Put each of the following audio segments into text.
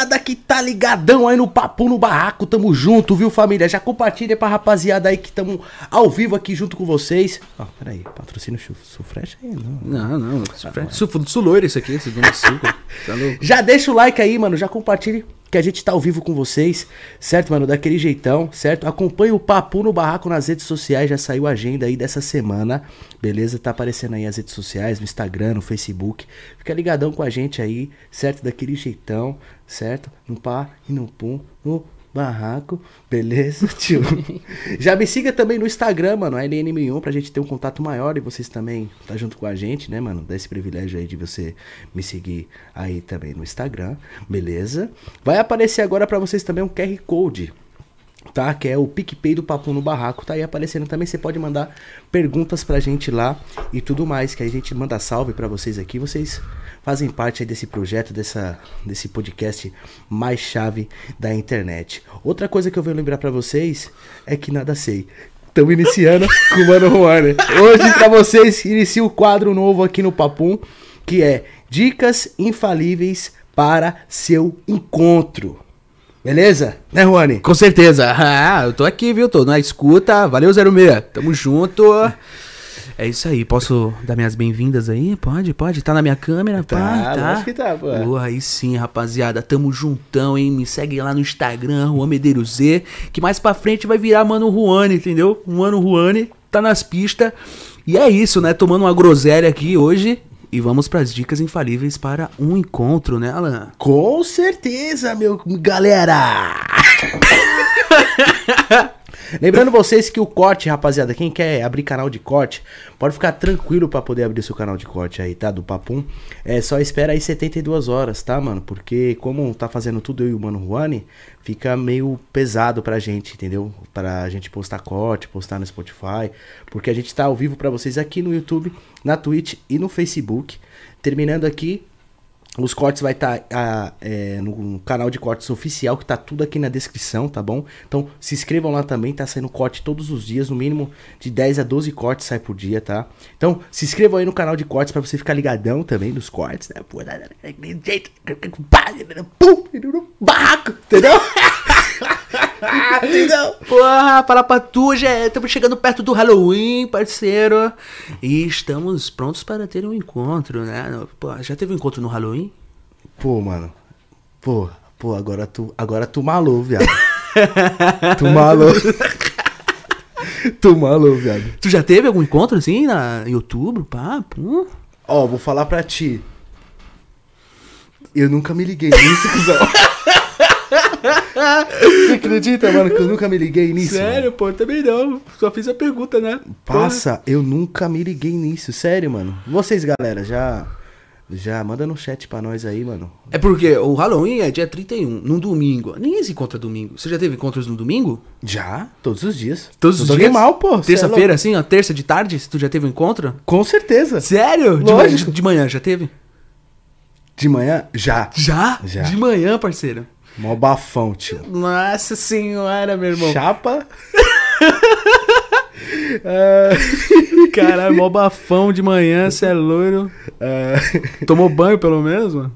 rapaziada que tá ligadão aí no Papo no Barraco, tamo junto, viu família? Já compartilha pra rapaziada aí que tamo ao vivo aqui junto com vocês. Ó, peraí, patrocínio Su- Sufresh aí, não. Não, não. Su- Suloiro isso aqui, esse Dona Suco. Tá louco? Já deixa o like aí, mano, já compartilhe que a gente tá ao vivo com vocês, certo, mano? Daquele jeitão, certo? Acompanhe o Papo no Barraco nas redes sociais, já saiu a agenda aí dessa semana, beleza? Tá aparecendo aí as redes sociais, no Instagram, no Facebook. Fica ligadão com a gente aí, certo? Daquele jeitão, certo? No pá e no pum, no barraco, beleza, tio? já me siga também no Instagram, mano, LN1001, pra gente ter um contato maior e vocês também tá junto com a gente, né, mano? Dá esse privilégio aí de você me seguir aí também no Instagram, beleza? Vai aparecer agora pra vocês também um QR Code, tá? Que é o PicPay do Papo no Barraco, tá aí aparecendo também. Você pode mandar perguntas pra gente lá e tudo mais, que a gente manda salve pra vocês aqui. Vocês fazem parte aí desse projeto, dessa, desse podcast mais chave da internet. Outra coisa que eu venho lembrar pra vocês é que nada sei. Estamos iniciando com o Mano Juan. Hoje pra vocês inicia o quadro novo aqui no Papum, que é Dicas Infalíveis para seu encontro. Beleza? Né, Juane? Com certeza. Ah, eu tô aqui, viu? Tô na escuta. Valeu, 06. Tamo junto. É isso aí. Posso dar minhas bem-vindas aí? Pode, pode. Tá na minha câmera? Pá, tá. lógico que tá, pô. Pô, aí sim, rapaziada. Tamo juntão, hein? Me segue lá no Instagram, Juan Medeiros Z. Que mais pra frente vai virar Mano Juane, entendeu? Mano Juane tá nas pistas. E é isso, né? Tomando uma groselha aqui hoje. E vamos pras dicas infalíveis para um encontro, né, Alan? Com certeza, meu galera! Lembrando vocês que o corte, rapaziada, quem quer abrir canal de corte, pode ficar tranquilo pra poder abrir seu canal de corte aí, tá? Do Papum. É só espera aí 72 horas, tá, mano? Porque como tá fazendo tudo eu e o Mano Juane, fica meio pesado pra gente, entendeu? Pra gente postar corte, postar no Spotify, porque a gente tá ao vivo pra vocês aqui no YouTube, na Twitch e no Facebook. Terminando aqui, os cortes vai estar no canal de cortes oficial, que tá tudo aqui na descrição, tá bom? Então se inscrevam lá também, tá saindo corte todos os dias, no mínimo de 10 a 12 cortes sai por dia, tá? Então se inscrevam aí no canal de cortes pra você ficar ligadão também nos cortes, né? Pô, jeito, barraco, entendeu? entendeu? Porra, fala pra tu, já estamos chegando perto do Halloween, parceiro. E estamos prontos para ter um encontro, né? Pô, já teve um encontro no Halloween? Pô, mano. Pô, pô, agora tu, agora tu malou, viado. tu malou. tu malou, viado. Tu já teve algum encontro assim na em outubro? Pá, pum. Ó, vou falar pra ti. Eu nunca me liguei nisso, cuzão. Você acredita, mano, que eu nunca me liguei nisso? mano? pô, também não. Só fiz a pergunta, né? Passa, eu nunca me liguei nisso, sério, mano. Vocês, galera, já. Já manda no chat pra nós aí, mano. É porque o Halloween é dia 31, num domingo. Ninguém se encontra domingo. Você já teve encontros no domingo? Já? Todos os dias. Todos os dias? mal, pô. é Terça-feira, louco. assim, ó, terça de tarde, tu já teve um encontro? Com certeza. Sério? De, Lógico. manhã, de manhã, já teve? De manhã? Já. Já? Já. De manhã, parceiro. Mó bafão, tio. Nossa senhora, meu irmão. Chapa. Caralho, mó bafão de manhã, você é loiro. Ah, Tomou banho pelo menos, mano?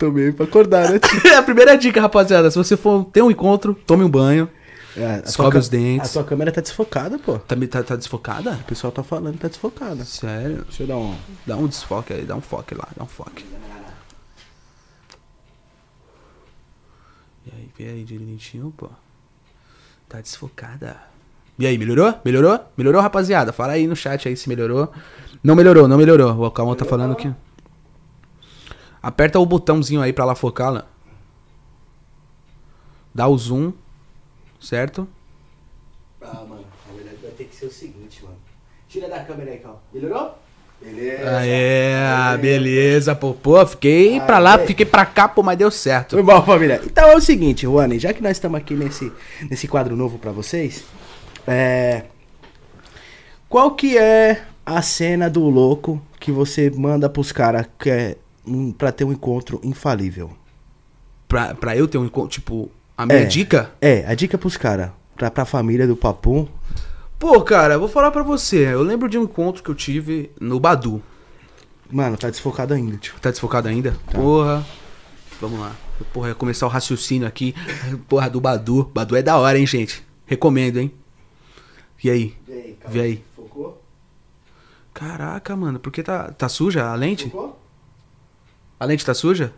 tomei pra acordar, né, tio? a primeira dica, rapaziada. Se você for ter um encontro, tome um banho. É, Escove os dentes. A tua câmera tá desfocada, pô. Tá, tá, tá desfocada? O pessoal tá falando que tá desfocada. Sério? Deixa eu dar um. Dá um desfoque aí, dá um foque lá, dá um foque. E aí, direitinho, pô. Tá desfocada. E aí, melhorou? Melhorou? Melhorou, rapaziada? Fala aí no chat aí se melhorou. Não melhorou, não melhorou. O Calma tá falando que. Aperta o botãozinho aí pra ela focar lá. Dá o zoom. Certo? Ah, mano, na verdade vai ter que ser o seguinte, mano. Tira da câmera aí, Cal. Melhorou? Beleza. Aê, ah, beleza, pô. Pô, fiquei pra lá, Aê. fiquei pra cá, pô, mas deu certo. Foi bom, família. Então é o seguinte, Juane, já que nós estamos aqui nesse, nesse quadro novo pra vocês, é. Qual que é a cena do louco que você manda pros caras que é, um, pra ter um encontro infalível? Pra, pra eu ter um encontro, tipo, a minha É. dica? É, a dica pros caras. Pra, pra família do Papum. Pô, cara, eu vou falar pra você. Eu lembro de um encontro que eu tive no Badu. Mano, tá desfocado ainda, tio. Tá desfocado ainda? Porra. Vamos lá. Porra, ia começar o raciocínio aqui. Porra, do Badu. Badu é da hora, hein, gente? Recomendo, hein? E aí? E aí, Vê aí. Focou? Caraca, mano, por que tá, tá suja a lente? Focou? A lente tá suja?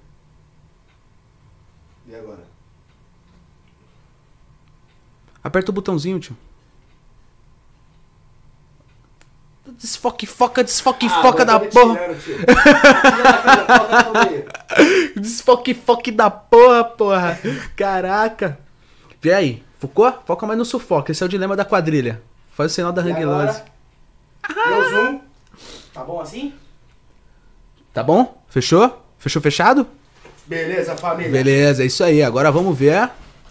E agora? Aperta o botãozinho, tio. Desfoque, foca, desfoque, Ah, foca da porra. Desfoque, foque da porra, porra. Caraca. Vê aí. Focou? Foca mais no sufoco. Esse é o dilema da quadrilha. Faz o sinal da E? Loose. Deu zoom. Tá bom assim? Tá bom? Fechou? Fechou fechado? Beleza, família. Beleza, é isso aí. Agora vamos ver.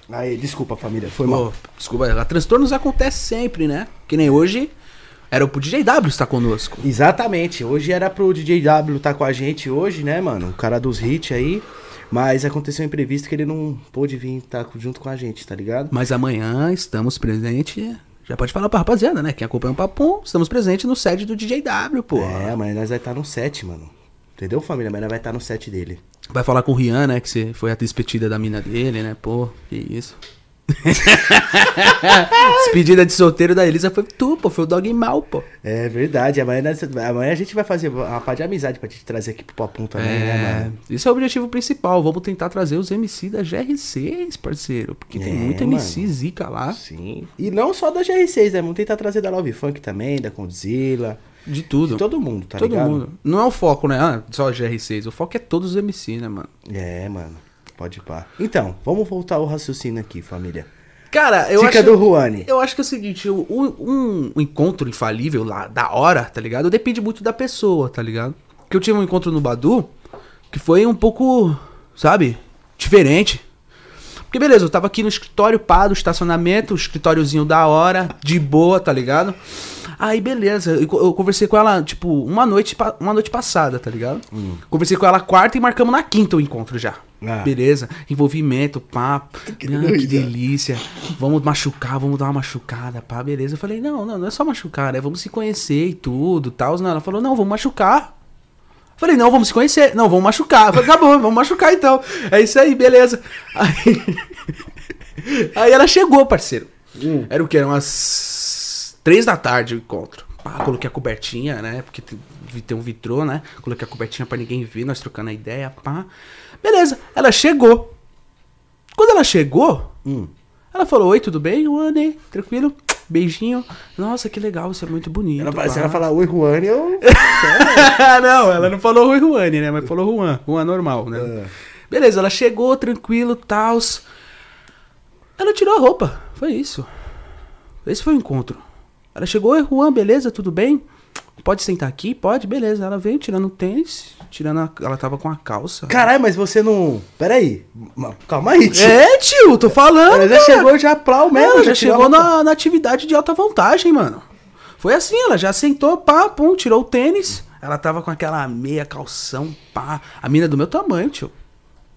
Aí, desculpa, família. Foi mal. Desculpa, transtornos acontecem sempre, né? Que nem hoje. Era pro DJW estar conosco. Exatamente. Hoje era pro DJ W tá com a gente hoje, né, mano? O cara dos hits aí. Mas aconteceu um imprevisto que ele não pôde vir tá junto com a gente, tá ligado? Mas amanhã estamos presentes. Já pode falar pra rapaziada, né? Quem acompanha o Papum, estamos presentes no sede do DJW, pô. É, mas nós vai estar no set, mano. Entendeu, família? Mas nós vai estar no set dele. Vai falar com o Rian, né? Que você foi a despedida da mina dele, né? Pô, que isso. Despedida de solteiro da Elisa foi tu, pô. Foi o dog mal, pô. É verdade. Amanhã, nós- amanhã a gente vai fazer uma parte de amizade pra te trazer aqui pro Papum também, né, É, mano? esse é o objetivo principal. Vamos tentar trazer os MC da GR6, parceiro. Porque tem É, muito MC mano. zica lá. Sim. E não só da GR6, né? Vamos tentar trazer da Love Funk também, da Condzilla. De tudo. De todo mundo, tá Todo ligado? mundo. Não é o foco, né? Ah, só a GR6. O foco é todos os MC, né, mano? É, mano. Pode pá. Então, vamos voltar ao raciocínio aqui, família. Cara, eu Dica acho... do Juani. Eu acho que é o seguinte, um, um encontro infalível lá, da hora, tá ligado? Depende muito da pessoa, tá ligado? Porque eu tive um encontro no Badu que foi um pouco, sabe, diferente. Porque beleza, eu tava aqui no escritório, pá, do estacionamento, escritóriozinho da hora, de boa, tá ligado? Aí beleza, eu, eu conversei com ela, tipo, uma noite, uma noite passada, tá ligado? Conversei com ela quarta e marcamos na quinta o encontro já. Ah. Beleza, envolvimento, papo, Que ah, que delícia. Vamos machucar, vamos dar uma machucada, pá, beleza. Eu falei, não, não, não é só machucar, né? Vamos se conhecer e tudo, tal. Ela falou, não, vamos machucar. Eu Falei, não, vamos se conhecer. Não, vamos machucar. Eu falei, tá bom, vamos machucar então. É isso aí, beleza. Aí, aí ela chegou, parceiro. Hum. Era o que? Eram umas três da tarde o encontro. Pá, coloquei a cobertinha, né? Porque tem, tem um vitrô, né? Coloquei a cobertinha pra ninguém ver, nós trocando a ideia, pá. Beleza, ela chegou. Quando ela chegou, Hum. ela falou, oi, tudo bem? Oi, tranquilo? Beijinho. Nossa, que legal, você é muito bonito. Ela, pá. se ela falar oi, Juani, eu. não, ela não falou Rui Juani, né? Mas falou Juan. Juan normal, né? É. Beleza, ela chegou tranquilo, tals. Ela tirou a roupa. Foi isso. Esse foi o encontro. Ela chegou, oi, Juan, beleza? Tudo bem? Pode sentar aqui? Pode, beleza. Ela veio tirando o tênis, tirando a... Ela tava com a calça. Caralho, mas você não. Pera aí. Ma- Calma aí, tio. É, tio, tô falando. Ela já cara. chegou já plau mesmo. Ela já tirou chegou na, na atividade de alta vantagem, mano. Foi assim, ela já sentou, pá, pum, tirou o tênis. Ela tava com aquela meia calção, pá. A mina é do meu tamanho, tio.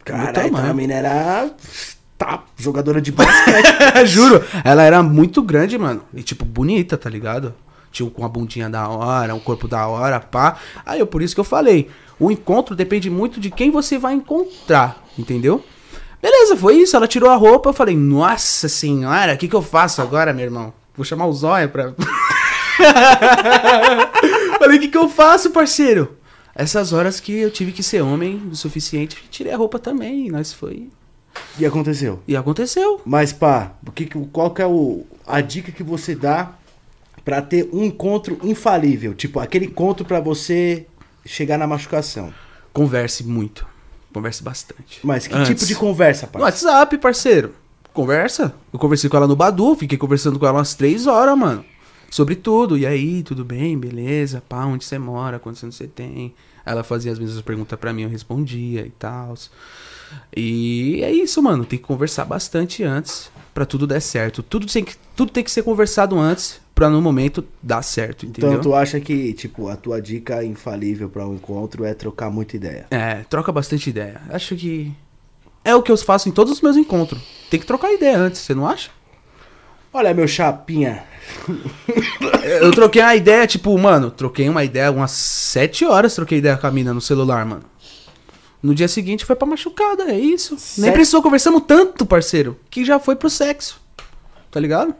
Caralho, então a mina era. Tá, jogadora de basquete. Juro, ela era muito grande, mano. E tipo, bonita, tá ligado? Tipo, com a bundinha da hora, um corpo da hora, pá. Aí, eu, por isso que eu falei. O encontro depende muito de quem você vai encontrar, entendeu? Beleza, foi isso. Ela tirou a roupa. Eu falei, nossa senhora, o que, que eu faço agora, meu irmão? Vou chamar o Zóia pra. falei, o que, que eu faço, parceiro? Essas horas que eu tive que ser homem o suficiente, tirei a roupa também. Nós foi. E aconteceu. E aconteceu. Mas, pá, o que, qual que é o, a dica que você dá pra ter um encontro infalível? Tipo, aquele encontro pra você chegar na machucação. Converse muito. Converse bastante. Mas que Antes. tipo de conversa, No pá? WhatsApp, parceiro. Conversa. Eu conversei com ela no Badu, fiquei conversando com ela umas três horas, mano. Sobre tudo. E aí, tudo bem? Beleza? Pá, onde você mora? Quantos anos você tem? Ela fazia as mesmas perguntas pra mim, eu respondia e tal. E é isso, mano. Tem que conversar bastante antes pra tudo dar certo. Tudo tem que, tudo tem que ser conversado antes pra no momento dar certo, entendeu? Então tu acha que, tipo, a tua dica infalível pra um encontro é trocar muita ideia? É, troca bastante ideia. Acho que é o que eu faço em todos os meus encontros. Tem que trocar ideia antes, você não acha? Olha, meu chapinha. Eu troquei uma ideia, tipo, mano, troquei uma ideia umas sete horas, troquei ideia com a mina no celular, mano. No dia seguinte foi pra machucada, é isso. Nem Sexo. precisou, conversamos tanto, parceiro, que já foi pro sexo. Tá ligado?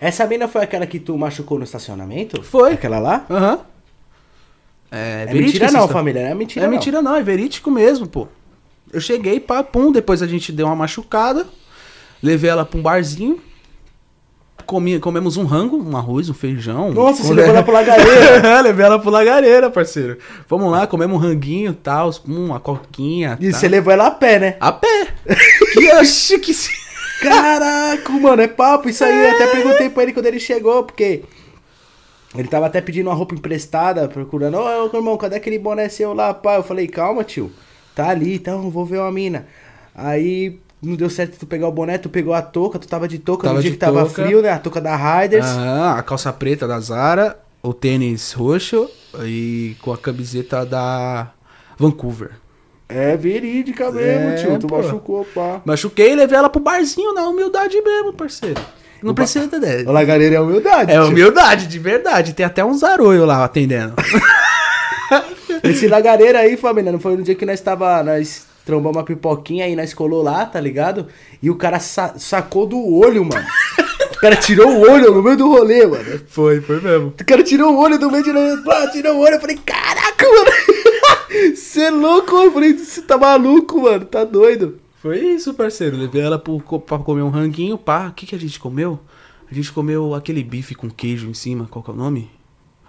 Essa mina foi aquela que tu machucou no estacionamento? Foi. Aquela lá? Aham. É, É verídico mentira não, história. família. É mentira é não. mentira não, é verídico mesmo, pô. Eu cheguei, pá, pum, depois a gente deu uma machucada, levei ela pra um barzinho, comi, comemos um rango, um arroz, um feijão. Nossa, você levou ela pro lagareiro. É, levei ela pro lagareira, parceiro. Vamos lá, comemos um ranguinho e tal, uma coquinha. E tal. você levou ela a pé, né? A pé. que oxe, que... Caraca, mano, é papo. Isso aí eu até perguntei pra ele quando ele chegou, porque ele tava até pedindo uma roupa emprestada, procurando. Ô, ô, irmão, cadê aquele boné seu lá, pai? Eu falei, calma, tio. Tá ali, então vou ver uma mina. Aí não deu certo tu pegar o boné, tu pegou a touca, tu tava de touca Tava no dia de que tava touca. frio, né? A touca da Riders. Ah, a calça preta da Zara, o tênis roxo e com a camiseta da Vancouver. É verídica mesmo, É, tio. Tu pô. machucou, pá. Machuquei e levei ela pro barzinho na humildade mesmo, parceiro. Não O ba- precisa ter. O lagareiro é humildade. É tio. humildade, de verdade. Tem até um zaroio lá atendendo. Esse lagareiro aí, família, não foi no dia que nós tava. Nós trombamos uma pipoquinha aí, nós colou lá, tá ligado? E o cara sa- sacou do olho, mano. O cara tirou o olho no meio do rolê, mano. Foi, foi mesmo. O cara tirou o olho do meio de. Pá, tirou o olho. Eu falei, caraca, mano. Você é louco, mano. Eu falei, você tá maluco, mano. Tá doido. Foi isso, parceiro. Levei ela pro, pra comer um ranguinho, pá. O que, que a gente comeu? A gente comeu aquele bife com queijo em cima. Qual que é o nome?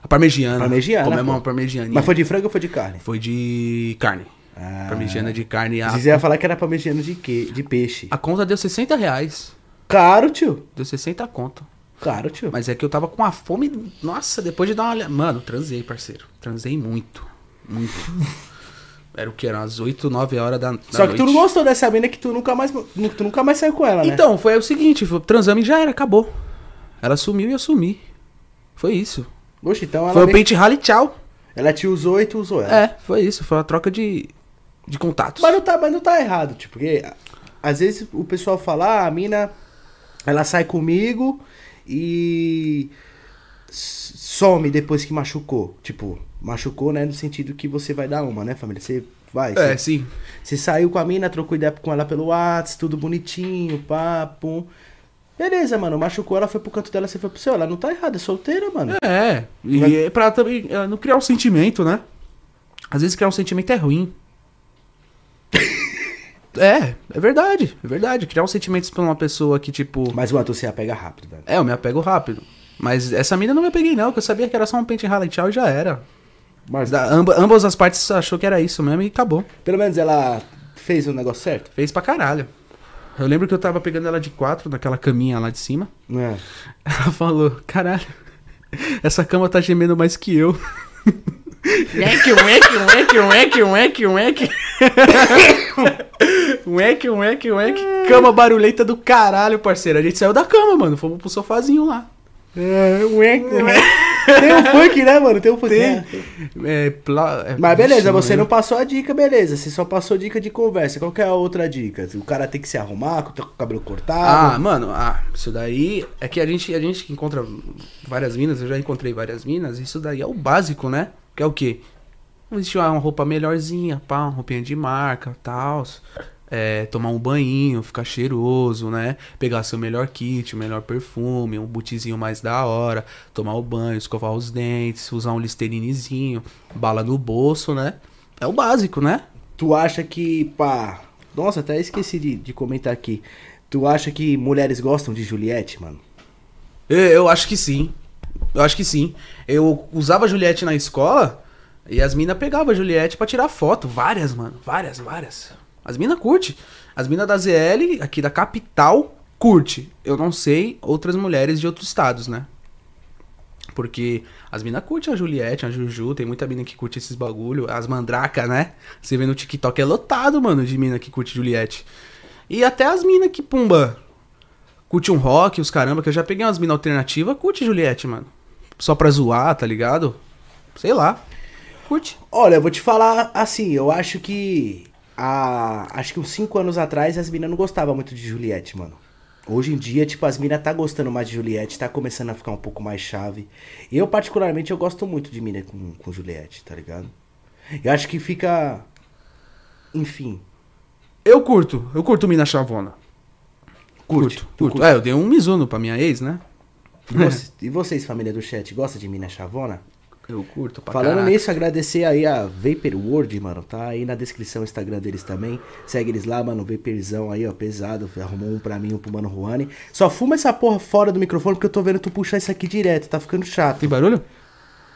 A parmegiana. Parmegiana, Comemos pô. uma parmegianinha. Mas foi de frango ou foi de carne? Foi de carne. Ah. Parmegiana de carne. A, Vocês iam falar que era parmegiana de quê? De peixe. a conta deu 60 reais. Caro, tio. Deu 60 conto. Caro, tio. Mas é que eu tava com a fome. Nossa, depois de dar uma olhada. Mano, transei, parceiro. Transei muito. Muito. Era o que? Eram as 8, 9 horas da, da Só que tu não gostou dessa mina que tu nunca mais, tu nunca mais saiu com ela, né? Então, foi o seguinte: foi- transamos e já era, acabou. Ela sumiu e eu sumi. Foi isso. Oxe, então ela, Foi o vem- pente rally tchau. ela te usou e tu usou ela. É, foi isso. Foi uma troca de, de contatos. Mas não tá, mas não tá errado, tipo, porque às vezes o pessoal fala, ah, a mina, ela sai comigo e some depois que machucou. Tipo, machucou, né, no sentido que você vai dar uma, né, família? Você vai, É, você, sim. você saiu com a mina, trocou ideia com ela pelo WhatsApp, tudo bonitinho, pum. Beleza, mano, machucou, ela foi pro canto dela, você foi pro seu. Ela não tá errada, é solteira, mano. É. E Mas- é pra também é, não criar um sentimento, né? Às vezes criar um sentimento é ruim. é, é verdade. É verdade. Criar um sentimento pra uma pessoa que, tipo. Mas, mano, tu se apega rápido, velho. É, eu me apego rápido. Mas essa mina não me apeguei, não, porque eu sabia que era só um pente rala e tchau e já era. Mas, Da, amba- ambas as partes achou que era isso mesmo e acabou. pelo menos ela fez o negócio certo? Fez pra caralho. Eu lembro que eu tava pegando ela de quatro naquela caminha lá de cima. É. Ela falou, caralho, essa cama tá gemendo mais que eu. Ueque, ueque, ueque, ueque, ueque, ueque. Ueque, ueque, ueque. Cama barulhenta do caralho, parceiro. A gente saiu da cama, mano. Fomos pro sofazinho lá. É, ué, Tem um funk, né, mano? Tem um funk. Tem. né? É, pla- é, Mas beleza, vixe, você não mano. passou a dica, beleza. Você só passou dica de conversa. Qual que é a outra dica? O cara tem que se arrumar, com o cabelo Ah, cortado. mano, ah, isso daí é que a gente, a gente que encontra várias minas, eu já encontrei várias minas, isso daí é o básico, né? Que é o quê? Vestir uma roupa melhorzinha, pá, uma roupinha de marca, tal. É, tomar um banho, ficar cheiroso, né? Pegar seu melhor kit, o melhor perfume, um butizinho mais da hora, tomar o banho, escovar os dentes, usar um listerinezinho, bala no bolso, né? É o básico, né? Tu acha que, pá. Nossa, até esqueci de, de comentar aqui. Tu acha que mulheres gostam de Juliette, mano? Eu acho que sim. Eu acho que sim. Eu usava Juliette na escola e as minas pegavam a Juliette pra tirar foto. Várias, mano. Várias, várias. As minas curte. As minas da ZL, aqui da capital, curte. Eu não sei outras mulheres de outros estados, né? Porque as minas curtem a Juliette, a Juju, tem muita mina que curte esses bagulho. As mandraca, né? Você vê no TikTok é lotado, mano, de mina que curte Juliette. E até as minas que, pumba, curte um rock, os caramba, que eu já peguei umas minas alternativas, curte Juliette, mano. Só pra zoar, tá ligado? Sei lá. Curte. Olha, eu vou te falar assim, eu acho que. A, acho que uns 5 anos atrás as minas não gostavam muito de Juliette, mano. Hoje em dia, tipo, as minas tá gostando mais de Juliette, tá começando a ficar um pouco mais chave. Eu, particularmente, eu gosto muito de mina com, com Juliette, tá ligado? Eu acho que fica. enfim. Eu curto, eu curto mina chavona. Curto, curto. curte. É, eu dei um Mizuno pra minha ex, né? E, você- e vocês, família do chat, gostam de mina chavona? Eu curto pra Falando caraca. nisso, agradecer aí a Vapor World, mano. Tá aí na descrição o Instagram deles também. Segue eles lá, mano. Vaporzão aí, ó, pesado. Arrumou um pra mim, um pro Mano Juani. Só fuma essa porra fora do microfone porque eu tô vendo tu puxar isso aqui direto. Tá ficando chato. Tem barulho?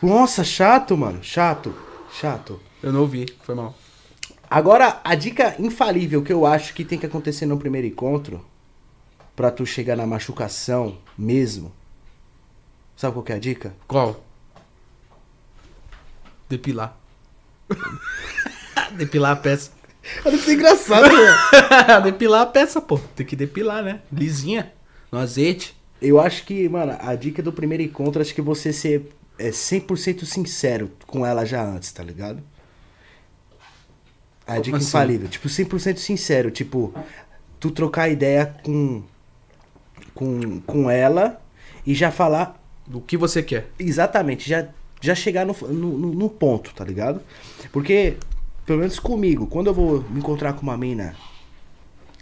Nossa, chato, mano. Chato. Chato. Eu não ouvi, foi mal. Agora, a dica infalível que eu acho que tem que acontecer no primeiro encontro, pra tu chegar na machucação mesmo. Sabe qual que é a dica? Qual? Depilar. depilar a peça. Olha que engraçado, mano. depilar a peça, pô. Tem que depilar, né? Lisinha. No azeite. Eu acho que, mano, a dica do primeiro encontro, acho que você ser é, 100% sincero com ela já antes, tá ligado? A Como dica assim? infalível. Tipo, 100% sincero. Tipo, tu trocar ideia com, com, com ela e já falar Do que você quer. Exatamente, já, já chegar no, no, no- ponto, tá ligado? Porque, pelo menos comigo, quando eu vou me encontrar com uma mina,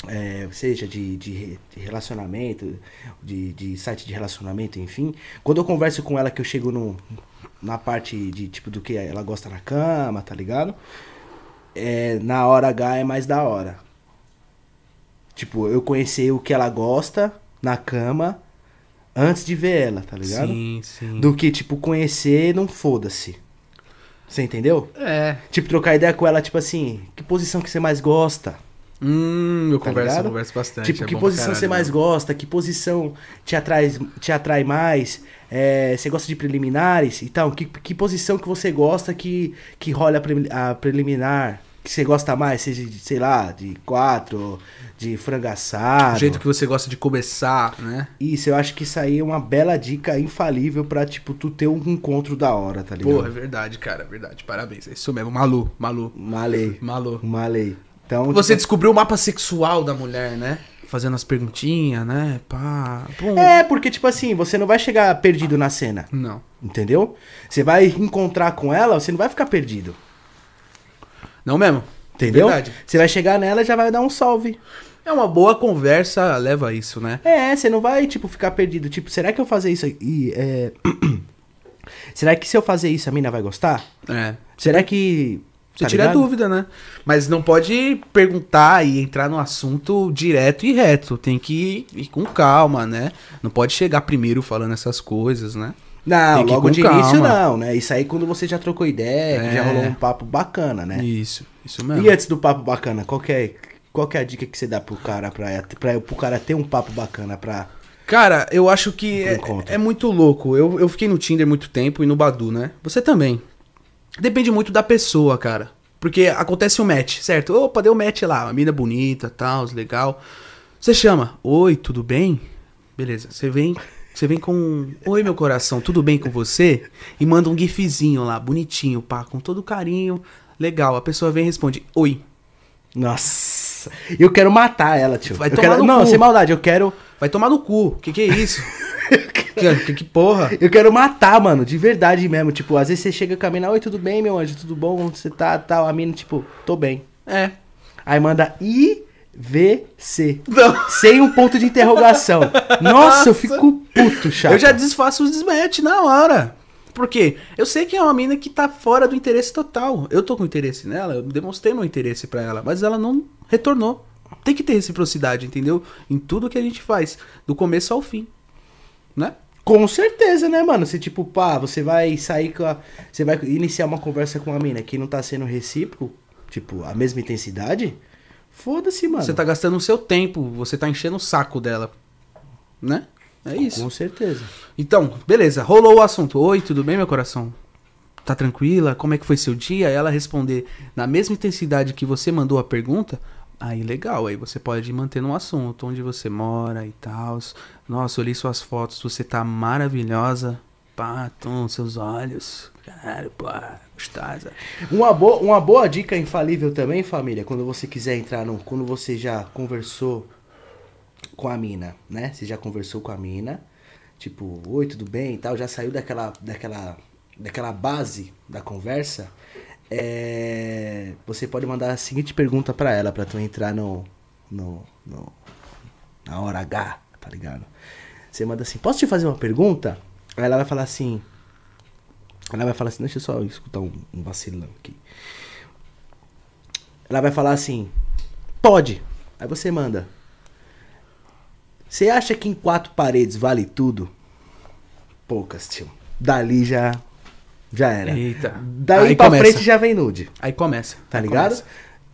é, seja de, de, de relacionamento, de, de site de relacionamento, enfim, quando eu converso com ela que eu chego no, na parte de tipo do que ela gosta na cama, tá ligado? É, na hora H é mais da hora. Tipo, eu conhecer o que ela gosta na cama antes de ver ela, tá ligado? Sim, sim. Do que, tipo, conhecer não foda-se. Você entendeu? É. Tipo, trocar ideia com ela, tipo assim, que posição que você mais gosta? Hum, eu Tá converso, ligado? eu converso bastante. tipo, é que posição caralho, você mais mano. gosta? Que posição te atrai, te atrai mais? É, você gosta de preliminares? Então, que, que posição que você gosta que, que rola a, pre- a preliminar? Que você gosta mais? Seja, de, sei lá, de quatro, de frango assado. O jeito que você gosta de começar, né? Isso, eu acho que isso aí é uma bela dica infalível pra, tipo, tu ter um encontro da hora, tá ligado? Porra, é verdade, cara, é verdade. Parabéns. É isso mesmo. Malu, Malu. Malei. Malu. Malei. Então, Você tipo, descobriu o mapa sexual da mulher, né? Fazendo as perguntinhas, né? Pá. Pum. É, porque, tipo assim, você não vai chegar perdido na cena, Não. entendeu? Você vai encontrar com ela, você não vai ficar perdido, Não mesmo? entendeu? Verdade. Você vai chegar nela e já vai dar um salve. É uma boa conversa, leva a isso, né? É, você não vai, tipo, ficar perdido. Tipo, será que eu fazer isso aí? É... será que se eu fazer isso a mina vai gostar? É. Será que. Você tá tira a ligado? dúvida, né? Mas não pode perguntar e entrar no assunto direto e reto. Tem que ir com calma, né? Não pode chegar primeiro falando essas coisas, né? Não, logo de início calma. não, né? Isso aí quando você já trocou ideia, que já É. rolou um papo bacana, né? Isso, isso mesmo. E antes do papo bacana, qual que é, qual que é a dica que você dá pro cara pra, pra, pro cara ter um papo bacana pra. Cara, eu acho que é, é muito louco. Eu, eu fiquei no Tinder muito tempo e no Badu, né? Você também. Depende muito da pessoa, cara. Porque acontece um match, certo? Opa, deu match lá, uma mina bonita, tal, legal. Você chama, oi, tudo bem? Beleza, você vem, você vem com, oi meu coração, tudo bem com você? E manda um gifzinho lá, bonitinho, pá, com todo carinho, legal. A pessoa vem e responde, oi. Nossa! Eu quero matar ela, tio. Vai eu tomar quero, no Não, cu. sem maldade, eu quero. Vai tomar no cu, que que é isso? que, que, que porra? Eu quero matar, mano, de verdade mesmo. Tipo, às vezes você chega caminhando, oi, tudo bem, meu anjo, tudo bom? Você tá, tal, a mina, tipo, tô bem. É. Aí manda IVC. Não. Sem um ponto de interrogação. Nossa, eu fico puto, chato. Eu já desfaço os desmatch na hora. Por quê? Eu sei que é uma mina que tá fora do interesse total. Eu tô com interesse nela, eu demonstrei meu interesse pra ela, mas ela não retornou. Tem que ter reciprocidade, entendeu? Em tudo que a gente faz, do começo ao fim. Né? Com certeza, né, mano? Você, tipo, pá, você vai sair com a. Você vai iniciar uma conversa com uma mina que não tá sendo recíproco, tipo, a mesma intensidade. Foda-se, mano. Você tá gastando o seu tempo, você tá enchendo o saco dela. Né? É isso. Com certeza. Então, beleza, rolou o assunto. Oi, tudo bem, meu coração? Tá tranquila? Como é que foi seu dia? Ela responder na mesma intensidade que você mandou a pergunta. Aí legal, aí você pode manter no assunto, onde você mora e tal. Nossa, olhei suas fotos, você tá maravilhosa. Pá, tum, seus olhos. Caralho, pô, gostosa. Uma boa, uma boa dica infalível também, família, quando você quiser entrar no. Quando você já conversou com a mina, né? Você já conversou com a mina, tipo, oi, tudo bem e tal, já saiu daquela, daquela, daquela base da conversa. é, você pode mandar a seguinte pergunta pra ela, pra tu entrar no, no, no- na hora H, tá ligado? Você manda assim, posso te fazer uma pergunta? Aí ela vai falar assim, ela vai falar assim, deixa eu só escutar um, um vacilão aqui. Ela vai falar assim, pode. Aí você manda. Você acha que em quatro paredes vale tudo? Poucas, tio. Dali já. Já era. Eita. Daí Aí pra começa. frente já vem nude. Aí começa. Tá Aí ligado? começa.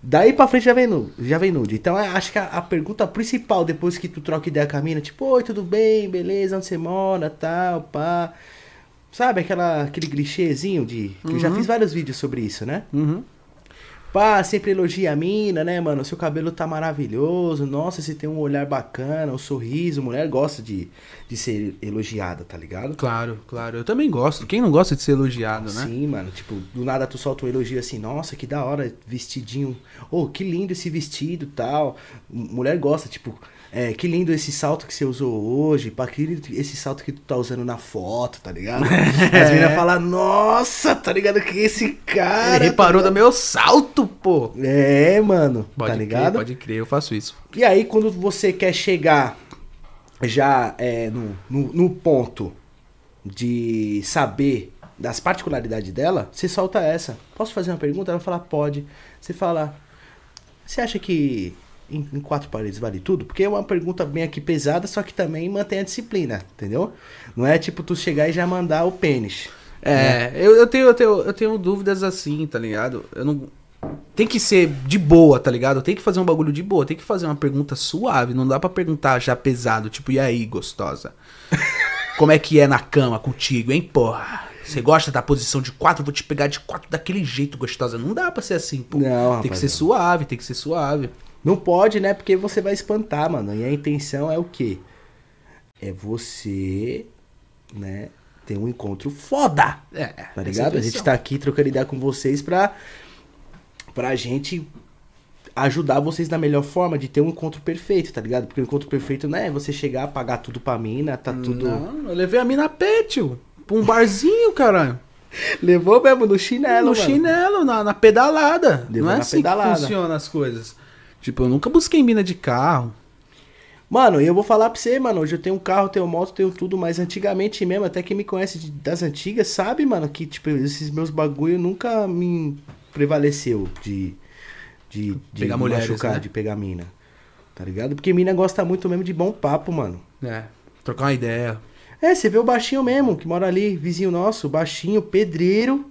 Daí pra frente já vem nude. Já vem nude. Então eu acho que a, a pergunta principal depois que tu troca ideia com a mina, tipo, oi, tudo bem, beleza, onde você mora, tal, pá. Sabe aquela, aquele clichêzinho de. Que eu já fiz vários vídeos sobre isso, né? Uhum. Pá, sempre elogia a mina, né, mano? Seu cabelo tá maravilhoso. Nossa, você tem um olhar bacana, um sorriso. Mulher gosta de, de ser elogiada, tá ligado? Claro, claro. Eu também gosto. Quem não gosta de ser elogiado, né? Sim, mano. Tipo, do nada tu solta um elogio assim, nossa, que da hora, vestidinho. Oh, que lindo esse vestido tal. Mulher gosta, tipo, é, que lindo esse salto que você usou hoje. Pá, que lindo esse salto que tu tá usando na foto, tá ligado? As meninas falam, nossa, tá ligado? Que esse cara. Ele reparou tá do meu salto, pô. É, mano, Pode tá crer, ligado? pode crer, eu faço isso. E aí, quando você quer chegar já é, no, no, no ponto de saber das particularidades dela, você solta essa. Posso fazer uma pergunta? Ela fala, pode. Você fala, você acha que em, em quatro paredes vale tudo? Porque é uma pergunta bem aqui pesada, só que também mantém a disciplina, entendeu? Não é tipo tu chegar e já mandar o pênis. É, eu, eu, tenho, eu, tenho, eu tenho dúvidas assim, tá ligado? Eu não. Tem que ser de boa, tá ligado? Tem que fazer um bagulho de boa, tem que fazer uma pergunta suave. Não dá pra perguntar já pesado, tipo, e aí, gostosa? Como é que é na cama contigo, hein, porra? Você gosta da posição de quatro? Vou te pegar de quatro daquele jeito, gostosa. Não dá pra ser assim, pô. Não, tem que ser rapaziada. suave, tem que ser suave. Não pode, né? Porque você vai espantar, mano. E a intenção é o quê? É você, né, ter um encontro foda. É, Tá é ligado? A gente tá aqui trocando ideia com vocês pra, pra gente ajudar vocês da melhor forma de ter um encontro perfeito, tá ligado? Porque o encontro perfeito não é você chegar, pagar tudo pra mina, tá tudo. Não, eu levei a mina a pé, tio. Pra um barzinho, caralho. Levou mesmo no chinelo, no mano. chinelo, na, na pedalada. Levou não é na assim pedalada. que funciona as coisas. Tipo, eu nunca busquei mina de carro. Mano, eu vou falar pra você, mano. Hoje eu tenho um carro, tenho moto, tenho tudo, mas antigamente mesmo, até quem me conhece de- das antigas sabe, mano, que, tipo, esses meus bagulho nunca me prevaleceu de. De, de Pegar me mulheres, machucar, né? de pegar mina. Tá ligado? Porque mina gosta muito mesmo de bom papo, mano. É, trocar uma ideia. É, você vê o baixinho mesmo, que mora ali, vizinho nosso, baixinho, pedreiro.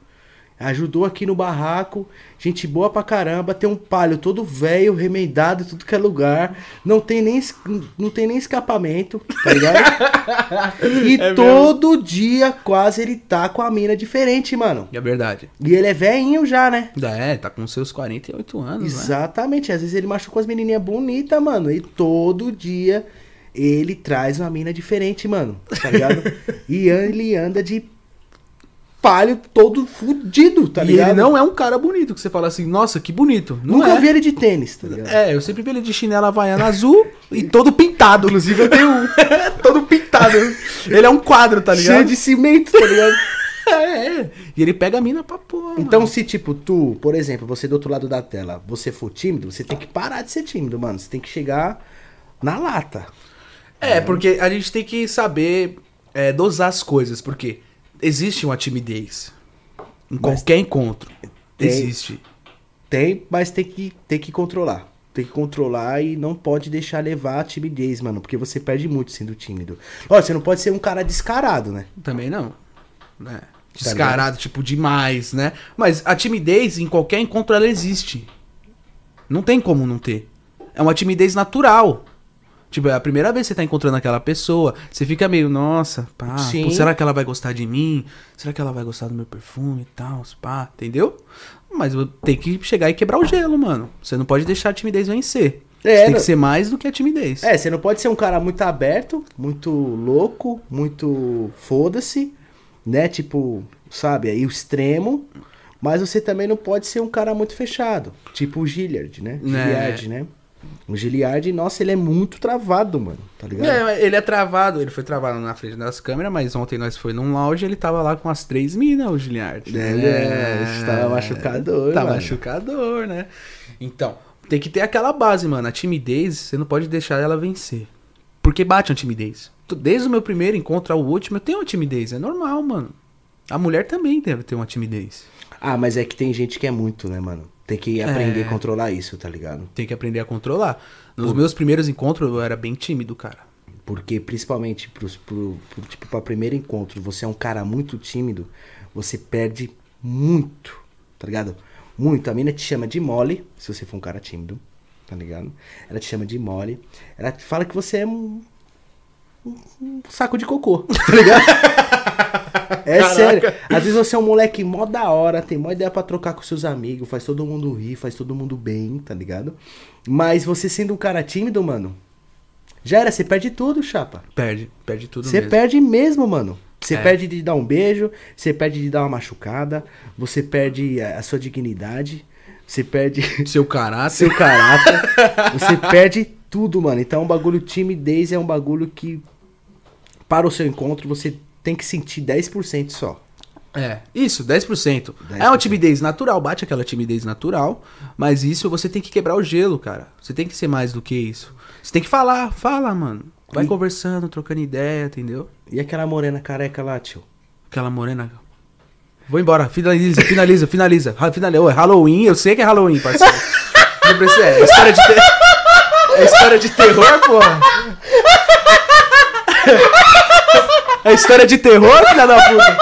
Ajudou aqui no barraco, gente boa pra caramba, tem um palho todo velho, remendado em tudo que é lugar, não tem nem, não tem nem escapamento, tá ligado? e É mesmo. todo dia quase ele tá com a mina diferente, mano. E é verdade. E ele é velhinho já, né? É, tá com seus 48 anos, né? Exatamente, às vezes ele machucou as menininhas bonitas, mano, e todo dia ele traz uma mina diferente, mano, tá ligado? e ele anda de palho todo fudido, tá e ligado? ele não é um cara bonito, que você fala assim, nossa, que bonito. Não Nunca é. vi ele de tênis, tá ligado? É, eu sempre vi ele de chinela havaiana azul e todo pintado. Inclusive eu tenho um. todo pintado. Ele é um quadro, tá ligado? Cheio de cimento, tá ligado? É, é. E ele pega a mina pra porra. Então, mano. se tipo, tu, por exemplo, você do outro lado da tela, você for tímido, você tem que parar de ser tímido, mano. Você tem que chegar na lata. É, porque a gente tem que saber é, dosar as coisas, porque existe uma timidez. Em Mas- qualquer encontro. Tem. Existe. Tem, mas tem que, tem que controlar. Tem que controlar e não pode deixar levar a timidez, mano. Porque você perde muito sendo tímido. Ó, você não pode ser um cara descarado, né? Também não. Tá Descarado, tipo, demais, né? Mas a timidez, em qualquer encontro, ela existe. Não tem como não ter. É uma timidez natural. Tipo, é a primeira vez que você tá encontrando aquela pessoa, você fica meio, nossa, pá, pô, será que ela vai gostar de mim? Será que ela vai gostar do meu perfume e tal? Pá, entendeu? Mas tem que chegar e quebrar o gelo, mano. Você não pode deixar a timidez vencer. É, você tem que ser mais do que a timidez. É, você não pode ser um cara muito aberto, muito louco, muito foda-se, né? Tipo, sabe, aí o extremo. Mas você também não pode ser um cara muito fechado. Tipo o Gilliard, né? Né. Gilliard, né? O Giliard, nossa, ele é muito travado, mano. Tá ligado? É, ele é travado, ele foi travado na frente das câmeras, mas ontem nós foi num lounge ele tava lá com as três minas, o Giliard. É, é, tava machucador, Tá mano. machucador, né? Então, tem que ter aquela base, mano. A timidez, você não pode deixar ela vencer. Porque bate a timidez. Desde o meu primeiro encontro ao último, eu tenho uma timidez. É normal, mano. A mulher também deve ter uma timidez. Ah, mas é que tem gente que é muito, né, mano? Tem que aprender É. a controlar isso, tá ligado? Tem que aprender a controlar. Nos meus primeiros encontros, eu era bem tímido, cara. Porque principalmente pros, pro, pro, tipo, pra primeiro encontro, você é um cara muito tímido, você perde muito, tá ligado? Muito. A mina te chama de mole, se você for um cara tímido, tá ligado? Ela te chama de mole. Ela te fala que você é um, um- um saco de cocô, tá ligado? É Caraca. sério. Às vezes você é um moleque mó da hora, tem mó ideia pra trocar com seus amigos, faz todo mundo rir, faz todo mundo bem, tá ligado? Mas você sendo um cara tímido, mano, já era, você perde tudo, chapa. Perde, perde tudo Você mesmo. perde mesmo, mano. Você É. perde de dar um beijo, você perde de dar uma machucada, você perde a a sua dignidade, você perde Seu caráter. seu caráter, você perde tudo, mano. Então, o bagulho timidez é um bagulho que, para o seu encontro, você tem que sentir 10% só. É, isso, 10%. 10%. É uma timidez natural, bate aquela timidez natural, mas isso você tem que quebrar o gelo, cara. Você tem que ser mais do que isso. Você tem que falar, fala, mano. Vai E- conversando, trocando ideia, entendeu? E aquela morena careca lá, tio? Aquela morena. Vou embora, finaliza, finaliza, finaliza. Finaliza. Ô, é Halloween, eu sei que é Halloween, parceiro. Não precisa, é história de ter... É história de terror, porra. É história de terror, filha da puta.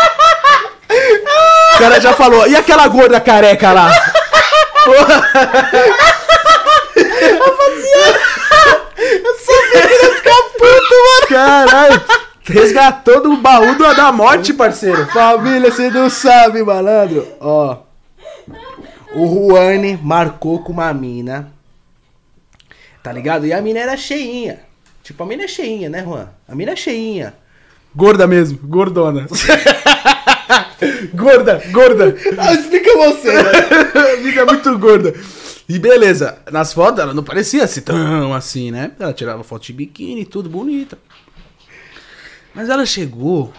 O cara já falou. E aquela gorda careca lá? Porra. Caralho. Resgatou do baú do- da morte, parceiro. Família, você não sabe, malandro. Ó. O Juane marcou com uma mina. Tá ligado? E a mina era cheinha. Tipo, a mina é cheinha, né, Juan? A mina é cheinha. Gorda mesmo, gordona. gorda, gorda. Ah, explica você, né? A vida é muito gorda. E beleza, nas fotos ela não parecia assim tão assim, né? Ela tirava foto de biquíni, tudo bonita. Mas ela chegou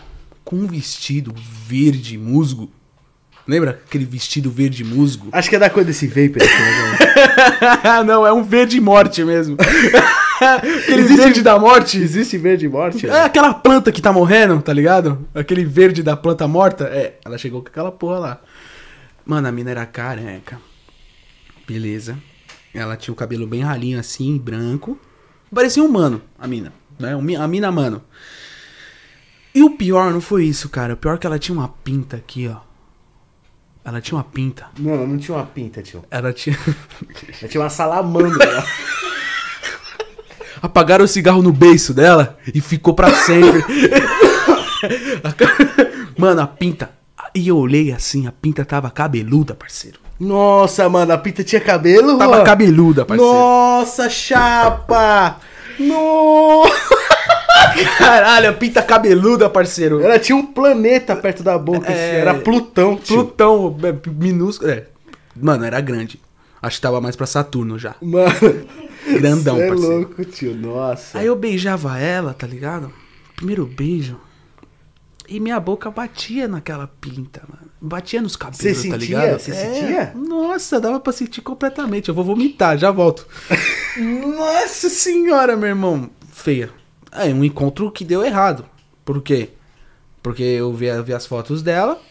com um vestido verde musgo. Lembra aquele vestido verde musgo? Acho que é da cor desse vapor aqui, né? não, é um verde morte mesmo. aquele verde da morte. Existe verde morte? É aquela planta que tá morrendo, tá ligado? Aquele verde da planta morta. É, ela chegou com aquela porra lá. Mano, a mina era careca. Beleza. Ela tinha o cabelo bem ralinho assim, branco. Parecia um mano, a mina. Né? A mina, mano. E o pior não foi isso, cara. O pior é que ela tinha uma pinta aqui, ó. Ela tinha uma pinta. Não, ela não tinha uma pinta, tio. Ela tinha. Ela tinha uma salamandra. Apagaram o cigarro no beiço dela e ficou pra sempre. Mano, a pinta. E eu olhei assim, a pinta tava cabeluda, parceiro. Nossa, mano, a pinta tinha cabelo? Tava Juan? cabeluda, parceiro. Nossa, chapa! Nossa! Caralho, a pinta cabeluda, parceiro. Ela tinha um planeta perto da boca, É, era Plutão, tio. Plutão, é, minúsculo. É. Mano, era grande. Acho que tava mais pra Saturno já. Mano, Grandão, cê é parceiro. louco, tio, nossa. Aí eu beijava ela, tá ligado? Primeiro beijo. E minha boca batia naquela pinta, mano. Batia nos cabelos, Você tá sentia? ligado? Você É. sentia? Nossa, dava pra sentir completamente. Eu vou vomitar, já volto. Nossa senhora, meu irmão. Feia. É um encontro que deu errado. Por quê? Porque eu vi, vi as fotos dela.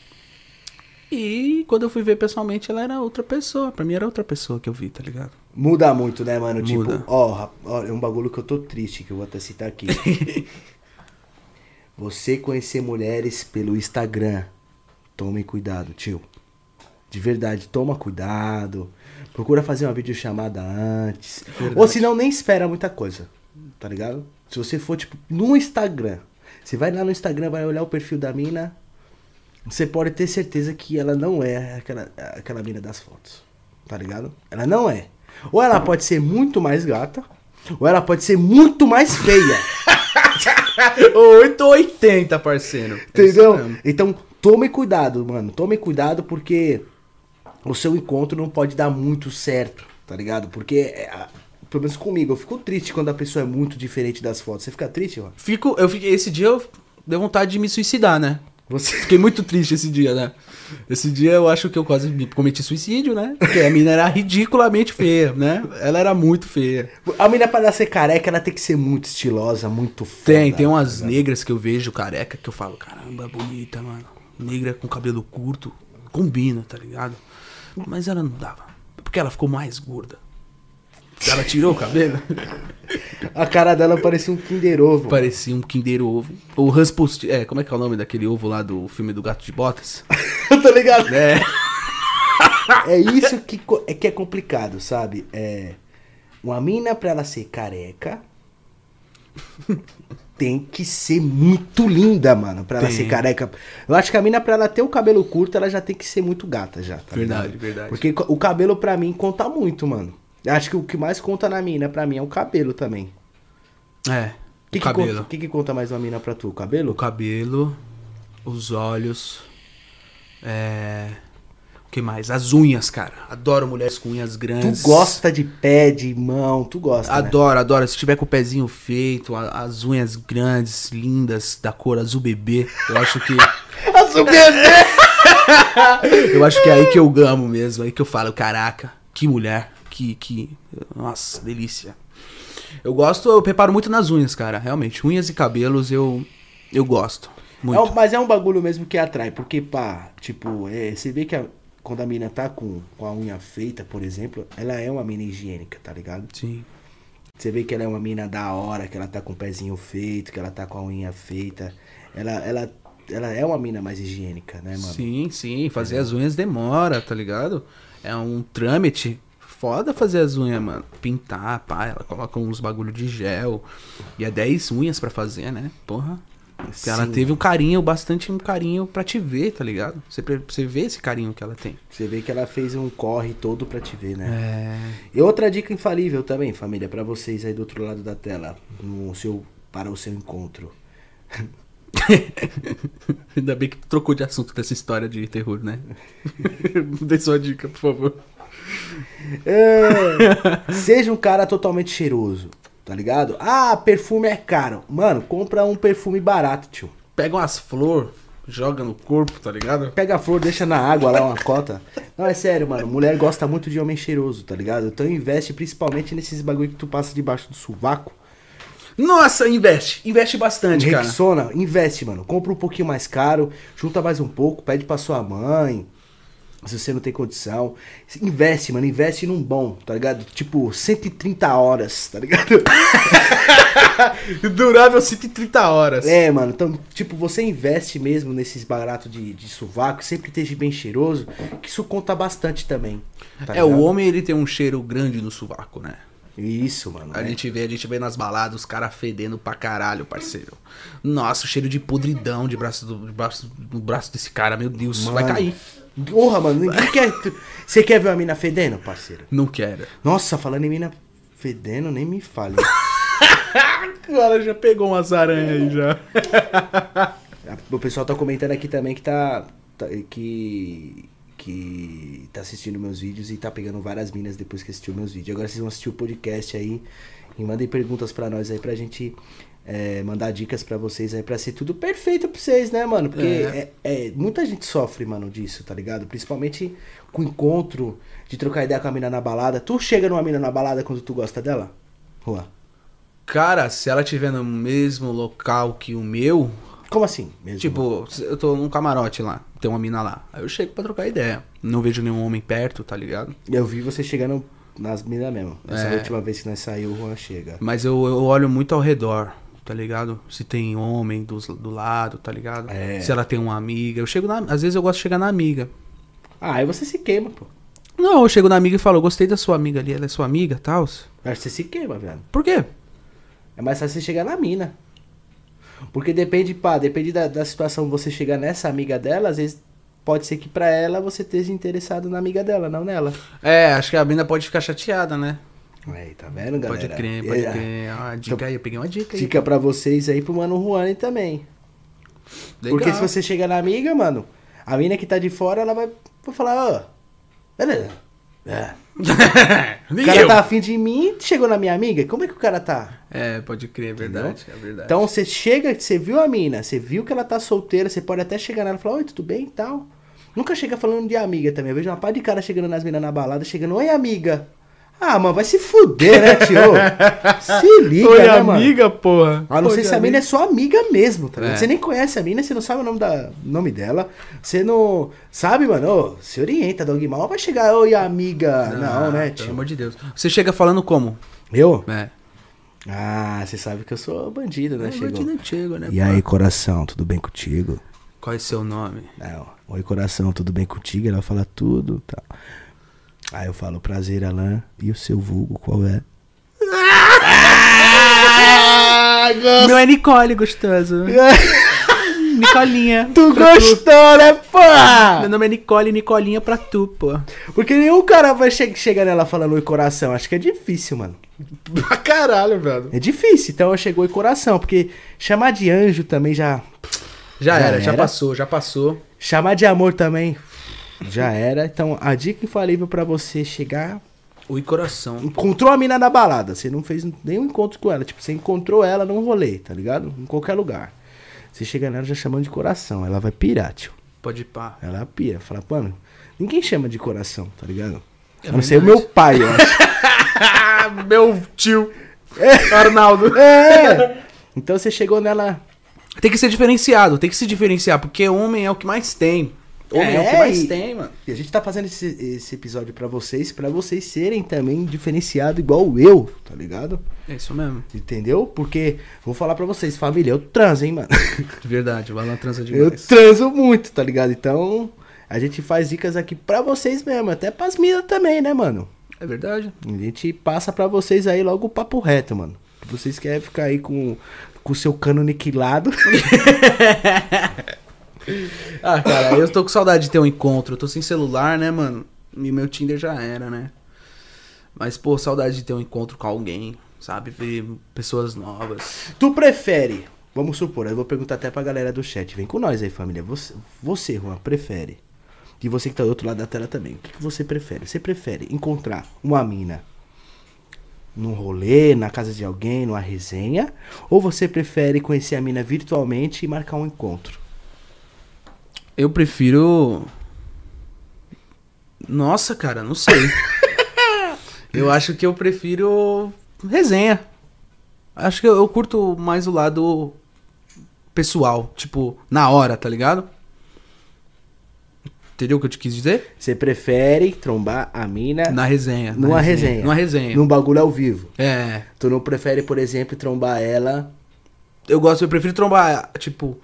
E quando eu fui ver pessoalmente, ela era outra pessoa. Pra mim era outra pessoa que eu vi, tá ligado? Muda muito, né, mano? Muda. Tipo, ó, ó, é um bagulho que eu tô triste, que eu vou até citar aqui. Você conhecer mulheres pelo Instagram, tome cuidado, tio. De verdade, toma cuidado. Procura fazer uma videochamada antes. Verdade. Ou senão nem espera muita coisa. Tá ligado? Se você for, tipo, no Instagram. Você vai lá no Instagram, vai olhar o perfil da mina. Você pode ter certeza que ela não é aquela, aquela mina das fotos. Tá ligado? Ela não é. Ou ela pode ser muito mais gata, ou ela pode ser muito mais feia. 880, parceiro. É Entendeu? Então, tome cuidado, mano. Tome cuidado porque o seu encontro não pode dar muito certo, tá ligado? Porque é, pelo menos comigo, eu fico triste quando a pessoa é muito diferente das fotos. Você fica triste, mano? Fico, eu fiquei, esse dia eu dei vontade de me suicidar, né? Você. Fiquei muito triste esse dia, né? Esse dia eu acho que eu quase me- cometi suicídio, né? Porque a mina era ridiculamente feia, né? Ela era muito feia. A menina pra nascer careca, ela tem que ser muito estilosa, muito foda. Tem, tem umas ligado? negras que eu vejo careca que eu falo, caramba, bonita, mano. Negra com cabelo curto, combina, tá ligado? Mas ela não dava. Porque ela ficou mais gorda. Ela tirou o cabelo, A cara dela parecia um Kinder Ovo. parecia um Kinder Ovo. O Rasputin, é, como é que é o nome daquele ovo lá do filme do Gato de Botas? tá ligado? É. É isso que, é que é complicado, sabe? É. Uma mina pra ela ser careca. Tem que ser muito linda, mano, pra ela Tem. ser careca. Eu acho que a mina, pra ela ter o cabelo curto, ela já tem que ser muito gata já. tá Verdade, ligado? verdade. Porque o cabelo, pra mim, conta muito, mano. Acho que o que mais conta na mina, pra mim, é o cabelo também. É. O que, o que, cabelo. conta, que, que conta mais uma mina pra tu? O cabelo? O cabelo, os olhos, é... O que mais? As unhas, cara. Adoro mulheres com unhas Tu grandes. gosta de pé, de mão, tu gosta, né? Adoro, adoro. Se tiver com o pezinho feito, as unhas grandes, lindas, da cor azul bebê, eu acho que. Azul bebê! eu acho que é aí que eu gamo mesmo. Aí que eu falo, caraca, que mulher. Que. que nossa, delícia. Eu gosto, eu preparo muito nas unhas, cara. Realmente. Unhas e cabelos eu. Eu gosto. Muito. É um- mas é um bagulho mesmo que atrai, porque, pá, tipo, é, você vê que a- quando a mina tá com, com a unha feita, por exemplo, ela é uma mina higiênica, tá ligado? Sim. Você vê que ela é uma mina da hora, que ela tá com o pezinho feito, que ela tá com a unha feita. Ela, ela, ela é uma mina mais higiênica, né, mano? Sim, sim. Fazer as unhas demora, tá ligado? É um trâmite. Foda fazer as unhas, mano. Pintar, pá. Ela coloca uns bagulho de gel. E é 10 unhas pra fazer, né? Porra. Porque Ela Sim. teve um carinho, bastante um carinho pra te ver, tá ligado? Você, você vê esse carinho que ela tem. Você vê que ela fez um corre todo pra te ver, né? É. E outra dica infalível também, família, pra vocês aí do outro lado da tela, no seu, para o seu encontro. Ainda bem que trocou de assunto dessa história de terror, né? Dê sua dica, por favor. É, seja um cara totalmente cheiroso, tá ligado? Ah, perfume é caro. Mano, compra um perfume barato, tio. Pega umas flores, joga no corpo, tá ligado? Pega a flor, deixa na água lá, uma cota. Não, é sério, mano. Mulher gosta muito de homem cheiroso, tá ligado? Então investe principalmente nesses bagulho que tu passa debaixo do sovaco. Nossa, investe. Investe bastante, cara. Rexona, investe, mano. Compra um pouquinho mais caro, junta mais um pouco, pede pra sua mãe. Se você não tem condição. Investe, mano. Investe num bom, tá ligado? Tipo, 130 horas, tá ligado? Durável 130 horas. É, mano. Então, tipo, você investe mesmo nesses baratos de, de sovaco, sempre esteja bem cheiroso, que isso conta bastante também. tá é, o homem ele tem um cheiro grande no sovaco, né? Isso, mano. A né? gente vê, a gente vê nas baladas os caras fedendo pra caralho, parceiro. Nossa, o cheiro de podridão de braço do, de braço, do braço desse cara, meu Deus, vai Mano. cair. Porra, mano. Ninguém quer. Você quer ver uma mina fedendo, parceiro? Não quero. Nossa, falando em mina fedendo, nem me fale. Cara, já pegou umas aranhas aí já. O pessoal tá comentando aqui também que tá. tá- que. que tá assistindo meus vídeos e tá pegando várias minas depois que assistiu meus vídeos. Agora vocês vão assistir o podcast aí e mandem perguntas pra nós aí pra gente é, mandar dicas pra vocês aí pra ser tudo perfeito pra vocês, né, mano? Porque É. é. é- muita gente sofre, mano, disso, tá ligado? Principalmente com o encontro, de trocar ideia com a mina na balada. Tu chega numa mina na balada quando tu gosta dela? Juan? Cara, se ela tiver no mesmo local que o meu, Como assim? Mesmo? tipo, eu tô num camarote lá, tem uma mina lá. Aí eu chego pra trocar ideia. Não vejo nenhum homem perto, tá ligado? Eu vi você chegando nas minas mesmo. Essa É. última vez que nós saiu, o Juan chega. Mas eu, eu olho muito ao redor, tá ligado? Se tem homem do, do lado, tá ligado? É. Se ela tem uma amiga. Eu chego na. Às vezes eu gosto de chegar na amiga. Ah, aí você se queima, pô. Não, eu chego na amiga e falo, gostei da sua amiga ali, ela é sua amiga, tal. Acho que você se queima, velho. Por quê? É mais fácil você chegar na mina. Porque depende, pá, depende da, da situação. Você chegar nessa amiga dela, às vezes pode ser que pra ela você esteja interessado na amiga dela, não nela. É, acho que a mina pode ficar chateada, né? Aí, tá vendo, galera? Pode crer, pode É, crer. Ah, dica aí, eu peguei uma dica aí. Dica pra vocês aí pro Mano Juani também. Legal. Porque se você chegar na amiga, mano, a mina que tá de fora, ela vai, vai falar, ó, beleza. É. O cara eu. tá afim de mim, chegou na minha amiga. Como é que o cara tá? É, pode crer, é verdade, é verdade. Então você chega, você viu a mina, você viu que ela tá solteira, você pode até chegar nela e falar, oi, tudo bem e tal. Nunca chega falando de amiga também. Eu vejo uma par de cara chegando nas minas na balada, chegando, oi, amiga. Ah, mano, vai se fuder, né, tio? se liga, Oi, né, mano? amiga, porra. A não Oi, ser se a mina é sua amiga mesmo, tá ligado? É. Você nem conhece a mina, você não sabe o nome, da, nome dela. Você não. Sabe, mano? Ô, se orienta, Dog Mal. Vai chegar, oi, amiga. Não, né, Pelo tio? amor de Deus. Você chega falando como? Eu? É. Ah, você sabe que eu sou bandido, né? É Chegou. bandido antigo, né? E pô? aí, coração, tudo bem contigo? Qual é seu nome? Não, oi coração, tudo bem contigo? Ela fala tudo, tal. Aí eu falo, prazer, Alain. E o seu vulgo, qual é? Meu é Nicole, gostoso. Nicolinha. tu gostou, né, Meu porra? nome é Nicole, Nicolinha pra tu, pô. Porque nenhum cara vai che chegar nela falando oi coração. Acho que é difícil, mano. Pra caralho, velho. É difícil, então eu chegou oi coração. Porque chamar de anjo também já. Já, Já era, já era? passou, já passou. Chamar de amor também já era. Então a dica infalível pra você chegar. Oi, coração. Encontrou a mina na balada. Você não fez nenhum encontro com ela. Tipo, você encontrou ela num rolê, tá ligado? Em qualquer lugar. Você chega nela já chamando de coração. Ela vai pirar, tio. Pode ir pá. Ela pira. Fala, mano, ninguém chama de coração, tá ligado? É a não ser o meu pai, eu acho. Meu tio. Arnaldo. é! Então você chegou nela. Tem que ser diferenciado, tem que se diferenciar, porque homem é o que mais tem. Homem é, o que É, mais e- tem, mano. E a gente tá fazendo esse, esse episódio pra vocês, pra vocês serem também diferenciados igual eu, tá ligado? É isso mesmo. Entendeu? Porque, vou falar pra vocês, família, eu transo, hein, mano? De verdade, o Alan transa Eu demais. transo muito, tá ligado? Então, a gente faz dicas aqui pra vocês mesmo, até pras minas também, né, mano? É verdade. A gente passa pra vocês aí logo o papo reto, mano. Vocês querem ficar aí com com o seu cano aniquilado. Ah, cara, eu tô com saudade de ter um encontro. Eu tô sem celular, né, mano? E meu Tinder já era, né? Mas, pô, saudade de ter um encontro com alguém, sabe? Ver pessoas novas. tu prefere, vamos supor, eu vou perguntar até pra galera do chat. Vem com nós aí, família. Você, você Juan, prefere? E você que tá do outro lado da tela também. O que, que você prefere? Você prefere encontrar uma mina num rolê, na casa de alguém, numa resenha? Ou você prefere conhecer a mina virtualmente e marcar um encontro? Eu prefiro. Nossa, cara, não sei. eu acho que eu prefiro resenha. Acho que eu, eu curto mais o lado pessoal, tipo, na hora, tá ligado? Entendeu o que eu te quis dizer? Você prefere trombar a mina Na resenha. na numa resenha? Numa resenha. Num bagulho ao vivo. É. Tu não prefere, por exemplo, trombar ela. Eu gosto, eu prefiro trombar, tipo.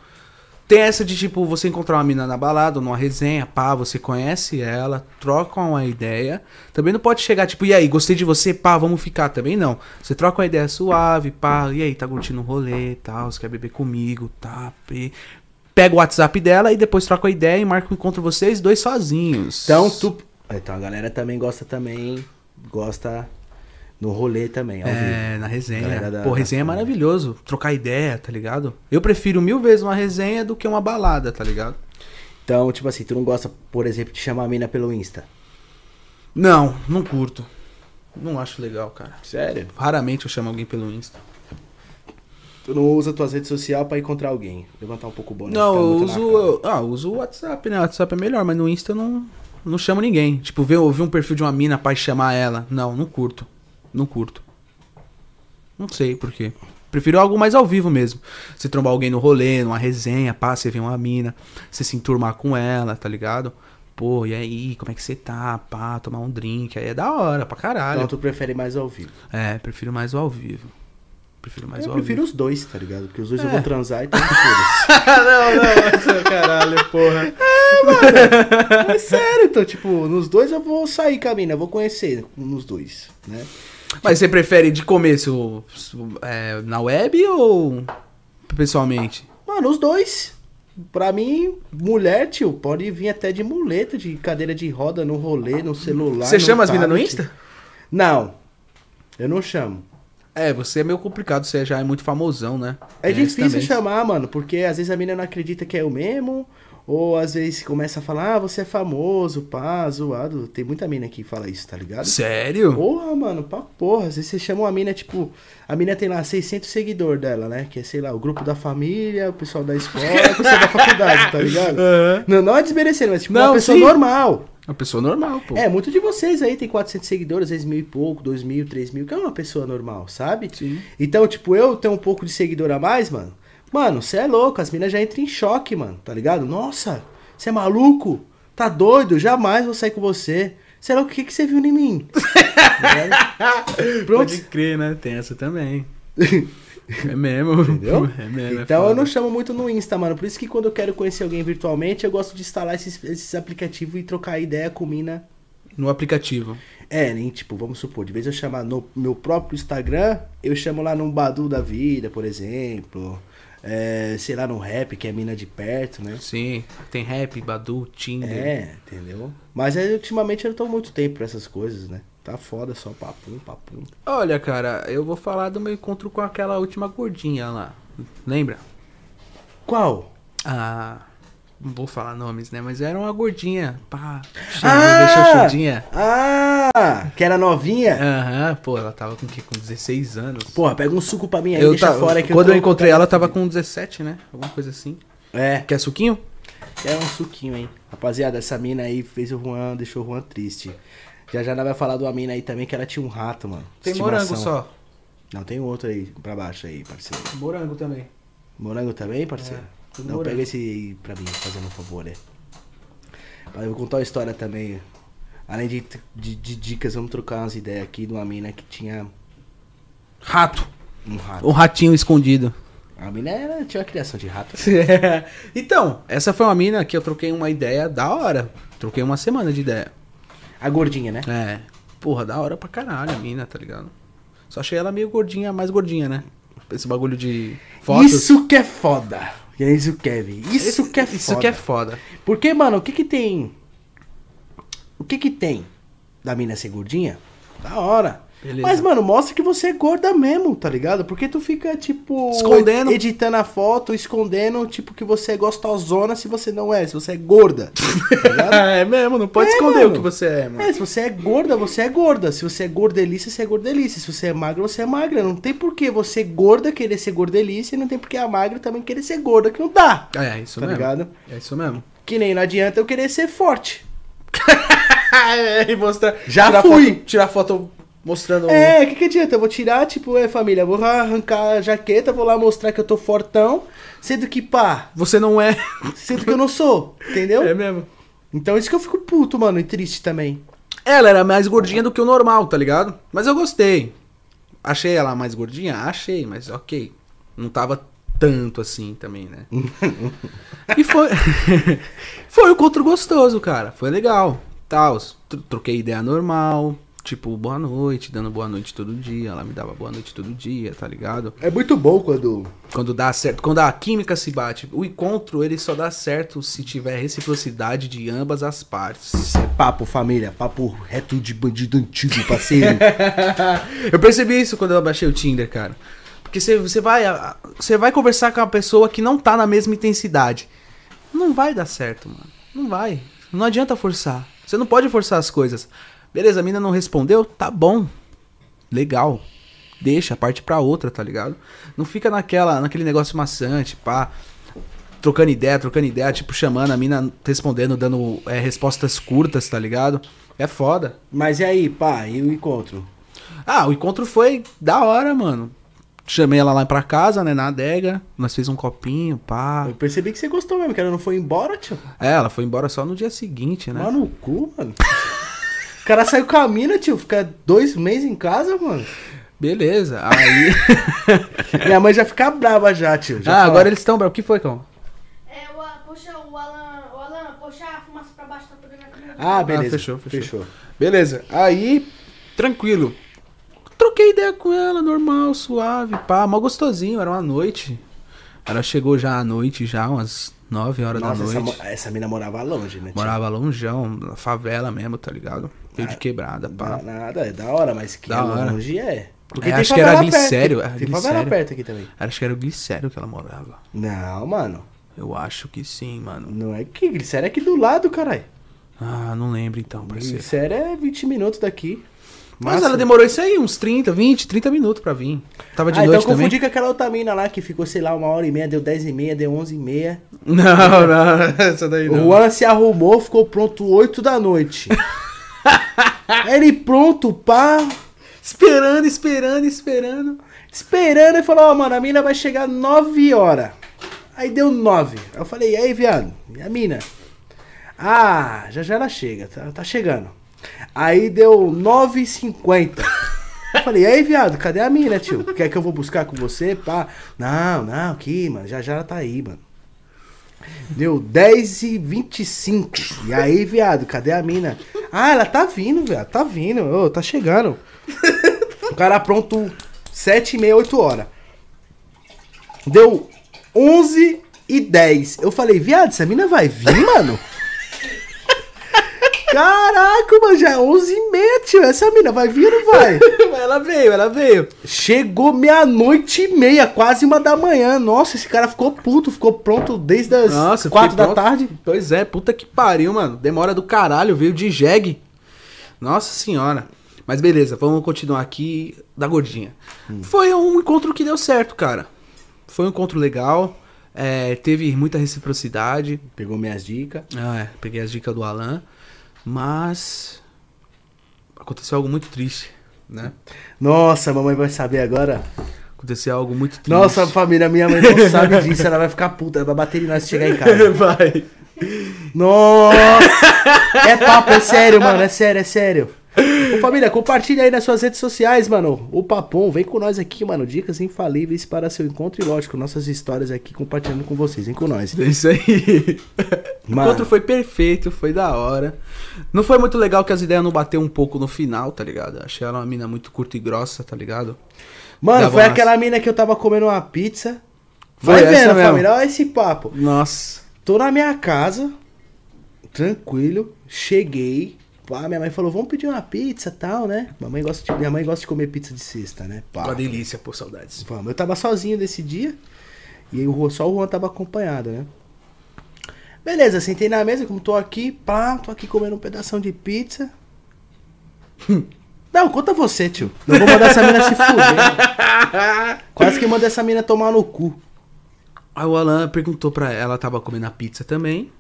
Tem essa de, tipo, você encontrar uma mina na balada, numa resenha, pá, você conhece ela, troca uma ideia. Também não pode chegar, tipo, e aí, gostei de você, pá, vamos ficar. Também não. Você troca uma ideia suave, pá, e aí, tá curtindo o rolê, tal, você quer beber comigo, tá, e... Pega o WhatsApp dela e depois troca a ideia e marca o encontro vocês dois sozinhos. Então tu. Então a galera também gosta também. Gosta no rolê também, ao É, vivo. na resenha. Da- Pô, da resenha é maravilhoso. Trocar ideia, tá ligado? Eu prefiro mil vezes uma resenha do que uma balada, tá ligado? Então, tipo assim, tu não gosta, por exemplo, de chamar a mina pelo Insta. Não, não curto. Não acho legal, cara. Sério? Raramente eu chamo alguém pelo Insta. Tu não usa tuas redes sociais pra encontrar alguém. Levantar um pouco o boné. não, tá eu uso, eu- ah, eu uso o WhatsApp, né? O WhatsApp é melhor, mas no Insta eu não, não chamo ninguém. Tipo, ver, eu vi um perfil de uma mina pra chamar ela. Não, não curto. Não curto. Não sei por quê. Prefiro algo mais ao vivo mesmo. Você trombar alguém no rolê, numa resenha, pá, você vê uma mina, você se enturmar com ela, tá ligado? Pô, e aí, como é que você tá? Pá, tomar um drink, aí é da hora, pra caralho. Então tu prefere mais ao vivo. É, prefiro mais o ao vivo. Prefiro mais eu ao prefiro vivo. os dois, tá ligado? Porque os dois eu É. vou transar e então foda-se. não, não, caralho, porra. É sério, então, tipo, nos dois eu vou sair com a mina, eu vou conhecer nos dois, né? Mas você prefere de começo é, na web ou pessoalmente? Mano, os dois. Pra mim, mulher, tio, pode vir até de muleta, de cadeira de roda, no rolê, no celular. Você no chama as minas no. Insta? Não. Eu não chamo. É, você é meio complicado, você já é muito famosão, né? É esse difícil também. chamar, mano, porque às vezes a mina não acredita que é eu mesmo, Ou às vezes começa a falar, ah, você é famoso, pá, zoado. Tem muita mina que fala isso, tá ligado? Sério? Porra, mano, pra porra. Às vezes você chama uma mina, tipo, a mina tem lá 600 seguidores dela, né? Que é, sei lá, o grupo da família, o pessoal da escola, o pessoal da faculdade, tá ligado? Aham. Não, não é desmerecendo, mas tipo, Não, uma pessoa sim. normal. Uma pessoa normal, pô. É, muito de vocês aí tem 400 seguidores, às vezes mil e pouco, dois mil, três mil, que é uma pessoa normal, sabe? Sim. Então, tipo, eu tenho um pouco de seguidor a mais, mano. Mano, você é louco, as minas já entram em choque, mano, tá ligado? Nossa, você é maluco? Tá doido? Jamais vou sair com você. Sei lá, o que, que você viu em mim? Pronto. Pode crer, né? Tem essa também. É mesmo. Entendeu? É mesmo. é Então eu foda. não chamo muito no Insta, mano. Por isso que quando eu quero conhecer alguém virtualmente, eu gosto de instalar esses, esses aplicativos e trocar ideia com mina No aplicativo. É, nem tipo, vamos supor, de vez eu chamar no meu próprio Instagram, eu chamo lá num Badu da vida, por exemplo. É, sei lá, num rap, que é mina de perto, né? Sim. Tem rap, Badu, Tinder. É, entendeu? Mas aí, ultimamente eu não tô muito tempo pra essas coisas, né? Tá foda, só papum, papum. Olha, cara, eu vou falar do meu encontro com aquela última gordinha lá. Lembra? Qual? Ah. Não vou falar nomes, né? Mas era uma gordinha. Pá. Ah! Deixou chudinha. Ah, que era novinha? Aham, pô, ela tava com o quê? Com 16 anos. Porra, pega um suco pra mim aí, eu deixa tava- fora que quando tô eu encontrei ela, tava com 17, né? Alguma coisa assim. É, Quer suquinho? é um suquinho, hein? Rapaziada, essa mina aí fez o Juan, deixou o Juan triste. Já já nós vai falar de uma mina aí também que ela tinha um rato, mano. Tem Estimação. morango só. Não, tem outro aí pra baixo aí, parceiro. Morango também. Morango também, parceiro? É, tudo Não, pega esse aí pra mim, fazendo um favor, né? Mas eu vou contar uma história também. Além de, de, de dicas, vamos trocar umas ideias aqui de uma mina que tinha Rato. um rato. Um ratinho escondido. A mina era, tinha uma criação de rato. então, essa foi uma mina que eu troquei uma ideia da hora. Troquei uma semana de ideia. A gordinha, né? É. Porra, da hora pra caralho a mina, tá ligado? Só achei ela meio gordinha, mais gordinha, né? Esse bagulho de fotos. Isso que é foda. E é isso, Kevin. Isso que é foda. Isso que é foda. Porque, mano, o que que tem... O que que tem da mina ser gordinha? Da hora. Beleza. Mas, mano, mostra que você é gorda mesmo, tá ligado? Porque tu fica, tipo... Escondendo. Editando a foto, escondendo, tipo, que você é gostosona se você não é. Se você é gorda. Tá é mesmo, não pode É, esconder mano. o que você é, mano. É, se você é gorda, você é gorda. Se você é gordelícia, você é gordelícia. Se você é magra, você é magra. Não tem por que você gorda querer ser gordelícia e não tem por que a magra também querer ser gorda, que não dá. É, isso Tá mesmo. ligado? É isso mesmo. Que nem não adianta eu querer ser forte. é, e mostrar. Já tirar fui. Foto, tirar foto mostrando. É, o que, que adianta? Eu vou tirar, tipo, é família, vou arrancar a jaqueta, vou lá mostrar que eu tô fortão, sendo que, pá, Você não é. sendo que eu não sou, entendeu? É mesmo. Então isso que eu fico puto, mano, e triste também. Ela era mais gordinha do que o normal, tá ligado? Mas eu gostei. Achei ela mais gordinha? Achei, mas ok. Não tava tanto assim também, né? e foi. foi um encontro gostoso, cara. Foi legal. Tal. tro- Troquei ideia normal. Tipo, boa noite, dando boa noite todo dia. Ela me dava boa noite todo dia, tá ligado? É muito bom quando. Quando dá certo, quando a química se bate, o encontro ele só dá certo se tiver reciprocidade de ambas as partes. Isso é papo, família, papo reto de bandido antigo, parceiro. eu percebi isso quando eu baixei o Tinder, cara. Porque você, você vai você vai conversar com uma pessoa que não tá na mesma intensidade. Não vai dar certo, mano. Não vai. Não adianta forçar. Você não pode forçar as coisas. Beleza, a mina não respondeu? Tá bom. Legal. Deixa, parte pra outra, tá ligado? Não fica naquela, naquele negócio maçante, pá. Trocando ideia, trocando ideia, tipo, chamando a mina respondendo, dando é, respostas curtas, tá ligado? É foda. Mas e aí, pá, e o encontro? Ah, o encontro foi da hora, mano. Chamei ela lá pra casa, né, na adega. Nós fez um copinho, pá. Eu percebi que você gostou mesmo, que ela não foi embora, tio. É, ela foi embora só no dia seguinte, né? Mano, no cu, mano. O cara saiu com a mina, tio, fica dois meses em casa, mano. Beleza. Aí. Minha mãe já fica brava já, tio. Já ah, fala, agora eles estão, bro. O que foi, cão? É, o, A- puxa o Alan, o Alan, puxa a fumaça pra baixo pra poder ver Ah, beleza. Ah, fechou, fechou. fechou. Beleza. Aí, tranquilo. Troquei ideia com ela, normal, suave, pá. Mó gostosinho, era uma noite. Ela chegou já à noite, já, umas 9 horas Nossa, da essa, noite. mo- essa mina morava longe, né? tio? Morava longeão, na favela mesmo, tá ligado? Meio de quebrada, pá. Da- Nada, é da hora, mas que Da é hora. longe é. É, acho que era favela perto, glicério, Tem, era tem favela glicério. perto aqui também. Acho que era o glicério que ela morava. Não, mano. Eu acho que sim, mano. Não é que Glicério é aqui do lado, caralho. Ah, não lembro então, parceiro. Glicério é 20 minutos daqui. Mas Massa. ela demorou isso aí, uns 30, 20, 30 minutos pra vir. Tava de ah, então noite eu também. confundi com aquela outra mina lá que ficou, sei lá, uma hora e meia, deu 10 e meia, deu 11 e meia. Não, não, essa daí O não. Juan se arrumou, ficou pronto 8 da noite. Ele pronto, pá, Esperando, esperando, esperando. esperando e falou, ó, mano, a mina vai chegar 9 horas. Aí deu 9. Aí eu falei, e aí, viado? E a mina? Ah, já já ela chega, tá, tá chegando. Aí deu 9h50. Eu falei, e aí, viado, cadê a mina, tio? Quer que eu vou buscar com você? Pá. Não, não, aqui, mano, já já ela tá aí, mano. Deu 10 e 25 E aí, viado, cadê a mina? Ah, ela tá vindo, viado, tá vindo, ô, tá chegando. O cara pronto 7 e meia, 8 horas. Deu 11 e 10. Eu falei, viado, essa mina vai vir, mano? Caraca, mano, já é 11 e meia, tio. Essa mina vai vir ou não vai? ela veio, ela veio. Chegou meia-noite e meia, quase uma da manhã. Nossa, esse cara ficou puto, ficou pronto desde as Nossa, eu 4 fiquei da tarde. Pois é, puta que pariu, mano. Demora do caralho, veio de jegue. Nossa senhora. Mas beleza, vamos continuar aqui da gordinha. Foi um encontro que deu certo, cara. Foi um encontro legal. é, teve muita reciprocidade. Pegou minhas dicas. Ah, é, peguei as dicas do Alan. Mas. Aconteceu algo muito triste, né? Nossa, a mamãe vai saber agora. Aconteceu algo muito triste. Nossa, família, minha mãe não sabe disso. Ela vai ficar puta, ela vai bater em nós se chegar em casa. vai. Nossa! É papo, é sério, mano, é sério, é sério. Ô família, compartilha aí nas suas redes sociais, mano. O Papom, vem com nós aqui, mano. Dicas infalíveis para seu encontro e, lógico, nossas histórias aqui compartilhando com vocês. Vem com nós. É isso aí. O Mano. encontro foi perfeito, foi da hora. Não foi muito legal que as ideias não bateu um pouco no final, tá ligado? Achei ela uma mina muito curta e grossa, tá ligado? Mano, Dava foi umas- aquela mina que eu tava comendo uma pizza. Foi Vai essa vendo, mesmo. família, olha esse papo. Nossa. Tô na minha casa, tranquilo, cheguei. Pá, minha mãe falou, vamos pedir uma pizza e tal, né? Minha mãe, gosta de, minha mãe gosta de comer pizza de sexta, né? Pá. Uma delícia, pô, saudades. Vamos, eu tava sozinho desse dia. E aí o só o Juan tava acompanhado, né? Beleza, sentei na mesa, como tô aqui, pá, tô aqui comendo um pedação de pizza. Não, conta você, tio. Eu vou mandar essa mina se fuder. Quase que manda essa mina tomar no cu. Aí o Alan perguntou pra ela, ela tava comendo a pizza também.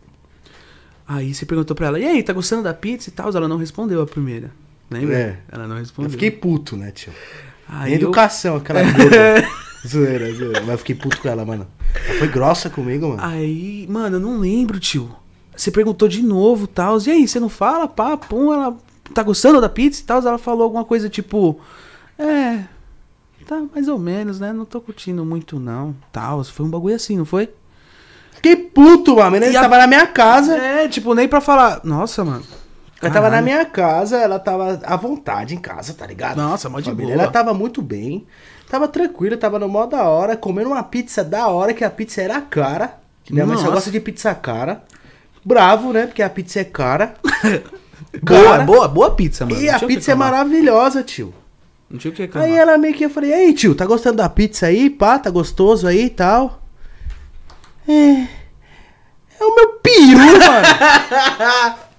Aí você perguntou pra ela, e aí, tá gostando da pizza e tal? Ela não respondeu a primeira. Lembra? É. Ela não Eu respondeu. fiquei puto, né, tio? Aí eu- Educação, aquela gorda. zoeira, zoeira. Mas eu fiquei puto com ela, mano. Ela foi grossa comigo, mano. Aí, mano, eu não lembro, tio. Você perguntou de novo, tal. E aí, você não fala, pá, pum, ela tá gostando da pizza e tal? Ela falou alguma coisa tipo, é, tá mais ou menos, né? Não tô curtindo muito não, tal. Foi um bagulho assim, não foi? Fiquei puto, mano. Ela E a- tava na minha casa. É, tipo, nem pra falar, nossa, mano. Ela tava na minha casa, ela tava à vontade em casa, tá ligado? Nossa, mó de Família, boa. Ela tava muito bem. Tava tranquila, tava no mó da hora, comendo uma pizza da hora, que a pizza era cara. Minha mãe só Nossa. gosta de pizza cara. Bravo, né? Porque a pizza é cara. Boa, Cara. boa, boa pizza, mano. E Não a pizza é maravilhosa, tio. Não tinha o que reclamar. Aí ela meio que eu falei, ei tio, tá gostando da pizza aí? Pá, tá gostoso aí e tal? É. É o meu peru, mano.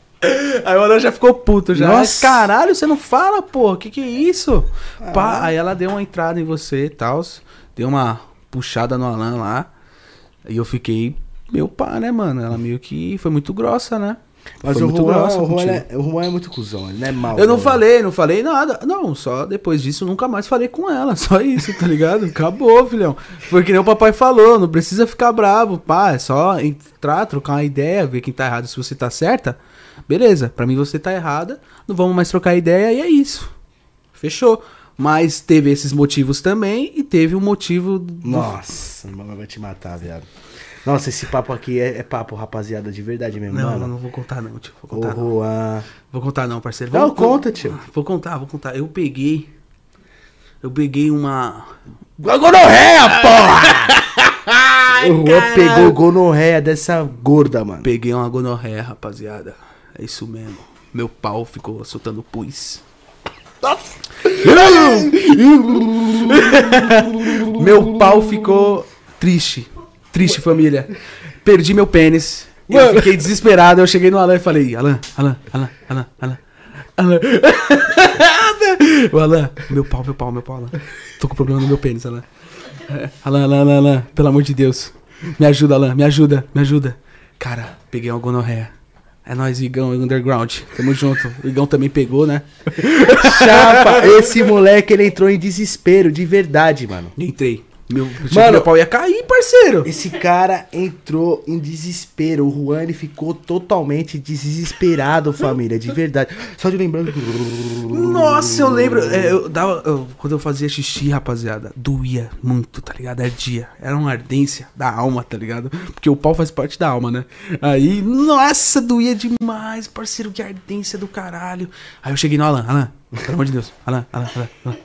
Aí o Alan já ficou puto já. Nossa. Caralho, você não fala, pô. Que que é isso? Ah. Pá, aí ela deu uma entrada em você e tal. Deu uma puxada no Alan lá. E eu fiquei meu pá, né, mano? Ela meio que foi muito grossa, né? Mas foi o Juan, o, Juan é, o Juan é muito cuzão, ele não é mal. Eu não né? falei, não falei nada. Não, só depois disso eu nunca mais falei com ela. Só isso, tá ligado? Acabou, filhão. Foi que nem o papai falou, não precisa ficar bravo, pá. É só entrar, trocar uma ideia, ver quem tá errado se você tá certa. Beleza, pra mim você tá errada. Não vamos mais trocar ideia e é isso. Fechou. Mas teve esses motivos também e teve o motivo do... Nossa, mamãe vai te matar, viado. Nossa, esse papo aqui é, é papo, rapaziada, de verdade mesmo, Não, mano. não, não vou contar não, tio. Vou contar não. Juan. Vou contar não, parceiro. Não, Vamos- conta, tio. Vou contar, vou contar. Eu peguei. Eu peguei uma. Gonorreia, porra! o Juan pegou gonorreia dessa gorda, mano. Peguei uma gonorreia, rapaziada. É isso mesmo. Meu pau ficou soltando pus. Meu pau ficou triste. Triste, família. Perdi meu pênis. Eu fiquei desesperado. Eu cheguei no Alan e falei: Alan, Alan, Alan, Alan, Alan. Alan. o Alan, meu pau, meu pau, meu pau, Alan. Tô com problema no meu pênis, Alan. É, Alan, Alan, Alan, Alan, pelo amor de Deus. Me ajuda, Alan, me ajuda, me ajuda. Cara, peguei uma gonorreia. É nóis, Igão, Underground. Tamo junto. O Igão também pegou, né? Chapa, esse moleque, ele entrou em desespero, de verdade, mano. Entrei. Meu, Mano- meu pau ia cair, parceiro. Esse cara entrou em desespero. O Juan ele ficou totalmente desesperado, família, de verdade. Só de lembrando. Nossa, eu lembro. é, eu dava, eu- quando eu fazia xixi, rapaziada, doía muito, tá ligado? Ardia. Era uma ardência da alma, tá ligado? Porque o pau faz parte da alma, né? Aí, nossa, doía demais, parceiro, que ardência do caralho. Aí eu cheguei no Alan, Alan, pelo amor de Deus, Alan, Alan, Alan. Alan.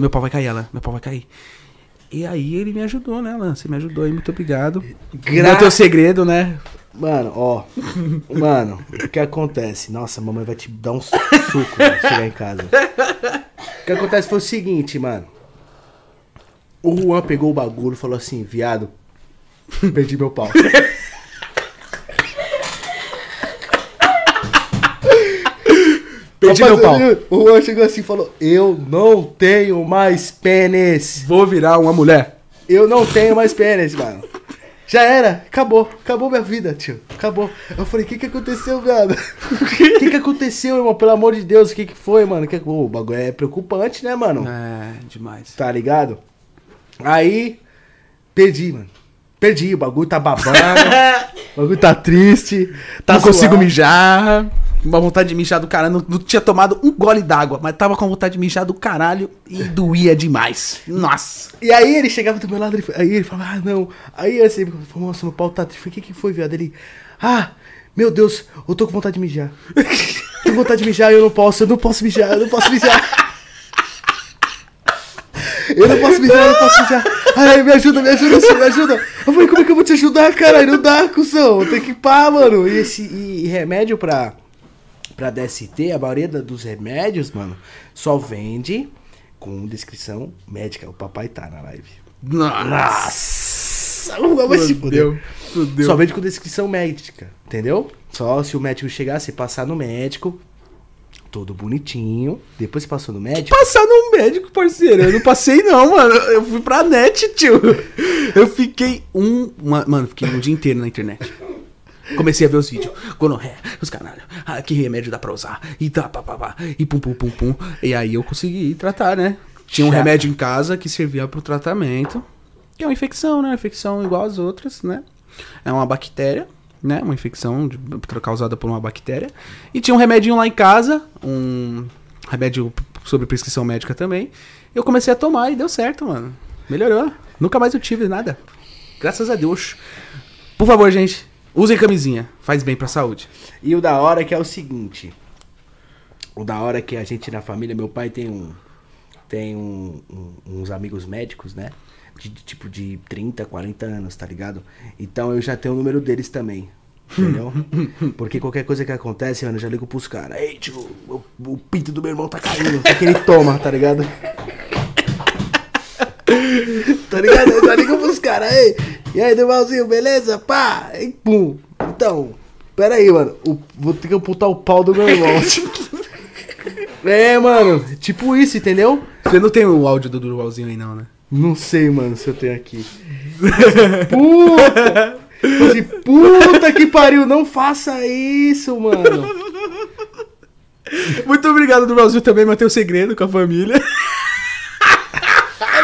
Meu pau vai cair, Alan, meu pau vai cair. E aí ele me ajudou, né, Alan? Você me ajudou aí, muito obrigado. Gra- Deu teu segredo, né? Mano, ó. Mano, o que acontece? Nossa, a mamãe vai te dar um suco quando chegar em casa. O que acontece foi o seguinte, mano. O Juan pegou o bagulho e falou assim, viado, perdi meu pau. Perdi meu pau. O Juan chegou assim e falou, eu não tenho mais pênis. Vou virar uma mulher. Eu não tenho mais pênis, mano. Já era, acabou, acabou minha vida, tio. Acabou. Eu falei, o que que aconteceu, viado? O que que aconteceu, irmão? Pelo amor de Deus, o que que foi, mano? Que... Ô, o bagulho é preocupante, né, mano? É, demais. Tá ligado? Aí, perdi, mano. Perdi, o bagulho tá babando. o bagulho tá triste. Tá não consigo mijar. Uma vontade de mijar do caralho. Não, não tinha tomado um gole d'água, mas tava com vontade de mijar do caralho e doía demais. Nossa. E aí ele chegava do meu lado, ele, aí ele falava, ah, não. Aí eu assim, nossa, meu pau tá o que que foi, viado? Ele, ah, meu Deus, eu tô com vontade de mijar. tô com vontade de mijar, eu não posso, eu não posso mijar, eu não posso mijar. Eu não posso mijar, eu não posso mijar. Ai, me ajuda, me ajuda, senhor, me ajuda. Eu falei, como é que eu vou te ajudar, cara? Não dá, cuzão. Tem que pá, mano. E, esse, e, e remédio pra, pra DST, a maioria dos remédios, mano, só vende com descrição médica. O papai tá na live. Nossa! Não vai se fuder. Só vende com descrição médica, entendeu? Só se o médico chegar, se passar no médico, todo bonitinho. Depois passou no médico, Passar no médico, parceiro. Eu não passei, não, mano. Eu fui pra net, tio. Eu fiquei um. mano, fiquei um dia inteiro na internet. Comecei a ver os vídeos. Gonorré, os caralho. Ah, que remédio dá pra usar? E tá, pá, pá, pá. E pum, pum, pum, pum. E aí eu consegui tratar, né? Tinha um remédio em casa que servia pro tratamento. Que é uma infecção, né? Infecção igual às outras, né? É uma bactéria, né? Uma infecção de- causada por uma bactéria. E tinha um remedinho lá em casa, um remédio sobre prescrição médica também. Eu comecei a tomar e deu certo, mano. Melhorou. Nunca mais eu tive nada. Graças a Deus. Por favor, gente, usem camisinha. Faz bem pra saúde. E o da hora que é o seguinte. O da hora é que a gente na família, meu pai tem um. Tem um- um- uns amigos médicos, né? De, de tipo de 30, 40 anos, tá ligado? Então eu já tenho o número deles também. Entendeu? Porque qualquer coisa que acontece, mano, eu já ligo pros caras. Ei, tio, o, o pinto do meu irmão tá caindo. O que, que ele toma, tá ligado? Tá ligado? Eu já ligo pros caras. Ei, e aí, Devalzinho, beleza? Pá! E pum. Então, pera aí, mano. O- vou ter que amputar o pau do meu irmão. é, mano. Tipo isso, entendeu? Você não tem o áudio do Durvalzinho aí, não, né? Não sei, mano, se eu tenho aqui. Puta! Assim, Puta que pariu, não faça isso, mano. Muito obrigado, Durvalzinho, também mantém o segredo com a família.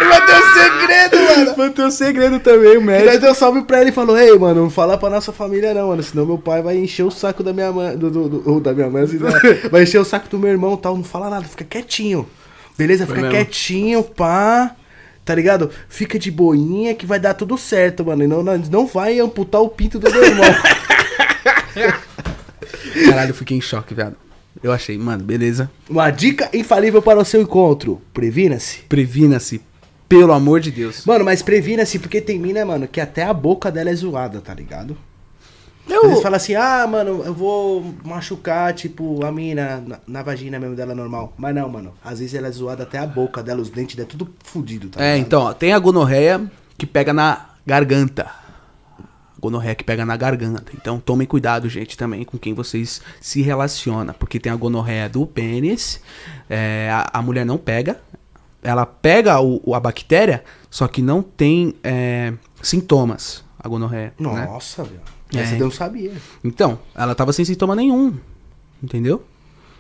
Ele vai ter um segredo, mano. mantém o segredo também, o E médico. daí deu salve pra ele e falou, ei, mano, não fala pra nossa família não, mano. Senão meu pai vai encher o saco da minha mãe. Do, do, do- ou da minha mãe, assim, né? Vai encher o saco do meu irmão e tal. Não fala nada, fica quietinho. Beleza? Foi Fica mesmo. quietinho, pá. Tá ligado? Fica de boinha que vai dar tudo certo, mano. E não, não, não vai amputar o pinto do meu irmão. Caralho, eu fiquei em choque, viado. Eu achei, mano, beleza. Uma dica infalível para o seu encontro. Previna-se. Previna-se, pelo amor de Deus. Mano, mas previna-se porque tem mina, mano, que até a boca dela é zoada, tá ligado? Às Eu, vezes fala assim, ah, mano, eu vou machucar, tipo, a mina na, na vagina mesmo dela normal. Mas não, mano. Às vezes ela é zoada até a boca dela, os dentes dela, tudo fudido, tá É, ligado? então, ó, tem a gonorreia que pega na garganta. Gonorreia que pega na garganta. Então tomem cuidado, gente, também com quem vocês se relacionam. Porque tem a gonorreia do pênis. é, a, a mulher não pega. Ela pega o, a bactéria, só que não tem é, sintomas. A gonorreia. né? Nossa, velho. É. Essa eu não sabia. Então, ela tava sem sintoma nenhum. Entendeu?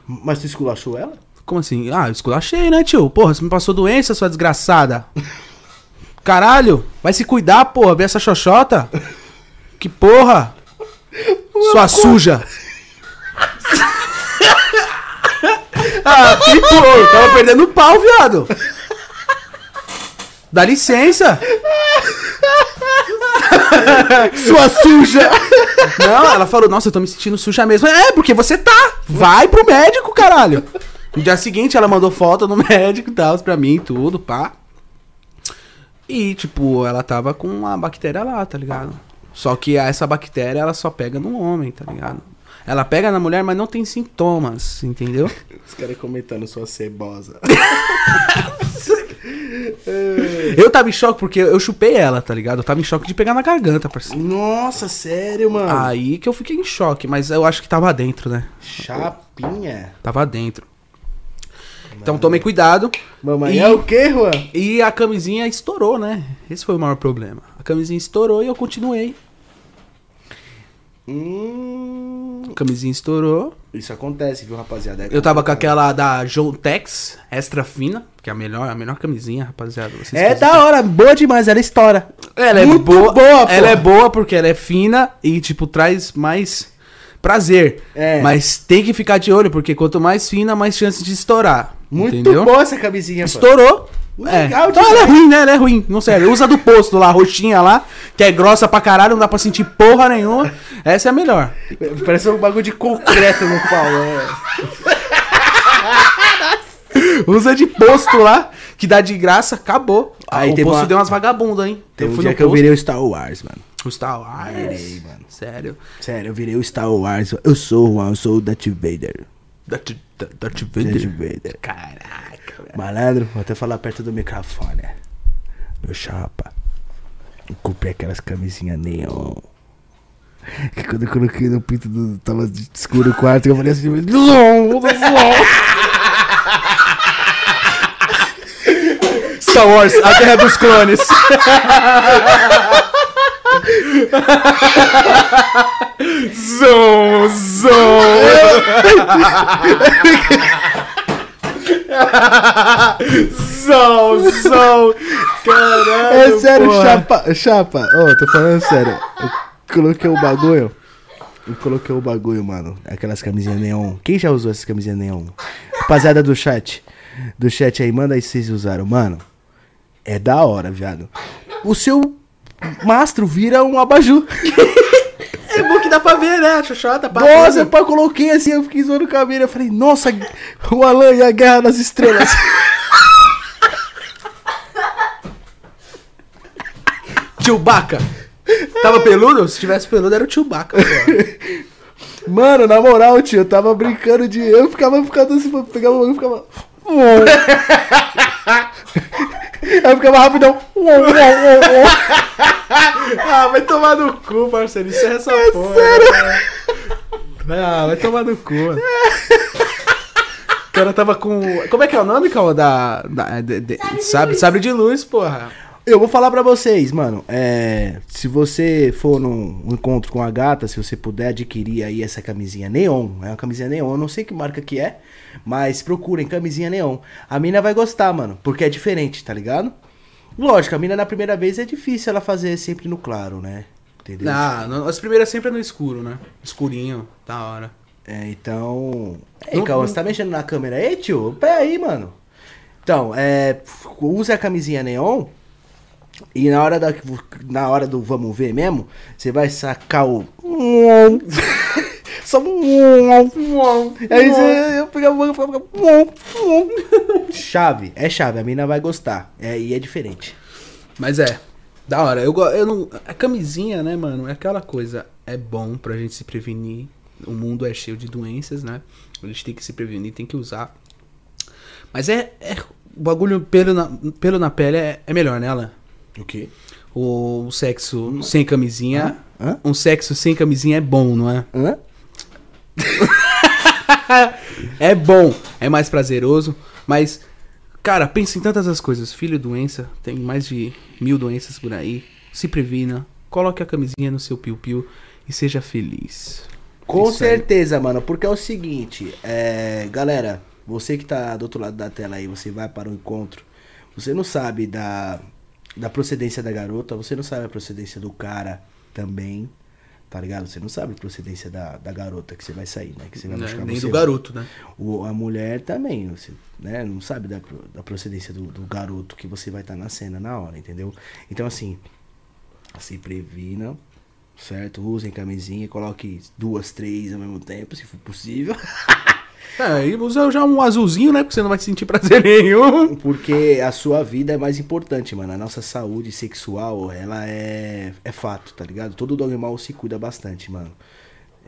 Mas tu esculachou ela? Como assim? Ah, eu esculachei, né, tio? Porra, você me passou doença, sua desgraçada. Caralho, vai se cuidar, porra. Vê essa xoxota. Que porra. Sua suja. ah, porra. Tava perdendo pau, viado. Dá licença. Sua suja! Não, ela falou, nossa, eu tô me sentindo suja mesmo. É, porque você tá. Vai pro médico, caralho. No dia seguinte, ela mandou foto no médico e tal, pra mim, tudo, pá. E, tipo, ela tava com uma bactéria lá, tá ligado? Só que essa bactéria, ela só pega no homem, tá ligado? Ela pega na mulher, mas não tem sintomas, entendeu? Os caras comentando sua cebosa. Eu tava em choque porque eu chupei ela, tá ligado? Eu tava em choque de pegar na garganta, parceiro. Nossa, sério, mano. Aí que eu fiquei em choque, mas eu acho que tava dentro, né? Chapinha. Tava dentro. Então tomem cuidado. Mamãe E- é o quê, Juan? E a camisinha estourou, né? Esse foi o maior problema. A camisinha estourou e eu continuei. Hum, camisinha estourou. isso acontece, viu, rapaziada? É Eu tava com aquela da Jontex, extra fina, que é a melhor, a melhor camisinha, rapaziada. Vocês É da hora, boa demais, ela estoura. Ela é Muito boa, boa. Ela é boa porque ela é fina e, tipo, traz mais prazer. É. Mas tem que ficar de olho, porque quanto mais fina, mais chance de estourar. Muito entendeu? boa essa camisinha. Estourou. É. Legal Então ela é ruim, né? Ela é ruim. Não serve. Usa do posto lá, roxinha lá, que é grossa pra caralho, não dá pra sentir porra nenhuma. Essa é a melhor. Parece um bagulho de concreto no pau, né? Usa de posto lá, que dá de graça, acabou. Aí o posto uma- deu umas vagabundas, hein? Tem um dia que eu virei o Star Wars, mano. O Star Wars. Virei, mano. Sério. Sério, eu virei o Star Wars. Eu sou o Juan, eu sou o Darth Vader. Darth, Darth Darth Vader. Vader. Caraca, velho. Malandro, vou até falar perto do microfone. Meu chapa. Eu comprei aquelas camisinhas neon. Que quando eu coloquei no pinto do. Tava escuro o quarto, eu falei assim, Star Wars, a Guerra dos Clones. Zon, zon. Zon, zon. Caralho. É sério, porra. chapa. Chapa, ó, tô falando sério. Eu coloquei o bagulho. Eu coloquei o bagulho, mano. Aquelas camisinhas neon. Quem já usou essas camisinhas neon? Rapaziada do chat. Do chat aí, manda aí se vocês usaram. Mano, é da hora, viado. O seu mastro vira um abajur. É bom que dá pra ver, né? A xoxota, pá. Nossa, pá, eu coloquei assim, eu fiquei zoando o cabelo. Eu falei, nossa, o Alan e a Guerra das Estrelas. Chewbacca. Tava peludo? Se tivesse peludo, era o Chewbacca. Mano, na moral, tio, eu tava brincando de. Eu ficava ficando assim, pegava o bagulho e ficava. Eu ficava rapidão. ah, vai tomar no cu, parceiro. Isso é essa porra. né? Ah, vai tomar no cu. mano. O cara tava com. Como é que é o nome, Calma? Da. da de- de- sabe, sabre de luz, porra. Eu vou falar pra vocês, mano. É, se você for num encontro com a gata, se você puder adquirir aí essa camisinha neon, é uma camisinha neon, eu não sei que marca que é, mas procurem camisinha neon. A mina vai gostar, mano, porque é diferente, tá ligado? Lógico, a mina na primeira vez é difícil ela fazer sempre no claro, né? Entendeu? Ah, as primeiras sempre é no escuro, né? Escurinho, da hora. É, então. Ei, Cauã, você tá mexendo na câmera aí, tio? Pé aí, mano. Então, é. Use a camisinha neon. E na hora, da, na hora do vamos ver mesmo, você vai sacar o. Só um. Aí você, eu pegava e ficava. Chave, é chave, a mina vai gostar. É, e é diferente. Mas é, da hora. Eu, eu não. A camisinha, né, mano? É aquela coisa. É bom pra gente se prevenir. O mundo é cheio de doenças, né? A gente tem que se prevenir, tem que usar. Mas é. é o bagulho pelo na, pelo na pele é, é melhor, né, Alan? O quê? O sexo sem camisinha. Hã? Um sexo sem camisinha é bom, não é? Hã? É bom, é mais prazeroso, mas, cara, pensa em tantas as coisas. Filho, doença, tem mais de mil doenças por aí. Se previna, coloque a camisinha no seu piu-piu e seja feliz. Com Isso aí. certeza, mano, porque é o seguinte, é, galera, você que tá do outro lado da tela aí, você vai para o encontro, você não sabe da, da procedência da garota, você não sabe a procedência do cara também, tá ligado? Você não sabe a procedência da, da garota que você vai sair, né? Que você vai Né, buscar Nem você. do garoto, né? O, a mulher também, você, né? Não sabe da, da procedência do, do garoto que você vai estar na cena na hora, entendeu? Então, assim, se previnam, certo? Usem camisinha, coloque duas, três ao mesmo tempo, se for possível. É, e usa já um azulzinho, né? Porque você não vai sentir prazer nenhum. Porque a sua vida é mais importante, mano. A nossa saúde sexual, ela é, é fato, tá ligado? Todo dogmal se cuida bastante, mano.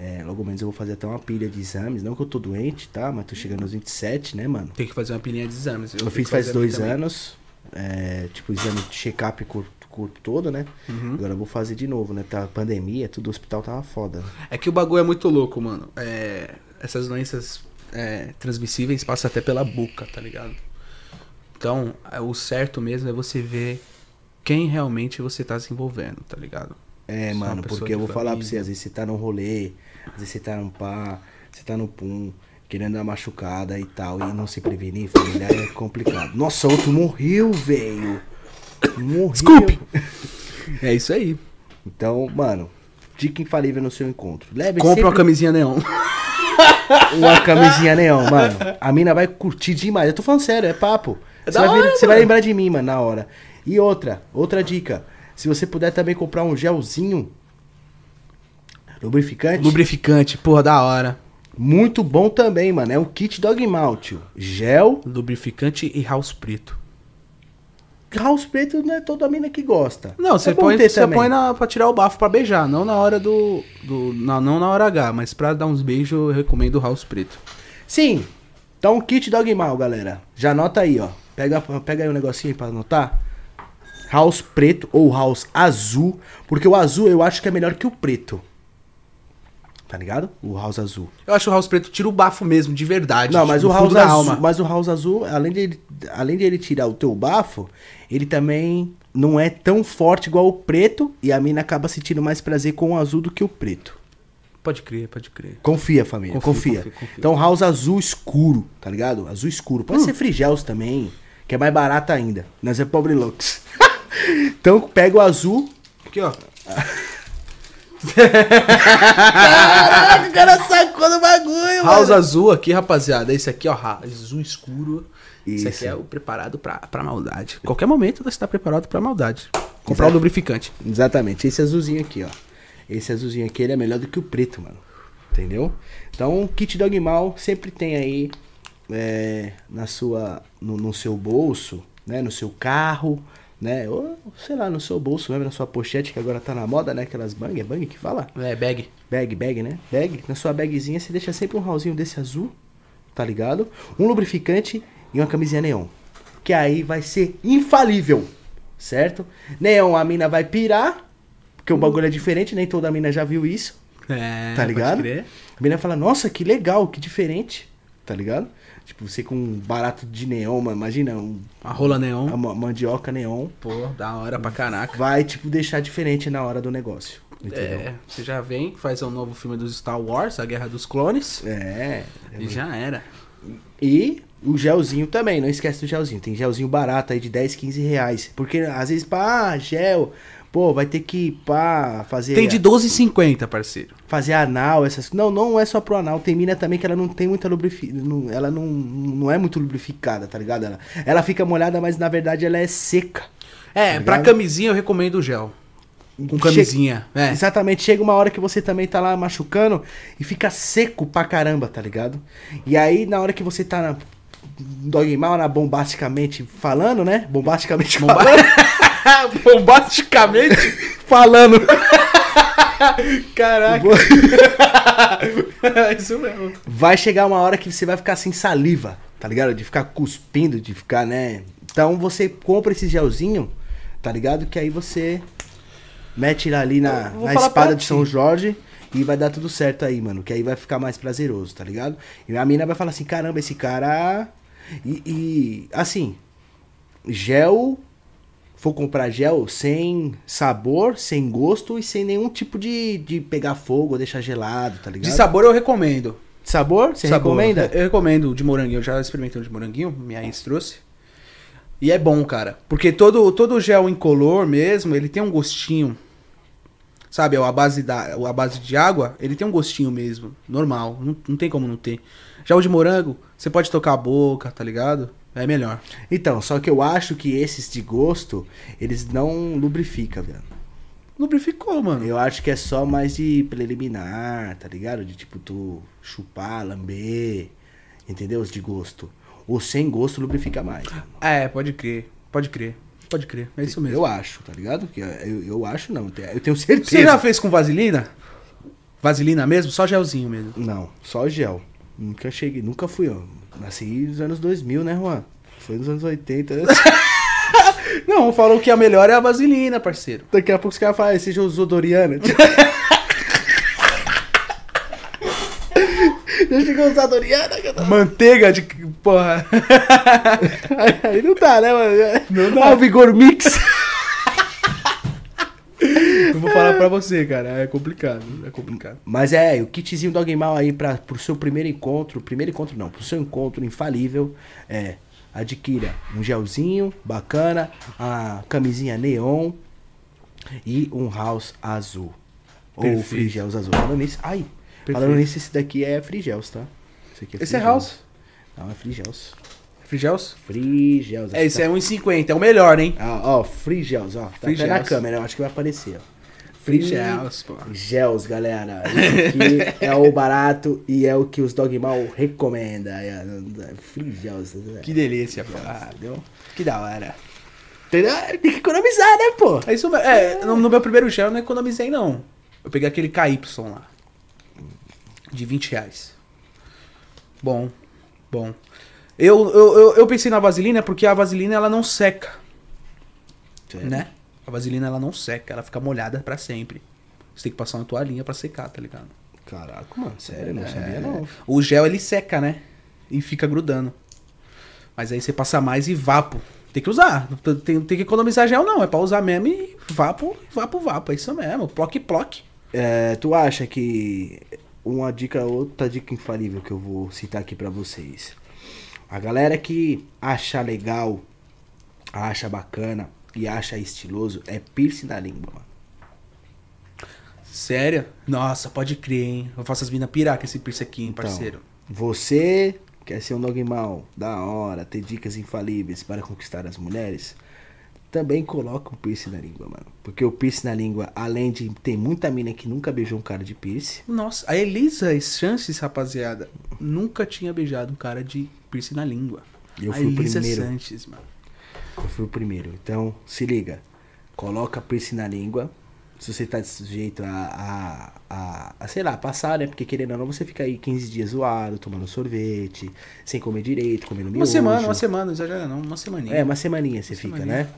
É, logo menos eu vou fazer até uma pilha de exames. Não que eu tô doente, tá? Mas tô chegando aos 27, né, mano? Tem que fazer uma pilinha de exames. Eu tenho fiz faz dois também. anos. É, tipo, exame de check-up corpo, corpo todo, né? Uhum. Agora eu vou fazer de novo, né? Tá pandemia, tudo o hospital tava foda. É que o bagulho é muito louco, mano. É, essas doenças é, transmissíveis passam até pela boca, tá ligado? Então, é, o certo mesmo é você ver quem realmente você tá se envolvendo, tá ligado? É, Se é uma mano, pessoa porque eu vou falar pra você, família. às vezes você tá num rolê, às vezes você tá num pá, você tá no pum, querendo dar machucada e tal, e não se prevenir, família, é complicado. Nossa, outro morreu, velho. Morreu. Desculpe. É isso aí. Então, mano, dica infalível no seu encontro. Leve Compra uma sempre camisinha neon. uma camisinha neon, mano. A mina vai curtir demais. Eu tô falando sério, é papo. É Você, da vai, hora, você vai lembrar de mim, mano, na hora. E outra, outra dica. Se você puder também comprar um gelzinho lubrificante, Lubrificante, porra, da hora. muito bom também, mano. É um kit Dog Malt. Gel, Lubrificante e house preto. House preto não é toda mina que gosta. Não, você É põe, você também. põe na, pra tirar o bafo pra beijar, não na hora do. do não, não na hora H, mas pra dar uns beijos eu recomendo o house preto. Sim. Então, kit Dog Mal, galera. Já anota aí, ó. Pega, pega aí um negocinho pra anotar. House preto ou house azul. Porque o azul eu acho que é melhor que o preto. Tá ligado? O house azul. Eu acho o house preto tira o bafo mesmo, de verdade. Não, mas o house azul, alma. mas o house azul, além de, ele, além de ele tirar o teu bafo, ele também não é tão forte igual o preto. E a mina acaba sentindo mais prazer com o azul do que o preto. Pode crer, pode crer. Confia, família. Confia. confio. Então, house azul escuro, tá ligado? Azul escuro. Pode ser frigels também, que é mais barato ainda. Nós é pobre loucos. então, pega o azul. Aqui, ó. Caraca, o cara sacou do bagulho, House azul aqui, rapaziada. Esse aqui, ó, azul escuro. Esse Isso. aqui é o preparado pra, pra maldade. Qualquer momento você está preparado pra maldade. Comprar o lubrificante. Exatamente, esse azulzinho aqui, ó. Esse azulzinho aqui, ele é melhor do que o preto, mano. Entendeu? Então, kit Dog Mal sempre tem aí é, na sua, no, no seu bolso, né? No seu carro, né? Ou, sei lá, no seu bolso mesmo, na sua pochete, que agora tá na moda, né? Aquelas bang, é bang que fala? É, bag. Bag, bag, né? Bag. Na sua bagzinha você deixa sempre um rauzinho desse azul, tá ligado? Um lubrificante e uma camisinha neon. Que aí vai ser infalível, certo? Neon, a mina vai pirar, porque o bagulho é diferente, nem toda mina já viu isso, É, tá ligado? A mina fala, nossa, que legal, que diferente, tá ligado? Tipo, você com um barato de neon, mano, imagina, um, A rola neon. uma mandioca neon, Pô, da hora pra caraca. vai, tipo, deixar diferente na hora do negócio, entendeu? É, você já vem, faz um novo filme dos Star Wars, A Guerra dos Clones. É, E já era. E o gelzinho também, não esquece do gelzinho. Tem gelzinho barato aí de 10, 15 reais. Porque às vezes, pá, gel, pô, vai ter que, pá, fazer. Tem de 12,50, parceiro. Fazer anal, essas. Não, não é só pro anal. Tem mina também que ela não tem muita lubrificação. Ela não, não é muito lubrificada, tá ligado? Ela, ela fica molhada, mas na verdade ela é seca. É, Tá pra camisinha eu recomendo o gel. Com camisinha. É. Exatamente, chega uma hora que você também tá lá machucando e fica seco pra caramba, tá ligado? E aí, na hora que você tá na dog mal, na bombasticamente falando, né? Bombasticamente Bomba- falando. Bombasticamente. falando. Caraca. é isso mesmo. Vai chegar uma hora que você vai ficar sem saliva, tá ligado? De ficar cuspindo, de ficar, né? Então você compra esse gelzinho, tá ligado? Que aí você mete ali na, na espada de. São Jorge e vai dar tudo certo aí, mano. Que aí vai ficar mais prazeroso, tá ligado? E a mina vai falar assim, caramba, esse cara. E, e, assim, gel. For comprar gel sem sabor, sem gosto e sem nenhum tipo de, de pegar fogo ou deixar gelado, tá ligado? De sabor eu recomendo. Sabor? Você Sabor. recomenda? Eu recomendo o de moranguinho. Eu já experimentei o de moranguinho, minha ex trouxe. E é bom, cara. Porque todo, todo gel incolor mesmo, ele tem um gostinho. Sabe, a base, da, a base de água, ele tem um gostinho mesmo. Normal. Não, não tem como não ter. Já o de morango, você pode tocar a boca, tá ligado? É melhor. Então, só que eu acho que esses de gosto, eles não lubrificam, velho. Lubrificou, mano. Eu acho que é só mais de preliminar, tá ligado? De tipo, tu chupar, lamber, entendeu? Os de gosto. O sem gosto lubrifica mais. É, pode crer. Pode crer. Pode crer. É isso mesmo. Eu acho, tá ligado? Que eu, eu acho não, eu tenho certeza. Você já fez com vaselina? Vaselina mesmo? Só gelzinho mesmo. Não, só gel. Nunca cheguei, nunca fui, ó. Nasci nos anos 2000, né, Juan? Foi nos anos 80. Não, falou que a melhor é a vaselina, parceiro. Daqui a pouco os caras falam, "Ah, você já usou Doriana? já chegou a usar Doriana? Manteiga de. Porra. Aí não dá, né, mano? Não dá. Ah, o Vigor Mix. Eu vou falar pra você, cara. É complicado. É complicado. Mas é, o kitzinho Dog Mal aí pra, pro seu primeiro encontro, primeiro encontro não, pro seu encontro infalível, é, adquira um gelzinho bacana, a camisinha neon e um house azul. Ou Perfeito. free gels azul. Falando nisso, ai, falando nisso, esse daqui é free gels, tá? Esse aqui Esse é house? Não, é free gels. Frigels? Free gels. É, esse é 1,50. É o melhor, hein? Ó, ó, free gels, ó. Tá até na câmera, eu acho que vai aparecer, ó. Free gels, pô. Gels, galera. Esse aqui é o barato e é o que os Dogmal recomenda. É, Free gels. Que delícia, pô. Ah, entendeu? Que da hora. Tem que economizar, né, pô? É isso. É, no, no meu primeiro gel eu não economizei, não. Eu peguei aquele KY lá. De 20 reais. Bom. Bom. Eu, eu, eu, eu pensei na vaselina porque a vaselina ela não seca, né? A vaselina ela não seca, ela fica molhada pra sempre. Você tem que passar uma toalhinha pra secar, tá ligado? Caraca, mano, sério, eu não É. sabia não. O gel ele seca, né? E fica grudando. Mas aí você passa mais e vapo. Tem que usar. Tem, tem que economizar gel, não. É pra usar mesmo e vapo, vapo, vapo. É isso mesmo. Ploc, ploc. É, tu acha que uma dica, outra dica infalível que eu vou citar aqui pra vocês. A galera que acha legal, acha bacana e acha estiloso é piercing na língua, mano. Sério? Nossa, pode crer, hein? Eu faço as minas pirar com esse piercing aqui, hein, Então, parceiro. Você quer ser um dogmal da hora, ter dicas infalíveis para conquistar as mulheres? Também coloca o piercing na língua, mano. Porque o piercing na língua, além de ter muita mina que nunca beijou um cara de piercing, Nossa, a Elisa Chances, rapaziada, nunca tinha beijado um cara de piercing na língua. Eu a fui o Elisa primeiro. Sanches, mano. eu fui o primeiro. Então, se liga. Coloca piercing na língua. Se você tá sujeito a, a, a, a, sei lá, passar, né? Porque querendo ou não, você fica aí 15 dias zoado, tomando sorvete, sem comer direito, comendo Uma miojo. semana, uma semana, exagera não, uma semaninha. É, uma semaninha você fica, semaninha. né?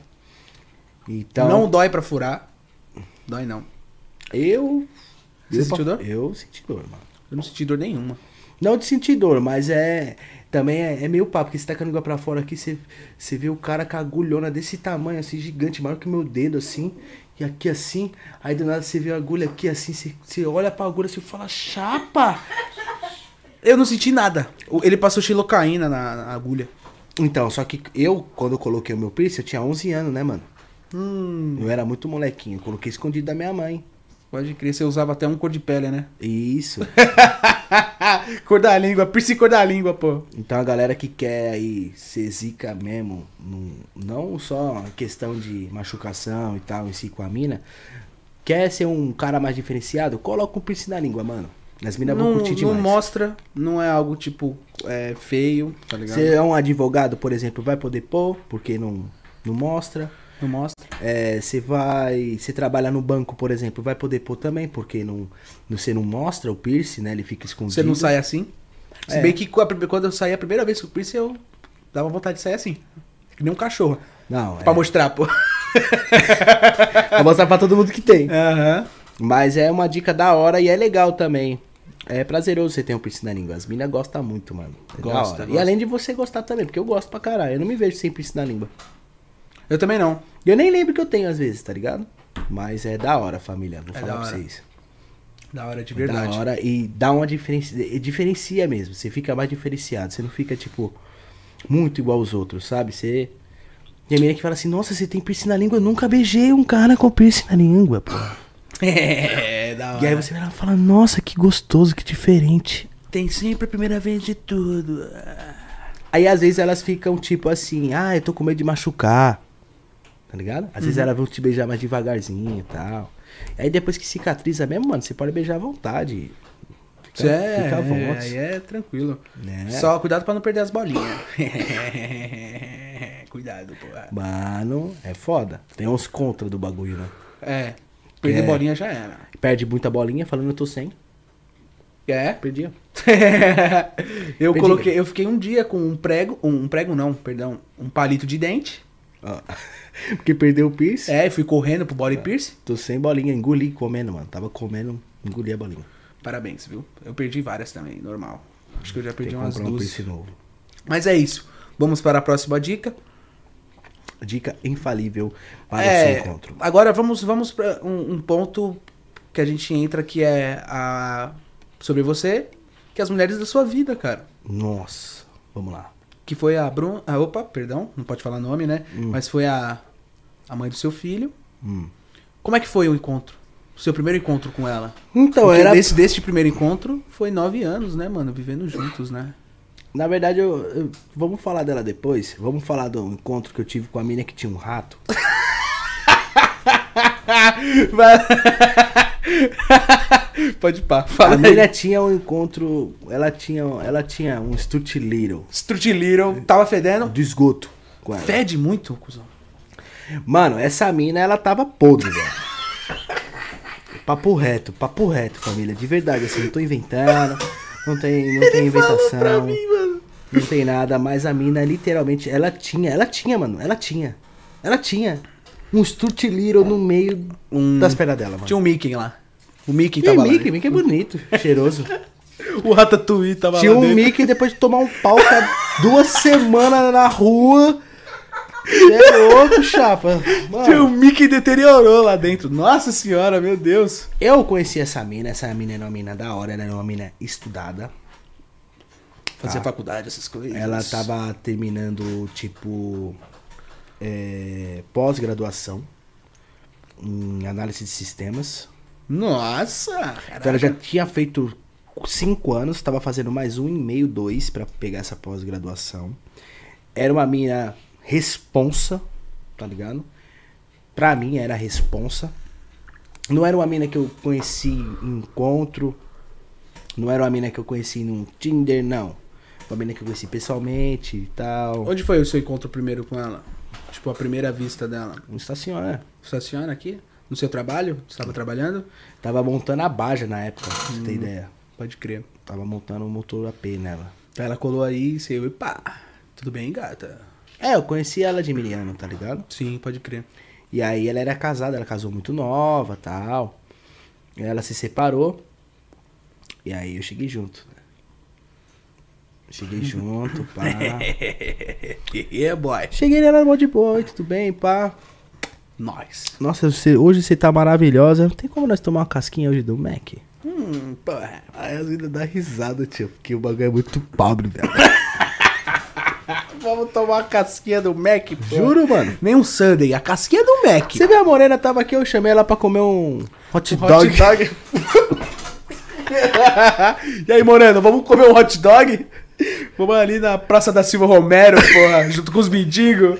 Então, Não dói pra furar. Dói não. eu... Você eu, sentiu dor? Eu senti dor, mano. Eu não senti dor nenhuma. Não de sentir dor, mas é. Também é, é meio papo, porque você tá com a língua pra fora aqui, você, você vê o cara com a agulhona desse tamanho, assim, gigante, maior que o meu dedo, assim, e aqui assim, aí do nada você vê a agulha aqui assim, você, você olha pra agulha e fala, chapa! Eu não senti nada. Ele passou xilocaína na, na agulha. Então, só que eu, quando eu coloquei o meu piercing, eu tinha 11 anos, né, mano? Hum, Eu era muito molequinho, eu coloquei escondido da minha mãe. Pode crer, você usava até um cor de pele, né? Isso. cor da língua, piercing cor da língua, pô. Então a galera que quer aí ser zica mesmo, não só questão de machucação e tal em si com a mina, quer ser um cara mais diferenciado, coloca um piercing na língua, mano. As minas vão Não, curtir não demais. mostra, não é algo tipo é, feio, tá ligado? Você é um advogado, por exemplo, vai poder pôr, porque não, não mostra. Não mostra. É, Você vai. Você trabalha no banco, por exemplo, vai poder pôr também, porque não, não- você não mostra o piercing, né? Ele fica escondido. Você não sai assim? Se É. bem que quando eu saí a primeira vez com o piercing, eu dava vontade de sair assim. Que nem um cachorro. Não, Pra é. mostrar, pô. Vou mostrar pra todo mundo que tem. Aham. Mas é uma dica da hora e é legal também. É prazeroso você ter um piercing na língua. As minas gostam muito, mano. É Gosta, hora. E gosta. além de você gostar também, porque eu gosto pra caralho. Eu não me vejo sem piercing na língua. Eu também não. Eu nem lembro que eu tenho às vezes, tá ligado? Mas é da hora, família. Vou É falar pra vocês. Da hora de É verdade. Da hora e dá uma diferença. Diferencia mesmo. Você fica mais diferenciado. Você não fica, tipo, muito igual aos outros, sabe? Você. Tem menina que fala assim, nossa, você tem piercing na língua. Eu nunca beijei um cara com piercing na língua, pô. É, da hora. E aí você vai lá e fala, nossa, que gostoso, que diferente. Tem sempre a primeira vez de tudo. Aí às vezes elas ficam tipo assim, ah, eu tô com medo de machucar. Tá ligado? Às Uhum. vezes elas vão te beijar mais devagarzinho e tal. Aí depois que cicatriza mesmo, mano, você pode beijar à vontade. Fica, é, fica à é, vontade. aí é tranquilo. Né? Só cuidado pra não perder as bolinhas. cuidado, porra. Mano, é foda. Tem uns contra do bagulho, né? É, perder É. bolinha já era. Perde muita bolinha falando eu tô sem. É? Perdi. eu Perdi. coloquei, eu fiquei um dia com um prego, um, um prego não, perdão, um palito de dente. Ó. Porque perdeu o piercing. É, fui correndo pro body pierce. Tô sem bolinha, engoli comendo, mano. Tava comendo, engoli a bolinha. Parabéns, viu? Eu perdi várias também, normal. Acho que eu já perdi umas comprar um duas. piercing novo. Mas é isso. Vamos para a próxima dica. Dica infalível para É, o seu encontro. Agora vamos, vamos para um, um ponto que a gente entra que é a sobre você, que é as mulheres da sua vida, cara. Nossa, vamos lá. Que foi a Bruna. Ah, opa, perdão, não pode falar nome, né? Mas foi a, a mãe do seu filho. Hum. Como é que foi o encontro? O seu primeiro encontro com ela? Então, Porque era. desse, desse primeiro encontro foi nove anos, né, mano? Vivendo juntos, né? Na verdade, eu, eu- vamos falar dela depois. Vamos falar do encontro que eu tive com a mina que tinha um rato. Pode pá, A fala mina aí. tinha um encontro. Ela tinha, ela tinha um Strut Little Strut Little, tava fedendo. do esgoto com ela. Fede muito, cuzão. Mano, essa mina, ela tava podre, velho. Papo reto, papo reto, família. De verdade, assim, não tô inventando. Não tem, não tem inventação. Não tem nada, mas a mina, literalmente, ela tinha, ela tinha, mano. Ela tinha. Ela tinha. Um Strut Little no meio Um- das pernas dela, mano. Tinha um Mickey lá. O Mickey E tava lá. Mickey, Mickey é bonito, cheiroso. O Ratatouille tava Tinha lá um dentro. Mickey depois de tomar um pau ficar duas semanas na rua. É louco, chapa. Mano, Tinha um Mickey deteriorou lá dentro. Nossa senhora, meu Deus. Eu conheci essa mina, essa mina era uma mina da hora, ela era uma mina estudada. Fazer Tá. faculdade, essas coisas. Ela tava terminando, tipo, é, pós-graduação em análise de sistemas. Nossa! Então ela já tinha feito cinco anos, tava fazendo mais um e meio, dois pra pegar essa pós-graduação. Era uma mina responsa, tá ligado? Pra mim era responsa. Não era uma mina que eu conheci em encontro. Não era uma mina que eu conheci no Tinder, não. Uma mina que eu conheci pessoalmente e tal. Onde foi o seu encontro primeiro com ela? Tipo, a primeira vista dela. Estaciona. Senhora aqui? No seu trabalho? Você estava trabalhando? Tava montando a Baja na época, pra você ter ideia. Pode crer. Tava montando um motor AP nela. Ela colou aí e você, pá, tudo bem, gata? É, eu conheci ela de Miriano, tá ligado? Sim, pode crer. E aí ela era casada, ela casou muito nova tal. E ela se separou. E aí eu cheguei junto. né? Cheguei junto, pá. yeah, boy. Cheguei nela mó de boa, tudo bem, pá. Nós. Nossa, você- hoje você tá maravilhosa. Tem como nós tomar uma casquinha hoje do Mac? Hum, porra. Aí as meninas dão risada, tio, porque o bagulho é muito pobre, velho. Vamos tomar uma casquinha do Mac, pô. Juro, mano. Nem um Sunday, a casquinha do Mac. Você vê a Morena tava aqui, eu chamei ela pra comer um hot dog. Hot dog. e aí, Moreno, vamos comer um hot dog? Vamos ali na Praça da Silva Romero, porra, junto com os mendigos.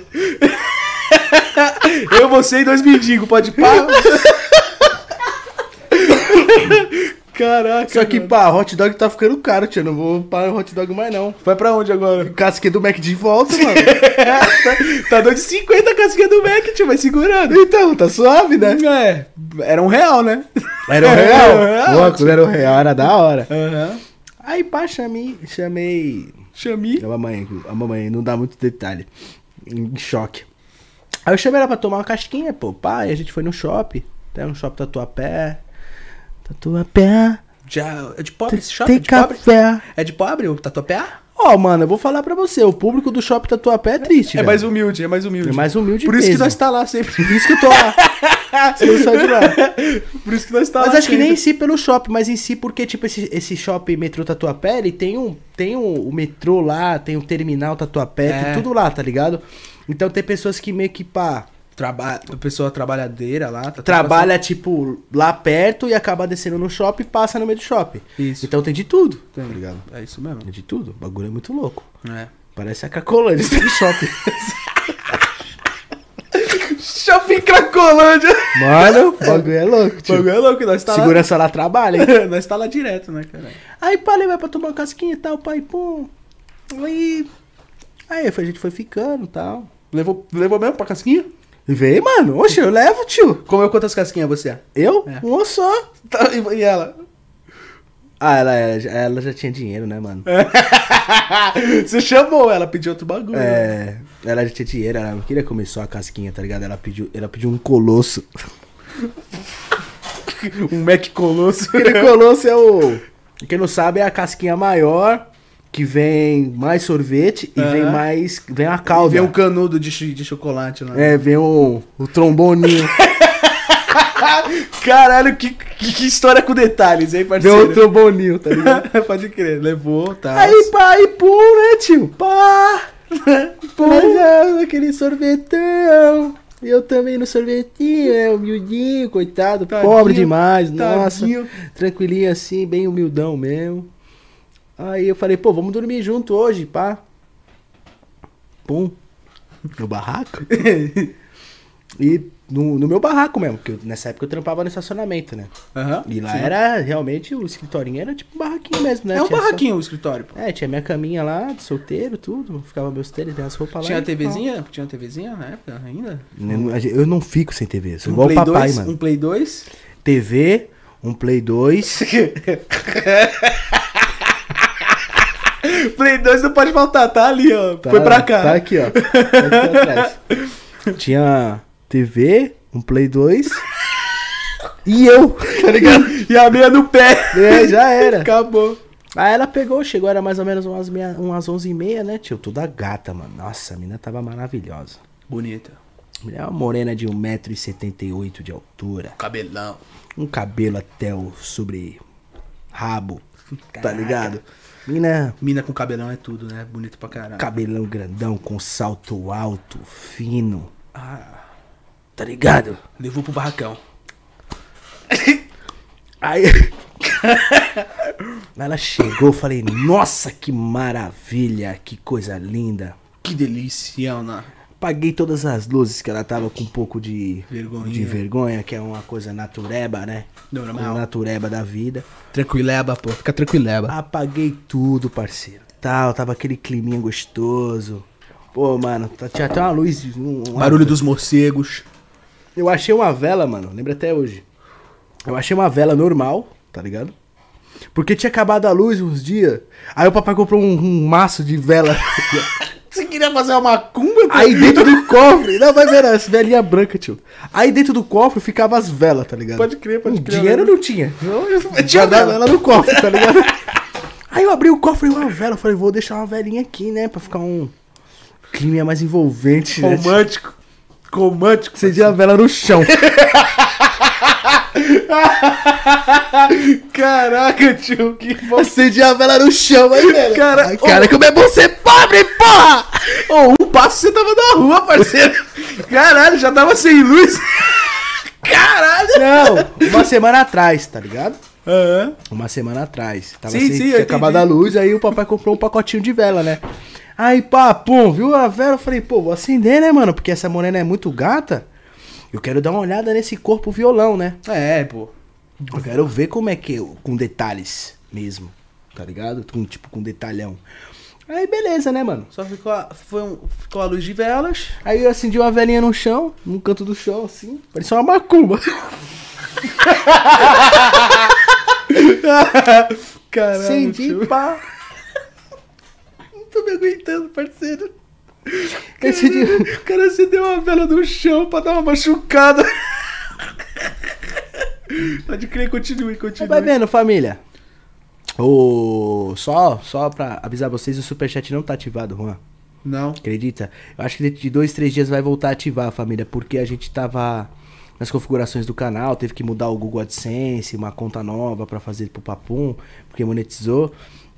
Eu, você e dois mendigos, pode pá? Caraca. Só que, mano. pá, hot dog tá ficando caro, tio. Não vou para o hot dog mais, não. Vai pra onde agora? Casquinha do Mac de volta, mano. tá 2,50 a casquinha do Mac, tio, vai segurando. então, tá suave, né? É, era um real, né? Era Era real. o real, Pô, era o real, era da hora. Aham. Aí, pá, chamei, chamei... Chami. A mamãe, a mamãe não dá muito detalhe. Em choque. Aí eu chamei ela pra tomar uma casquinha, pô. Pai, a gente foi no shopping. Até no shopping Tatuapé. Tatuapé. Já, é de pobre esse shopping? Tem É de pobre? café. É de pobre o tatuapé? Ó, mano, eu vou falar pra você. O público do shopping Tatuapé é triste, É velho. mais humilde, é mais humilde. É mais humilde Por isso que mesmo. nós tá lá sempre. Por isso que eu tô lá. Você não sai de lá. Por isso que nós tá Mas lá acho que nem em sempre. si pelo shopping, mas em si porque, tipo, esse, esse shopping metrô Tatuapé, ele tem um. Tem um, o metrô lá, tem o terminal Tatuapé, É. tem tudo lá, tá ligado? Então tem pessoas que meio que, pá, Traba... Pessoa trabalhadeira lá. tá- trabalha, tipo, lá perto e acaba descendo no shopping e passa no meio do shopping. Isso. Então tem de tudo, tá ligado? É isso mesmo. Tem de tudo. O bagulho é muito louco. É. Parece a Cracolândia do shopping. Shopping Cracolândia! Mano, o bagulho é louco, O tio. bagulho é louco, nós tá Segurança lá trabalha, hein? lá. nós tá lá direto, né, cara? Aí, ele vai pra tomar uma casquinha e tal, pai, pum. Aí. Aí a gente foi ficando e tal. Levou, levou mesmo pra casquinha? Veio, mano. Oxe, eu levo, tio. Comeu quantas casquinhas você? Eu? É. Uma só. Tá, e, e ela? Ah, ela, ela, já- tinha dinheiro, né, mano? Você chamou, ela pediu outro bagulho. né? É. Ela já tinha dinheiro, ela não queria comer só a casquinha, tá ligado? Ela pediu, ela pediu um colosso. Um Mac Colosso. Aquele colosso é o. Quem não sabe é a casquinha maior, que vem mais sorvete e vem mais. Vem a E calda. vem um canudo de, de chocolate lá. É, vem o, o tromboninho. Caralho, que, que, história com detalhes, hein, vem o parceiro? tromboninho, tá ligado? Pode crer, levou, tá. Aí, pá, pum, né, tio? Pá! Pum, aquele sorvetão. E eu também no sorvetinho, é, humildinho, coitado, Tadinho, pobre demais, nossa. tadinho. Tranquilinho assim, bem humildão mesmo. Aí eu falei, pô, vamos dormir junto hoje, pá. Pum. No barraco. e no, no meu barraco mesmo, porque eu- nessa época eu trampava no estacionamento, né? Aham, E lá sim. era realmente o escritorinho era tipo um barraquinho mesmo, né? É um Tinha só- barraquinho o escritório, pô. é, tinha minha caminha lá, de solteiro, tudo. Ficava meus tênis, minhas roupas lá. Tinha TVzinha? Tinha TVzinha na época ainda? Eu, eu não fico sem TV, sou Um igual o papai, 2, mano. Um Play 2. TV, um Play 2. Play 2 não pode faltar, tá ali, ó. tá- Foi pra cá. Tá aqui, ó. Tá aqui. Tinha TV, um Play 2. e eu, tá ligado? E a meia no pé. É, já era. Acabou. Aí ela pegou, chegou, era mais ou menos umas, meia, umas 11 e meia, né, tio? Toda gata, mano. Nossa, a menina tava maravilhosa. Bonita. Mulher é uma morena de 1,78m de altura. Cabelão. Um cabelo até o sobre rabo, tá Caraca. ligado? Mina, Mina com cabelão é tudo, né? Bonito pra caralho. cabelão grandão, com salto alto, fino, Ah, tá ligado? levou pro barracão. Aí. Ela chegou, eu falei, nossa, que maravilha, que coisa linda. Que delícia, Ana. Apaguei todas as luzes que ela tava com um pouco de Vergonhinha. de vergonha, que é uma coisa natureba, né? Normal. Uma natureba da vida. Tranquileba, pô. Fica tranquileba. Apaguei tudo, parceiro. Tal, tava aquele climinha gostoso. Pô, mano, tá- tinha até uma luz. um- uma- Barulho dos morcegos. Eu achei uma vela, mano. Lembra até hoje. Eu achei uma vela normal, tá ligado? Porque tinha acabado a luz uns dias. Aí o papai comprou um, um maço de vela. Você queria fazer uma macumba? Aí dentro do cofre. Não, vai ver as velhinhas brancas, tio. Aí dentro do cofre ficava as velas, tá ligado? Pode crer, pode crer. Dinheiro não tinha. Eu, eu Tinha guardava vela. ela no cofre, tá ligado? Aí eu abri o cofre e uma vela. Eu falei, vou deixar uma velinha aqui, né? Pra ficar um clima mais envolvente. né? Romântico. Romântico. Acendi a vela no chão. Caraca, tio, que bom. A vela no chão aí, velho. Cara, Ai, cara, como é bom ser pobre, porra! Ô, um passo você tava na rua, parceiro. Caralho, já tava sem luz. Caralho. Não, uma semana atrás, tá ligado? Aham. Uma semana atrás. Tava Sim, sem, sim, tinha acabado a luz, aí o papai comprou um pacotinho de vela, né? Aí, pá, pum, viu a vela? Eu falei, pô, vou acender, né, mano? Porque essa morena é muito gata. Eu quero dar uma olhada nesse corpo violão, né? É, pô. Eu quero ver como é que, com detalhes mesmo, tá ligado? Com, tipo, com detalhão. Aí, beleza, né, mano? Só ficou a, foi um- ficou a luz de velas. Aí eu acendi uma velhinha no chão, no canto do chão, assim. Parecia uma macumba. Caralho, Acendi, pá. Não tô me aguentando, parceiro. Esse dia... O cara acendeu uma vela no chão pra dar uma machucada. Pode crer, continue, continue. Vai vendo, família. O... Só, só pra avisar vocês, o superchat não tá ativado, Juan. Não. Acredita? Eu acho que dentro de dois, três dias vai voltar a ativar, família, porque a gente tava nas configurações do canal, teve que mudar o Google AdSense, uma conta nova pra fazer pro Papum, porque monetizou.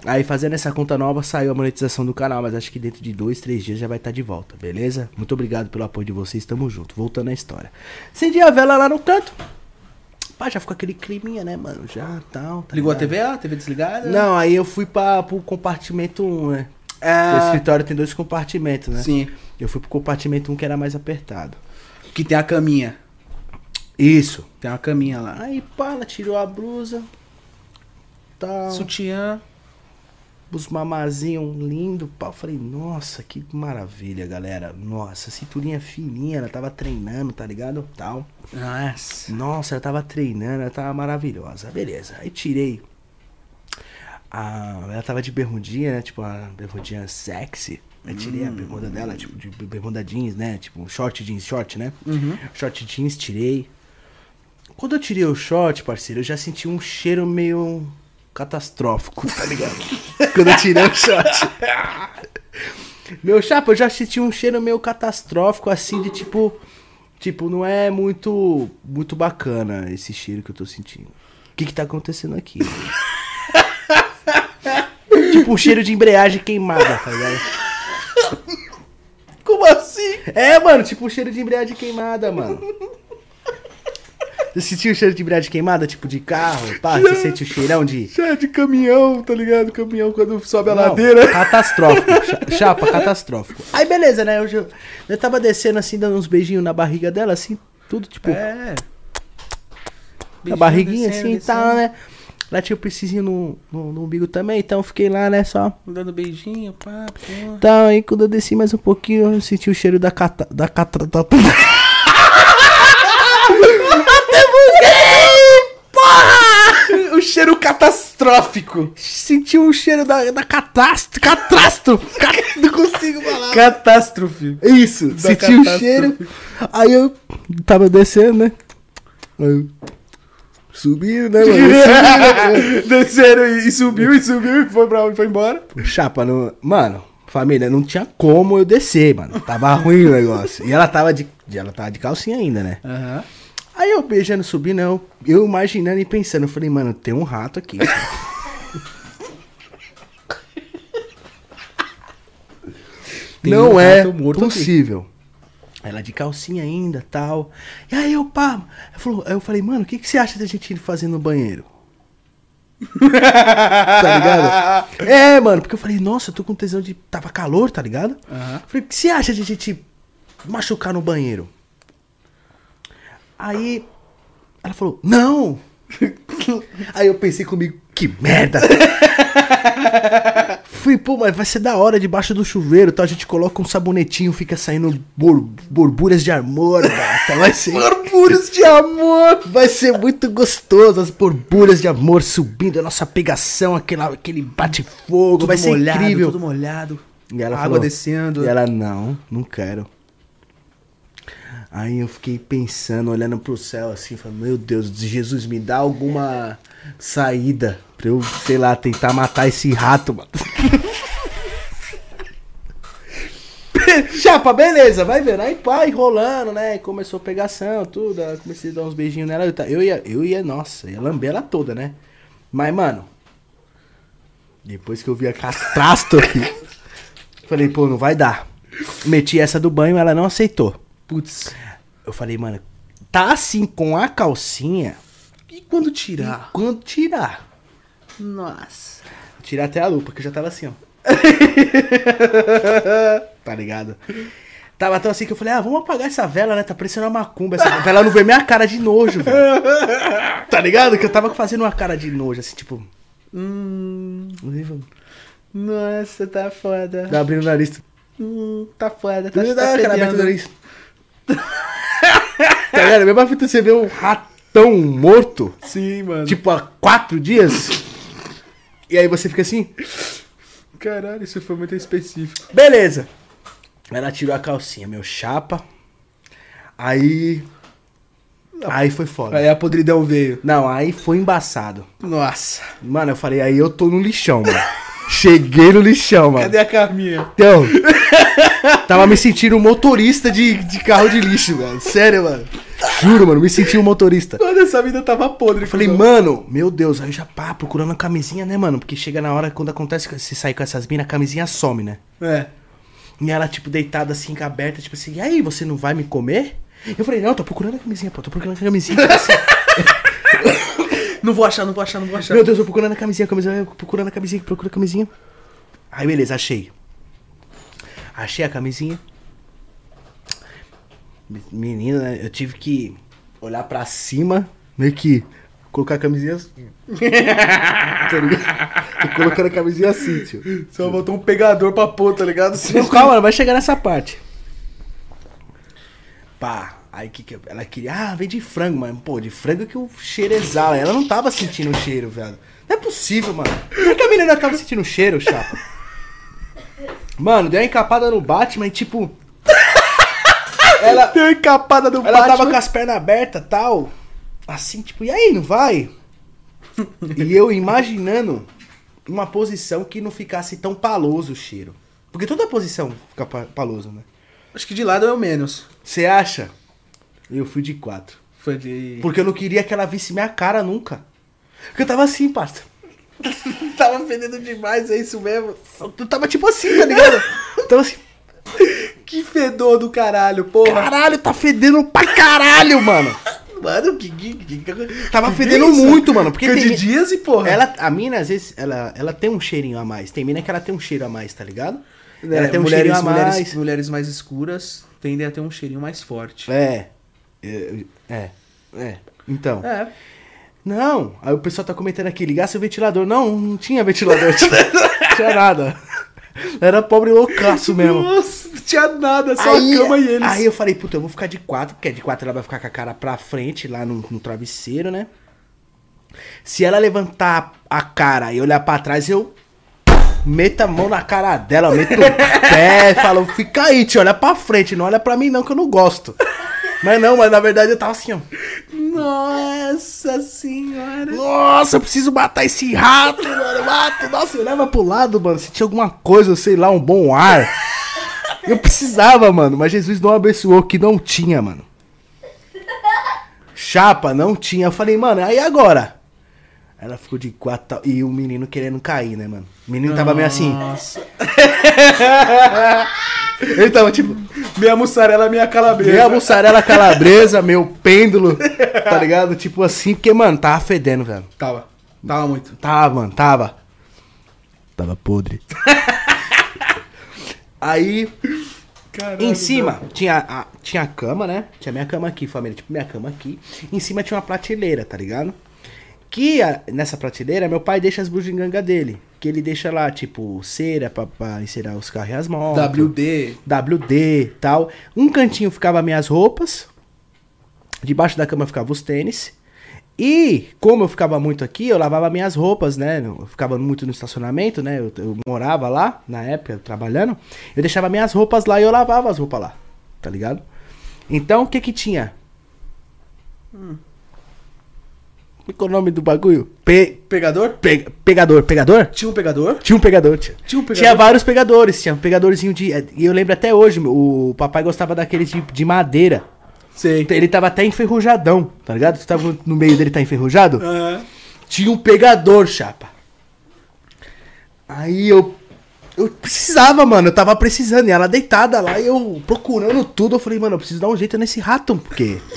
Aí fazendo essa conta nova saiu a monetização do canal, mas acho que dentro de dois, três dias já vai estar de volta, beleza? Muito obrigado pelo apoio de vocês, tamo junto. Voltando à história. Acendi a vela lá no canto. Pá, já ficou aquele climinha, né, mano? Já tal. tá Ligou a ligado? TV? A TV desligada? Não, aí eu fui pra, pro compartimento 1, né? O É. escritório tem dois compartimentos, né? Sim. Eu fui pro compartimento 1 que era mais apertado. Que tem a caminha. Isso. Tem uma caminha lá. Aí, pá, ela tirou a blusa. Tal. Sutiã. Os mamazinhos lindo, pá. Eu falei, nossa, que maravilha, galera. Nossa, cinturinha fininha, ela tava treinando, tá ligado? Tal. Nossa. Nossa, ela tava treinando, ela tava maravilhosa. Beleza. Aí tirei. A, ela tava de bermudinha, né? Tipo, a bermudinha sexy. Aí tirei a bermuda dela, tipo, de bermuda jeans, né? Tipo, short jeans, short, né? Short jeans, tirei. Quando eu tirei o short, parceiro, eu já senti um cheiro meio catastrófico, tá ligado? Quando eu tirei o short. Meu chapa, eu já senti um cheiro meio catastrófico, assim, de tipo. Tipo, não é muito. Muito bacana esse cheiro que eu tô sentindo. O que que tá acontecendo aqui? tipo, um cheiro de embreagem queimada, tá ligado? Como assim? É, mano, tipo um cheiro de embreagem queimada, mano. Você sentiu o cheiro de embreagem queimada, tipo de carro? Pá, você sente o cheirão de. É de caminhão, tá ligado? Caminhão quando sobe a Não, ladeira. Catastrófico. cha- Chapa, catastrófico. Aí beleza, né? Eu, já- eu tava descendo assim, dando uns beijinhos na barriga dela, assim, tudo tipo. É. a barriguinha assim e tal, né? Ela tinha o precisinho no, no, no umbigo também, então eu fiquei lá, né, só. Dando beijinho, pá, pô. Então, aí quando eu desci mais um pouquinho, eu senti o cheiro da cata... da catra... Da... O cheiro catastrófico. Senti o cheiro da, da catástrofe. Catástrofe. Ca- Não consigo falar. Catástrofe. Isso, Da senti o cheiro. Aí eu tava descendo, né? Aí. Subindo, né, mano? Subindo, né? Desceram e subiu, e subiu, e foi pra? Foi embora. Chapa, não... mano, família, não tinha como eu descer, mano. Tava ruim o negócio. E ela tava de, ela tava de calcinha ainda, né? Aham. Aí eu beijando, subindo, eu, eu imaginando e pensando, eu falei, mano, tem um rato aqui. Tem não um é morto aqui. possível. Ela de calcinha ainda, tal. E aí eu, pá, eu, falou, eu falei, mano, o que, que você acha da gente ir fazer no banheiro? tá ligado? É, mano, porque eu falei, nossa, eu tô com tesão de. Tava calor, tá ligado? Aham. Falei, o que você acha de a gente machucar no banheiro? Aí ela falou, não! Aí eu pensei comigo, que merda! Fui, pô, mas vai ser da hora debaixo do chuveiro, tá? A gente coloca um sabonetinho, fica saindo bor borbulhas de amor, gata. Vai ser. borbulhas de amor! Vai ser muito gostoso, as borbulhas de amor subindo, a nossa pegação, aquela, aquele bate-fogo, Tudo vai ser molhado, incrível. tudo molhado. E ela Água falou, descendo. E ela, não, não quero. Aí eu fiquei pensando, olhando pro céu assim, falando, meu Deus, Jesus, me dá alguma saída pra eu, sei lá, tentar matar esse rato, mano. Chapa, beleza, vai vendo. Aí pá, enrolando, né? Começou a pegação, tudo. comecei a dar uns beijinhos nela. Eu ia, eu ia, nossa, ia lamber ela toda, né? Mas, mano, depois que eu vi a catástrofe, falei, pô, não vai dar. Meti essa do banho, ela não aceitou. Putz. Eu falei, mano, tá assim com a calcinha. E quando tirar? Quando tirar? Nossa. Tirar até a lupa, que eu já tava assim, ó. tá ligado? Tava tão assim que eu falei, ah, vamos apagar essa vela, né? Tá parecendo uma macumba essa vela. Não ver minha cara de nojo, velho. Tá ligado? Que eu tava fazendo uma cara de nojo, assim, tipo. Hum. Nossa, tá foda. Tá abrindo o nariz. Hum, tá foda. Tá, tá dá, cara, aberto o fedendo. tá ligado? Mesmo fita você vê um ratão morto, Sim, mano. tipo, há quatro dias. E aí você fica assim, Caralho, isso foi muito específico. beleza. Ela tirou a calcinha, meu chapa. Aí. Aí foi foda. Aí a podridão veio. Não, aí foi embaçado. Nossa. Mano, eu falei, aí eu tô no lixão, mano. Cheguei no lixão, mano. Cadê a Carminha? Então, tava me sentindo um motorista de, de carro de lixo, mano. Sério, mano. Juro, mano, me senti um motorista. Quando essa vida tava podre. Eu falei, mano, meu Deus, aí eu já pá, procurando a camisinha, né, mano? Porque chega na hora, quando acontece, se sair com essas minas, a camisinha some, né? É. E ela, tipo, deitada assim, aberta, tipo assim, e aí, você não vai me comer? Eu falei, não, tô procurando a camisinha, pô, tô procurando a camisinha. tipo assim. Não vou achar, não vou achar, não vou achar. Meu Deus, eu procurando a camisinha, a camisinha, procurando a camisinha, procura a camisinha. Aí, beleza, achei. Achei a camisinha. Menina, eu tive que olhar pra cima, meio que colocar a camisinha assim. tá ligado? Tô colocando a camisinha assim, tio. Só botou um pegador pra pôr, tá ligado? Não, calma, vai chegar nessa parte. Pá, aí que, que ela queria, ah, vem de frango, mano. Pô, de frango que o cheiro exala. Ela não tava sentindo o cheiro, velho. Não é possível, mano. Por que a menina tava sentindo o cheiro, chapa? Mano, deu uma encapada no Batman e tipo. Ela, Deu uma encapada do ela Batman. tava com as pernas abertas tal. Assim, tipo, e aí, não vai? e eu imaginando uma posição que não ficasse tão paloso o cheiro. Porque toda posição fica pa- paloso, né? Acho que de lado é o menos. Você acha? Eu fui de quatro. Foi de... Porque eu não queria que ela visse minha cara nunca. Porque eu tava assim, parça. Tava fedendo demais, é isso mesmo? Eu tava tipo assim, tá ligado? Tava assim, Que fedor do caralho, porra. caralho, tá fedendo pra caralho, mano. Mano, que... que, que, Tava fedendo isso? muito, mano. Porque Porque tem de dias e porra. Ela, a mina, às vezes, ela, ela tem um cheirinho a mais. Tem mina que ela tem um cheiro a mais, tá ligado? É, ela tem um mulheres, cheirinho a mais. mulheres, mulheres mais escuras tendem a ter um cheirinho mais forte. É. É. É. é. Então. É. Não. Aí o pessoal tá comentando aqui, ligasse o ventilador. Não, não tinha ventilador. Tinha, tinha nada. Era pobre loucaço mesmo. Nossa, não tinha nada, só Aí, a cama e eles. aí eu falei, puta, eu vou ficar de quatro, porque de quatro ela vai ficar com a cara pra frente lá no, no travesseiro, né? Se ela levantar a cara e olhar pra trás, eu meto a mão na cara dela, meto o pé, falo, fica aí, tio, olha pra frente, não olha pra mim não, que eu não gosto. Mas não, mas na verdade eu tava assim, ó. Nossa senhora. Nossa, eu preciso matar esse rato, mano. Mato. Nossa, eu leva pro lado, mano. Se tinha alguma coisa, sei lá, um bom ar. Eu precisava, mano. Mas Jesus não abençoou que não tinha, mano. Chapa, não tinha. Eu falei, mano, aí agora? Ela ficou de quatro tal, e o menino querendo cair, né, mano? O menino tava meio assim. Nossa. Ele tava tipo, Minha mussarela, minha calabresa. minha mussarela calabresa, meu pêndulo, tá ligado? Tipo assim, porque, mano, tava fedendo, velho. Tava. Tava muito. Tava, mano, tava. Tava podre. Aí, Caralho, em cima, tinha a, tinha a cama, né? Tinha minha cama aqui, família. Tipo, minha cama aqui. Em cima tinha uma prateleira, tá ligado? Que a- nessa prateleira, meu pai deixa as bugigangas dele. Que ele deixa lá, tipo, cera pra, pra encerar os carros e as motos. WD. WD tal. Um cantinho ficava minhas roupas. Debaixo da cama ficava os tênis. E como eu ficava muito aqui, eu lavava minhas roupas, né? Eu ficava muito no estacionamento, né? Eu, eu morava lá, na época, trabalhando. Eu deixava minhas roupas lá e eu lavava as roupas lá. Tá ligado? Então, o que que tinha? Qual é o nome do bagulho? Pe- Pegador? pe- pegador. Pegador? Tinha um pegador? Tinha um pegador, tinha. Tinha um pegador? Tinha vários pegadores, tinha um pegadorzinho de. E eu lembro até hoje, o papai gostava daqueles de, de madeira. Sei. Ele tava até enferrujadão, tá ligado? Tu tava no meio dele, tá enferrujado? Aham. Tinha um pegador, chapa. Aí eu. Eu precisava, mano. Eu tava precisando. E ela deitada lá e eu procurando tudo. Eu falei, mano, eu preciso dar um jeito nesse rato, porque.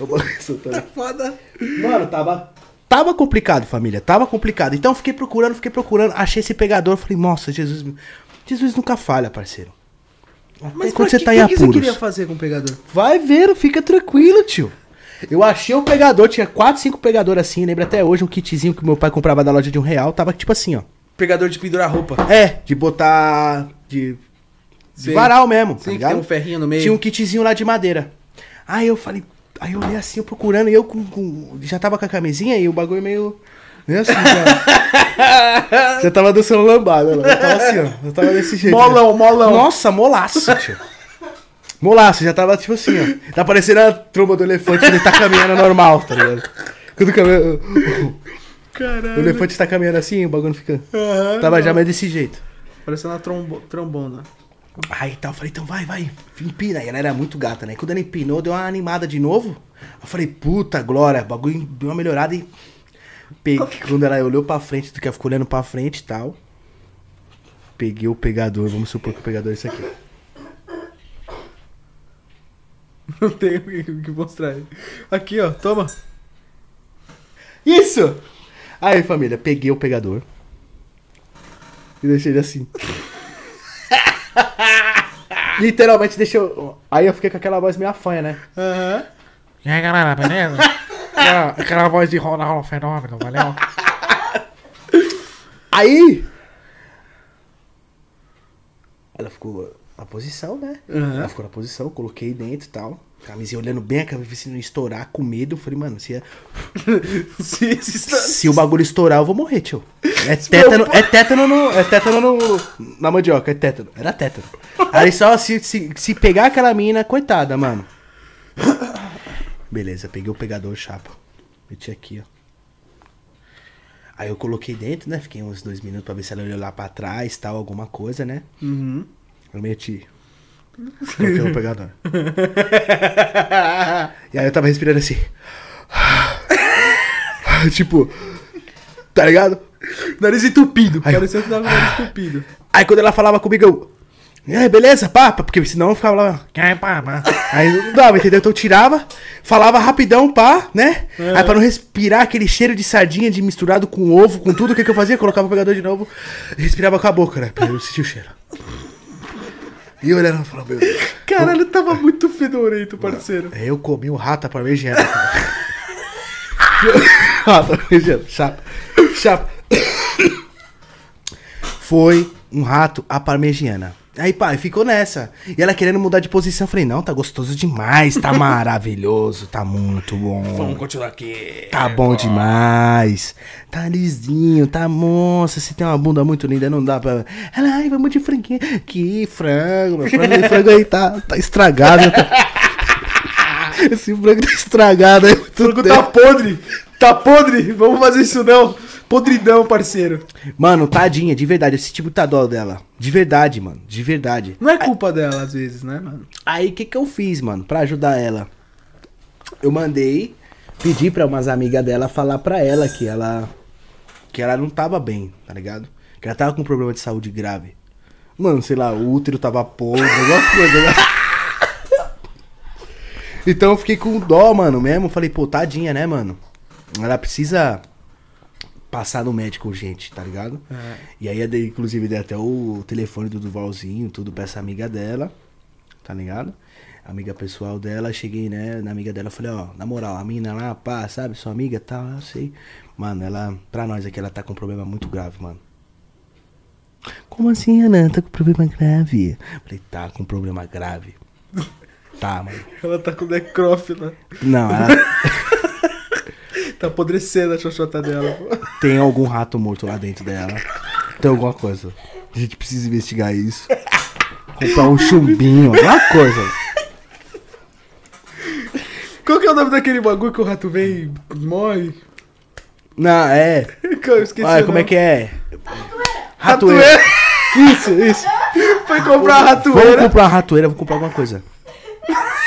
Eu vou soltando. Foda. Mano, tava. Tava complicado, família. Tava complicado. Então eu fiquei procurando, fiquei procurando. Achei esse pegador. Falei, nossa, Jesus. Jesus nunca falha, parceiro. Até Mas quando você que, tá em pra que você apuros. queria fazer com o pegador? Vai ver, fica tranquilo, tio. Eu achei o pegador, tinha 4, 5 pegadores assim, lembra até hoje, um kitzinho que meu pai comprava da loja de um real, tava tipo assim, ó. Pegador de pendurar roupa. É, de botar. de. de Sim. varal mesmo, Sim, tá que ligado? tem um ferrinho no meio. Tinha um kitzinho lá de madeira. Aí eu falei. Aí eu olhei assim, eu procurando, e eu com, com- já tava com a camisinha e o bagulho meio. meio assim, já. já tava dançando lambada, mano. Eu tava assim, ó. Eu tava desse jeito. Molão, né? molão. Nossa, molaço, tio. Molaço, já tava tipo assim, ó. Tá parecendo a tromba do elefante, ele tá caminhando normal, tá ligado? Quando caminha, o, o Caralho. elefante tá caminhando assim, o bagulho fica. Aham, Tava já mais desse jeito. Parecendo uma trombo, trombona. Aí tal, eu falei, então vai, vai, empina. E ela era muito gata, né? Quando ela empinou, deu uma animada de novo. Eu falei, puta glória, o bagulho deu uma melhorada e. Peguei, quando ela olhou pra frente, do que ela ficou olhando pra frente e tal. Peguei o pegador, vamos supor que o pegador é esse aqui. Não tem o que o que mostrar. Aqui, ó, toma. Isso! Aí, família, peguei o pegador. E deixei ele assim. Literalmente deixei. eu- Aí eu fiquei com aquela voz meio afanha, né? Aham. E aí, galera, beleza? Aquela, aquela voz de rola, fenômeno, valeu? Aí. Ela ficou na posição, né? Aham. Ela ficou na posição, coloquei dentro e tal. Camisinha olhando bem, a cabeça se não estourar, com medo. Eu falei, mano, se, Se, se, está- se o bagulho estourar, eu vou morrer, tio. É tétano, é tétano no. É tétano no, na mandioca, é tétano. Era tétano. Aí só se, se, se pegar aquela mina, coitada, mano. Beleza, peguei o pegador, chapa. Meti aqui, ó. Aí eu coloquei dentro, né? Fiquei uns dois minutos pra ver se ela olhou lá pra trás, tal, alguma coisa, né? Uhum. Eu meti. Coloquei o pegador. e aí eu tava respirando assim. tipo. Tá ligado? Nariz entupido. Pareceu que tava com o nariz entupido. Aí quando ela falava comigo, eu. É, beleza, papa, porque senão eu ficava lá. E aí, pá, pá. Aí não dava, entendeu? Então eu tirava, falava rapidão, pá, né? Aí pra não respirar aquele cheiro de sardinha de misturado com ovo, com tudo, o que, que eu fazia? Colocava o pegador de novo, respirava com a boca, né? Pra eu sentir o cheiro. E eu olhando e falava, meu Deus. Caralho, tava muito fedorento, parceiro. Eu comi o rato parmegiana. rato parmegiana, chapa. Chapa. Foi um rato à parmegiana. Aí, pai, ficou nessa. E ela querendo mudar de posição. Eu falei, não, tá gostoso demais, tá maravilhoso, tá muito bom. Vamos continuar aqui. Tá bom demais. Tá lisinho, tá moça. Você tem uma bunda muito linda, não dá pra. Ela, ai, vamos de franguinho. Que frango, meu frango, frango aí tá, tá estragado. Esse frango tá estragado aí. O frango tá podre. Tá podre. Vamos fazer isso não. Podridão, parceiro. Mano, tadinha, de verdade. Esse tipo tá dó dela. De verdade, mano. De verdade. Não é culpa dela, às vezes, né, mano? Aí o que que eu fiz, mano, pra ajudar ela? Eu mandei pedir pra umas amigas dela falar pra ela que ela que ela não tava bem, tá ligado? Que ela tava com um problema de saúde grave. Mano, sei lá, o útero tava podre, alguma coisa, né? Então eu fiquei com dó, mano, mesmo. Falei, pô, tadinha, né, mano? Ela precisa passar no médico urgente, tá ligado? É. E aí, inclusive, dei até o telefone do Duvalzinho, tudo pra essa amiga dela, tá ligado? Amiga pessoal dela, cheguei, né, na amiga dela, falei, ó, na moral, a mina lá, pá, sabe, sua amiga, tal, eu sei. Mano, ela, pra nós aqui, ela tá com um problema muito grave, mano. Como assim, Ana? Tá com problema grave? Falei, tá com problema grave. Tá, mano. Ela tá com necrófila. Não, ela Tá apodrecendo a xoxota dela. tem algum rato morto lá dentro dela. Tem alguma coisa. A gente precisa investigar isso. Comprar um chumbinho, alguma coisa. Qual que é o nome daquele bagulho que o rato vem e morre? Não, é. Eu esqueci Olha, como é que é? Ratoeira. Ratoeira. Isso, isso. Foi comprar a Vamos ratoeira. comprar uma ratoeira, vou comprar alguma coisa.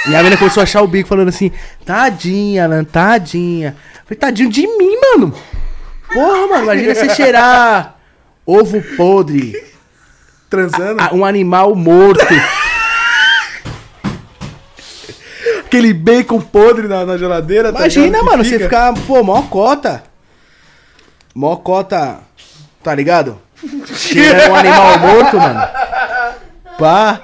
E a menina começou a achar o bico falando assim, tadinha, Alan, tadinha. Falei, tadinho de mim, mano. Porra, mano, imagina você cheirar ovo podre, Transando. a- um animal morto. Aquele bacon podre na, na geladeira. tá Imagina? Que mano, você fica. ficar, pô, mó cota. Mó cota, tá ligado? Cheira um animal morto, mano. Pá.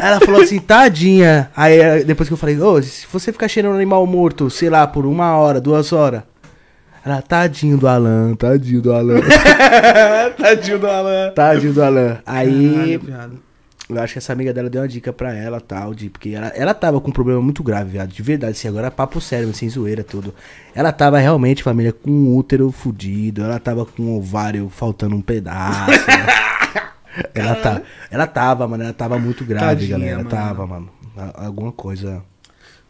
Ela falou assim, tadinha. Aí eh, depois que eu falei, ô, se você ficar cheirando um animal morto, sei lá, por uma hora, duas horas. Ela, tadinho do Alan, tadinho do Alan. Tadinho do Alan. tadinho do Alan. Aí, Caralho, eu acho que essa amiga dela deu uma dica pra ela, tal, de, porque ela, ela tava com um problema muito grave, viado, de verdade, assim, agora é papo sério, sem zoeira, tudo. Ela tava realmente, família, com um útero fudido, ela tava com um ovário faltando um pedaço. né? ela, tá, ela tava, mano, ela tava muito grave, Tadinha, galera, mano. tava, mano. alguma coisa.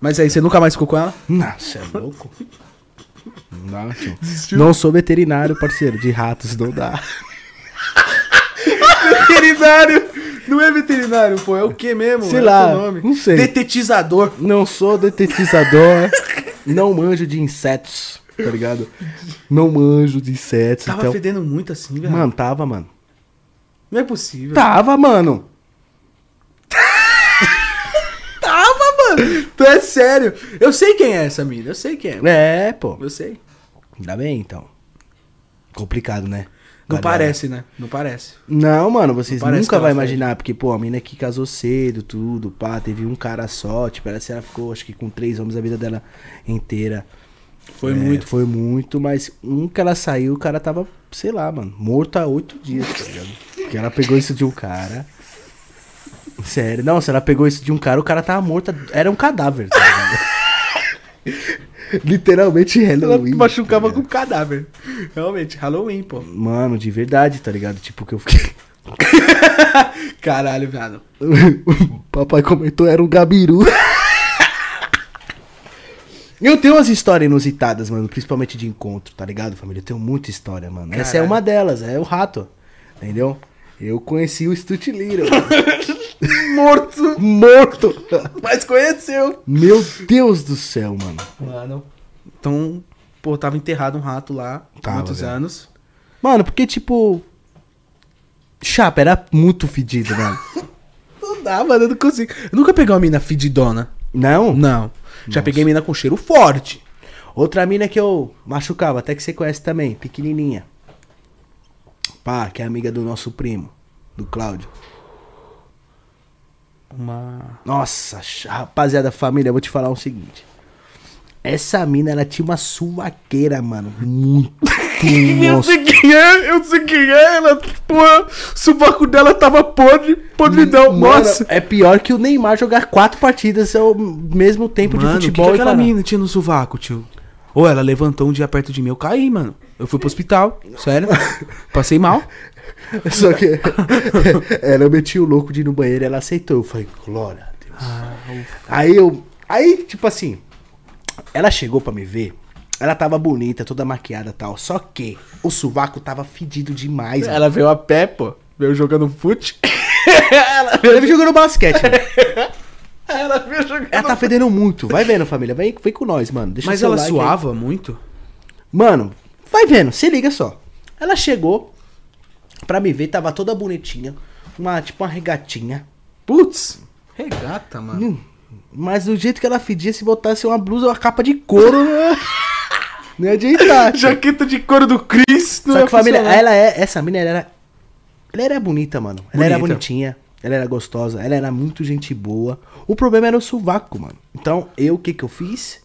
Mas aí, você nunca mais ficou com ela? Nossa, é louco? Não dá, tio. Não sou veterinário, parceiro, de ratos, não dá. Veterinário! Não é veterinário, pô, é o que mesmo? Sei É lá, não sei. Detetizador. Não sou detetizador, não manjo de insetos, tá ligado? Não manjo de insetos, Tava então... fedendo muito assim, velho. Mano, tava, mano. Não é possível. Tava, mano. Tava, mano. Tu é sério. Eu sei quem é essa mina, eu sei quem é. É, pô. Eu sei. Ainda bem, então. Complicado, né? Não Galera. parece, né? Não parece. Não, mano, vocês Não nunca vão imaginar, porque, pô, a mina que casou cedo, tudo, pá, teve um cara só, tipo, ela, ela ficou, acho que com três homens a vida dela inteira. Foi É, muito. Foi muito, mas um que ela saiu, o cara tava, sei lá, mano, morto há oito dias, tá ligado? Porque ela pegou isso de um cara. Sério, não, se ela pegou isso de um cara, o cara tava morto, era um cadáver, tá ligado? Literalmente Ela Halloween. machucava tá com cadáver. Realmente, Halloween, pô. Mano, de verdade, tá ligado? Tipo, que eu fiquei. Caralho, viado. o papai comentou, era um gabiru. Eu tenho umas histórias inusitadas, mano, principalmente de encontro, tá ligado, família? Eu tenho muita história, mano. Essa é Caralho. uma delas, é o rato, entendeu? Eu conheci o Stut Little. Morto. Morto! Mas conheceu. Meu Deus do céu, mano. Mano. Então, pô, tava enterrado um rato lá. Tava, muitos velho. anos. Mano, porque, tipo. Chapa, era muito fedido, mano. Não dá, mano, eu não consigo. Eu nunca peguei uma mina fedidona. Não? Não. Já Nossa. peguei mina com cheiro forte. Outra mina que eu machucava, até que você conhece também, pequenininha. Pá, que é amiga do nosso primo, do Cláudio. Uma. Nossa, rapaziada, família, eu vou te falar o seguinte. Essa mina, ela tinha uma suvaqueira, mano. Muito monstro. quem é, eu sei quem é. Ela, porra, o subaco dela tava podre, podridão. Mano, é pior que o Neymar jogar quatro partidas ao mesmo tempo Mano, de o que, futebol. que e aquela parar. menina tinha no sovaco, tio? Ou ela levantou um dia perto de mim, eu caí, mano. Eu fui pro hospital, sério. Passei mal. Só que ela metia o louco de ir no banheiro, ela aceitou. Eu falei, glória a Deus. Ah, Aí eu. Aí, tipo assim, ela chegou pra me ver. Ela tava bonita, toda maquiada e tal. Só que o sovaco tava fedido demais. mano. Ela veio a pé, pô. Veio jogando fute. Ela veio jogando basquete. mano. ela veio jogando. Ela tá fedendo muito. Vai vendo, família. Vem, vem com nós, mano. Deixa Mas ela like aí. suava muito? Mano, vai vendo, se liga só. Ela chegou pra me ver, tava toda bonitinha. Uma, tipo uma regatinha. Putz. Regata, mano. Hum, Mas do jeito que ela fedia, se botasse uma blusa ou uma capa de couro, né? não ia adiantar. Jaqueta de couro do Chris. não Só ia que família, funcionar. ela é. Essa mina ela era. Ela era bonita, mano. Ela era Bonita. bonitinha. Ela era gostosa. Ela era muito gente boa. O problema era o sovaco, mano. Então, eu, o que que eu fiz?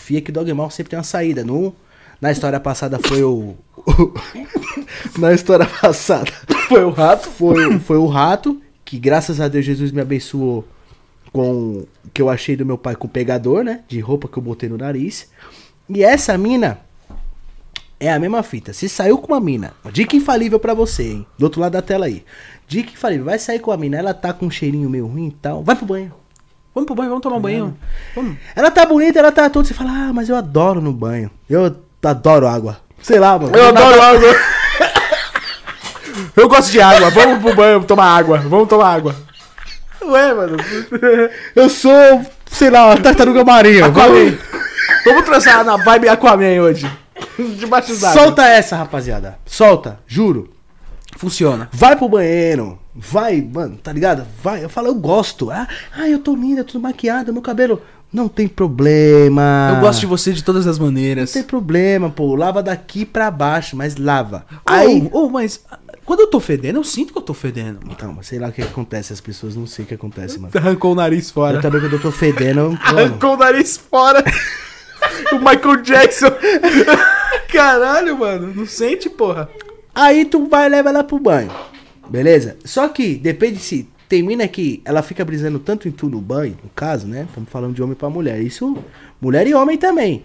Confia que Dogmal sempre tem uma saída. No, na história passada foi o. na história passada foi o rato. Foi, o- foi o rato. Que graças a Deus Jesus me abençoou com o que eu achei do meu pai com o pegador, né? De roupa que eu botei no nariz. E essa mina é a mesma fita. Se saiu com uma mina, dica infalível pra você, hein? Do outro lado da tela aí. Dica infalível, vai sair com a mina, ela tá com um cheirinho meio ruim e tal, vai pro banho. Vamos pro banho, vamos tomar um banho. Vamos. Ela tá bonita, ela tá toda, você fala, ah, mas eu adoro no banho. Eu adoro água. Sei lá, mano. Eu adoro água. Eu gosto de água. Vamos pro banho tomar água. Vamos tomar água. Ué, mano. Eu sou, sei lá, uma tartaruga marinha. Aquaman. Vamos transar na vibe Aquaman hoje. Debaixo d'água. Solta essa, rapaziada. Solta, juro. Funciona. Vai pro banheiro. Vai, mano, tá ligado? Vai. Eu falo, eu gosto. Ah, ah eu tô linda, tudo maquiada, meu cabelo. Não tem problema. Eu gosto de você de todas as Não maneiras. tem problema, pô. Lava daqui pra baixo, mas lava. Aí, Aí. oh, mas ah, quando eu tô fedendo, eu sinto que eu tô fedendo. mano. Calma, sei lá o que acontece. As pessoas não sei o que acontece, mano. Arrancou o nariz Eu fora. também quando eu tô fedendo. Arrancou o nariz fora. o Michael Jackson. Caralho, mano. Não sente, porra. Aí tu vai e leva ela pro banho. Beleza? Só que depende se. Tem mina que ela fica brisando tanto em tu no banho, no caso, né? Estamos falando de homem pra mulher. Isso, mulher e homem também.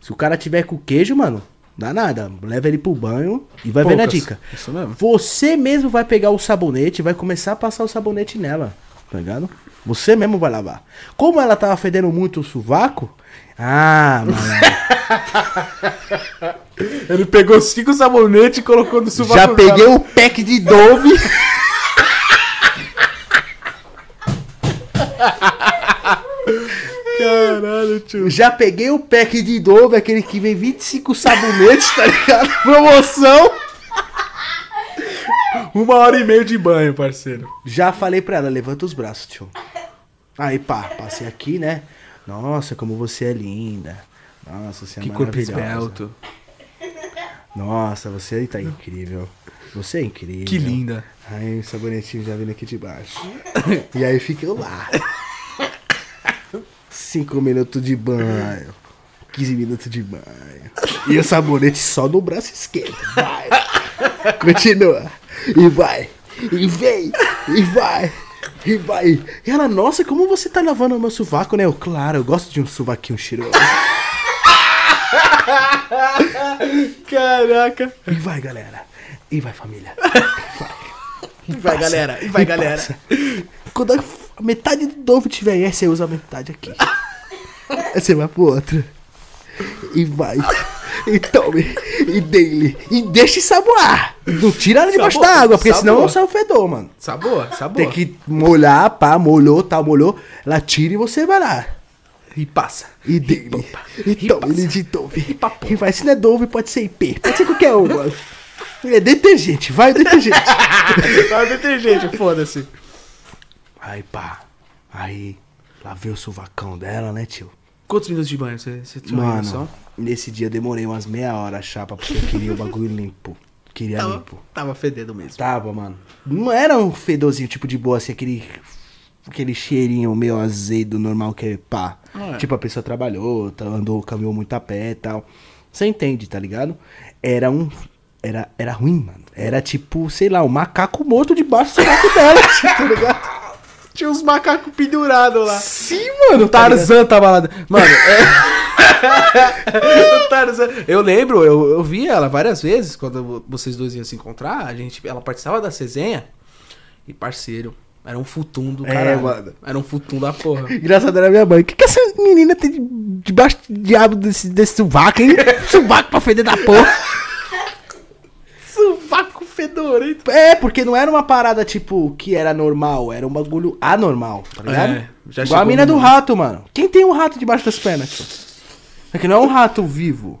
Se o cara tiver com queijo, mano, dá nada. Leva ele pro banho e vai vendo a Poucas. dica. Isso mesmo. Você mesmo vai pegar o sabonete e vai começar a passar o sabonete nela. tá ligado? Você mesmo vai lavar. Como ela tava fedendo muito o sovaco, ah, mano, Ele pegou cinco sabonetes e colocou no sovaco já peguei o pack de Dove. Caralho, tio. Já peguei o pack de Dove, aquele que vem 25 sabonetes, tá ligado? Promoção. Uma hora e meia de banho, parceiro. Já falei pra ela, levanta os braços, tio. Aí, pá, passei aqui, né? Nossa, como você é linda. Nossa, você é Que corpo esbelto. Nossa, você tá incrível. Você é incrível. Que linda. Aí, o sabonetinho já vindo aqui de baixo. E aí fica eu lá. Cinco minutos de banho. 15 minutos de banho. E o sabonete só no braço esquerdo. Vai. Continua. E vai. E vem. E vai. E vai. E ela, nossa, como você tá lavando o meu sovaco, né? Eu, claro, eu gosto de um sovaquinho cheiroso. Caraca. E vai, galera. E vai, família. E vai, galera. E vai, E galera. passa. Quando a metade do Dove tiver aí, você usa a metade aqui. Aí você vai pro outro. E vai. E tome. E dele. E deixa saboar. Não tira ela debaixo da água, porque senão saboa. não sai o fedor, mano. Sabor, sabor. Tem que molhar, pá, molhou, tal, molhou. Ela tira e você vai lá. E passa. E dele. E tome ele de Dove. E papo. E vai, se não é Dove, pode ser IP. Pode ser qualquer um, mano. É detergente, vai detergente. Vai detergente, foda-se. Aí, pá. Aí, lavei o sovacão dela, né, tio? Quantos minutos de banho você, você tinha Mano, noção? nesse dia eu demorei umas meia hora a chapa, porque eu queria o bagulho limpo. Queria Tava, limpo. tava fedendo mesmo. Tava, mano. Não era um fedorzinho tipo de boa, assim, aquele. Aquele cheirinho meio azedo, normal, que é pá. É. Tipo, a pessoa trabalhou, tá- andou, caminhou muito a pé e tal. Você entende, tá ligado? Era um. Era, era ruim, mano. Era tipo, sei lá, um macaco morto debaixo do saco dela, tá ligado? Tinha uns macacos pendurados lá. Sim, mano. O Tarzan tava lá. Mano, é. o Tarzan. Eu lembro, eu, eu vi ela várias vezes quando vocês dois iam se encontrar. A gente, ela participava da resenha. E parceiro, era um futum do É, caralho. mano. Era um futum da porra. Engraçado era minha mãe. O que, que essa menina tem de- debaixo do diabo desse, desse sovaco, hein? sovaco pra feder da porra. Sovaco fedorento. É, porque não era uma parada, tipo, que era normal. Era um bagulho anormal, tá ligado? É, já Igual a mina no- do rato, mano. Quem tem um rato debaixo das pernas? É que não é um rato vivo.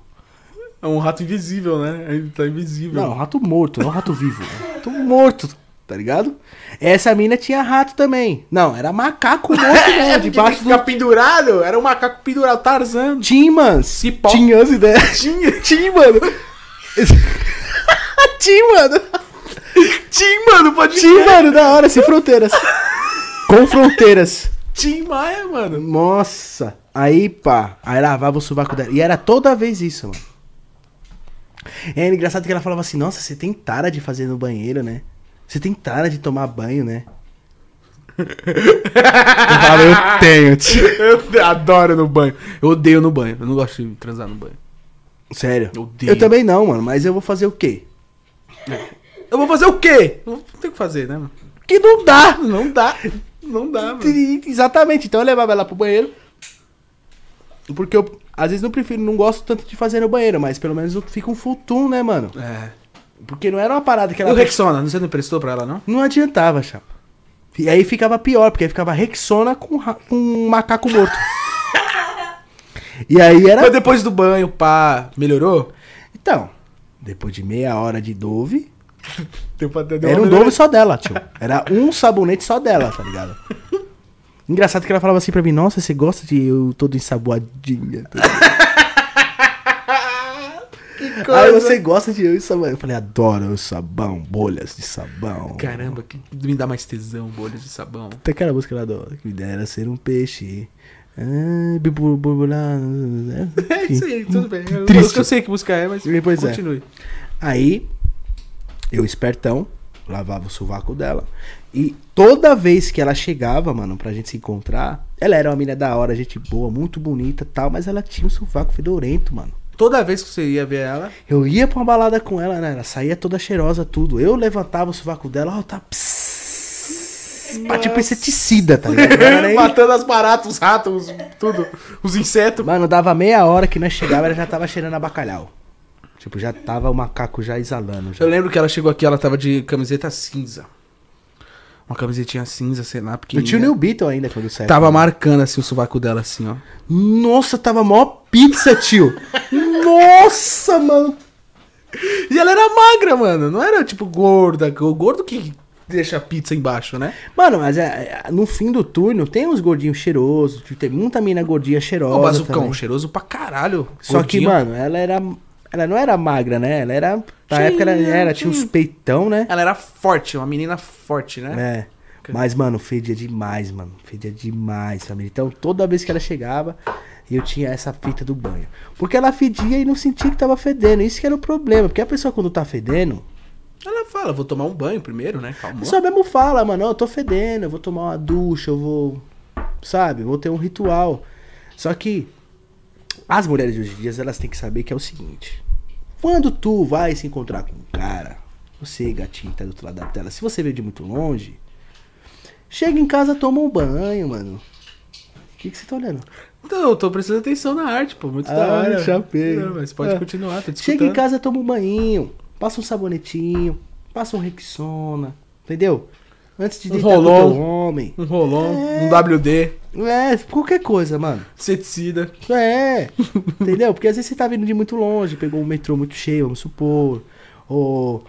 É um rato invisível, né? Ele tá invisível. Não, é um rato morto, não um rato vivo. É um rato morto, tá ligado? Essa mina tinha rato também. Não, era macaco morto mesmo, debaixo ficar do... pendurado, era um macaco pendurado, Tarzan. Timans. Cipó. Tinha as ideias. Tinha. Tim, mano. Tim, mano. Tim, mano, pode Tim, mano, da hora, sem fronteiras. Com fronteiras. Tim Maia, mano. Nossa. Aí, pá. Aí lavava o sovaco dela. E era toda vez isso, mano. É engraçado que ela falava assim, nossa, você tem tara de fazer no banheiro, né? Você tem tara de tomar banho, né? Eu falava, eu tenho, tio. Eu adoro no banho. Eu odeio no banho. Eu não gosto de transar no banho. Sério. Eu odeio. Eu também não, mano. Mas eu vou fazer o quê? Eu vou fazer o quê? Não tem o que fazer, né? mano? Que não dá. Não dá. Não dá, mano. Exatamente. Então eu levava ela pro banheiro. Porque eu, às vezes, não prefiro, não gosto tanto de fazer no banheiro, mas pelo menos fica um futum, né, mano? É. Porque não era uma parada que E ela. o Rexona, você não prestou pra ela, não? Não adiantava, chapa. E aí ficava pior, porque aí ficava Rexona com, ra- com um macaco morto. e aí era. Mas depois do banho, pá, melhorou? Então, depois de meia hora de Dove, era um Dove só dela, tio. Era um sabonete só dela, tá ligado? Engraçado que ela falava assim pra mim, nossa, você gosta de eu todo ensaboadinha. tá ligado? Aí você gosta de eu e sabão. Eu falei, adoro sabão, bolhas de sabão. Caramba, que me dá mais tesão, bolhas de sabão. Tem aquela música lá do Que me dera ser um peixe. Ah, borbulhar, né? É isso aí, tudo bem. Eu, Triste. eu sei que música é, mas Pois é. continue. Aí, eu espertão, lavava o sovaco dela. E toda vez que ela chegava, mano, pra gente se encontrar, ela era uma menina da hora, gente boa, muito bonita e tal, mas ela tinha um sovaco fedorento, mano. Toda vez que você ia ver ela, Eu ia pra uma balada com ela, né? Ela saía toda cheirosa, tudo. Eu levantava o sovaco dela, ó, tá. pss. Tipo inseticida, tá ligado? Nem- Matando as baratas, os ratos, os- tudo. Os insetos. Mano, dava meia hora que nós chegava, ela já tava cheirando a bacalhau. Tipo, já tava o macaco já exalando. Já. Eu lembro que ela chegou aqui, ela tava de camiseta cinza. Uma camisetinha cinza, sei lá, porque. Eu tinha o New Beetle ainda quando saiu. Tava marcando assim o sovaco dela, assim, ó. Nossa, tava mó pizza, tio. Nossa, mano. E ela era magra, mano. Não era tipo gorda. O gordo que deixa a pizza embaixo, né? Mano, mas é, é, no fim do turno tem uns gordinhos cheirosos. tipo, Tem muita mina gordinha cheirosa. O bazucão, também. cheiroso pra caralho. Só que, mano, ela era. Ela não era magra, né? Ela era. Na época ela era, tinha uns peitão, né? Ela era forte, uma menina forte, né? É. Mas, mano, fedia demais, mano. Fedia demais, família. Então, toda vez que ela chegava, eu tinha essa fita do banho. Porque ela fedia e não sentia que tava fedendo. Isso que era o problema. Porque a pessoa, quando tá fedendo, Ela fala, vou tomar um banho primeiro, né? a Calma. pessoa mesmo fala, mano, "Ó, eu tô fedendo, eu vou tomar uma ducha, eu vou. Sabe? Vou ter um ritual. Só que as mulheres de hoje em dia, elas têm que saber que é o seguinte. Quando tu vai se encontrar com um cara, você, gatinho, que tá do outro lado da tela, se você veio de muito longe, chega em casa, toma um banho, mano. O que, que você tá olhando? Então, eu tô prestando atenção na arte, pô. Muito da Ah, hora. chapei. Não, mas pode É. continuar, tô te Chega em casa, toma um banho, passa um sabonetinho, passa um Rexona, entendeu? Antes de Um rolon. homem. Um rolon, É. um WD, É, qualquer coisa, mano. inseticida. É, entendeu? Porque às vezes você tá vindo de muito longe, pegou um metrô muito cheio, vamos supor. Ou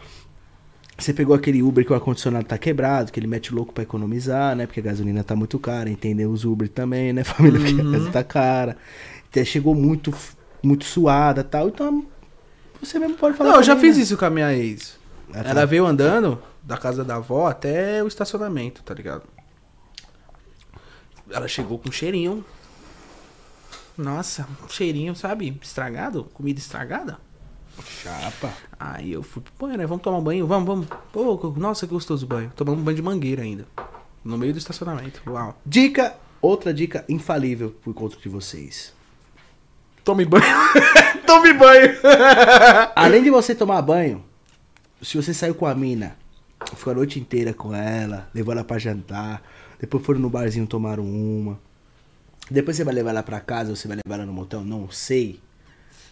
você pegou aquele Uber que o ar-condicionado tá quebrado, que ele mete louco pra economizar, né? Porque a gasolina tá muito cara, entendeu? Os Uber também, né, família? Porque a casa tá cara. Até chegou muito, muito suada e tal. Então, você mesmo pode falar. Não, eu já também, fiz né? isso com a minha ex. Ah, tá. Ela veio andando da casa da avó até o estacionamento, tá ligado? Ela chegou com cheirinho. Nossa, um cheirinho, sabe? Estragado, comida estragada. Chapa. Aí eu fui pro banho, né? Vamos tomar um banho, vamos, vamos. Pô, nossa, que gostoso o banho. Tomamos um banho de mangueira ainda. No meio do estacionamento. Uau. Dica, outra dica infalível pro encontro de vocês. Tome banho. Tome banho. Além de você tomar banho, se você saiu com a mina, ficou a noite inteira com ela, levou ela pra jantar, depois foram no barzinho tomaram uma, depois você vai levar ela pra casa ou você vai levar ela no motel, não sei.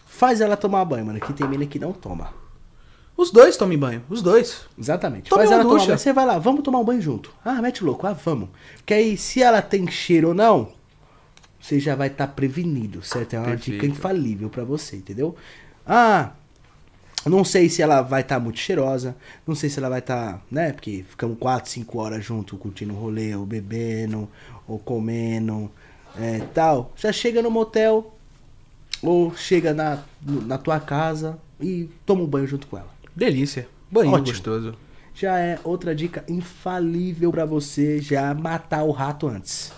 Faz ela tomar banho, mano, que tem mina que não toma. Os dois tomem banho. Os dois. Exatamente. Tome Faz ela tomar ducha. banho, você vai lá, vamos tomar um banho junto. Ah, mete louco, ah, vamos. Porque aí, se ela tem cheiro ou não, você já vai estar prevenido, certo? É uma Perfeito. dica infalível pra você, entendeu? Ah, não sei se ela vai estar muito cheirosa, não sei se ela vai estar, né? Porque ficamos 4, 5 horas junto, curtindo o rolê, ou bebendo, ou comendo, é, tal. Já chega no motel, ou chega na, na tua casa e toma um banho junto com ela. Delícia. Banho Ótimo. gostoso. Já é outra dica infalível pra você já matar o rato antes.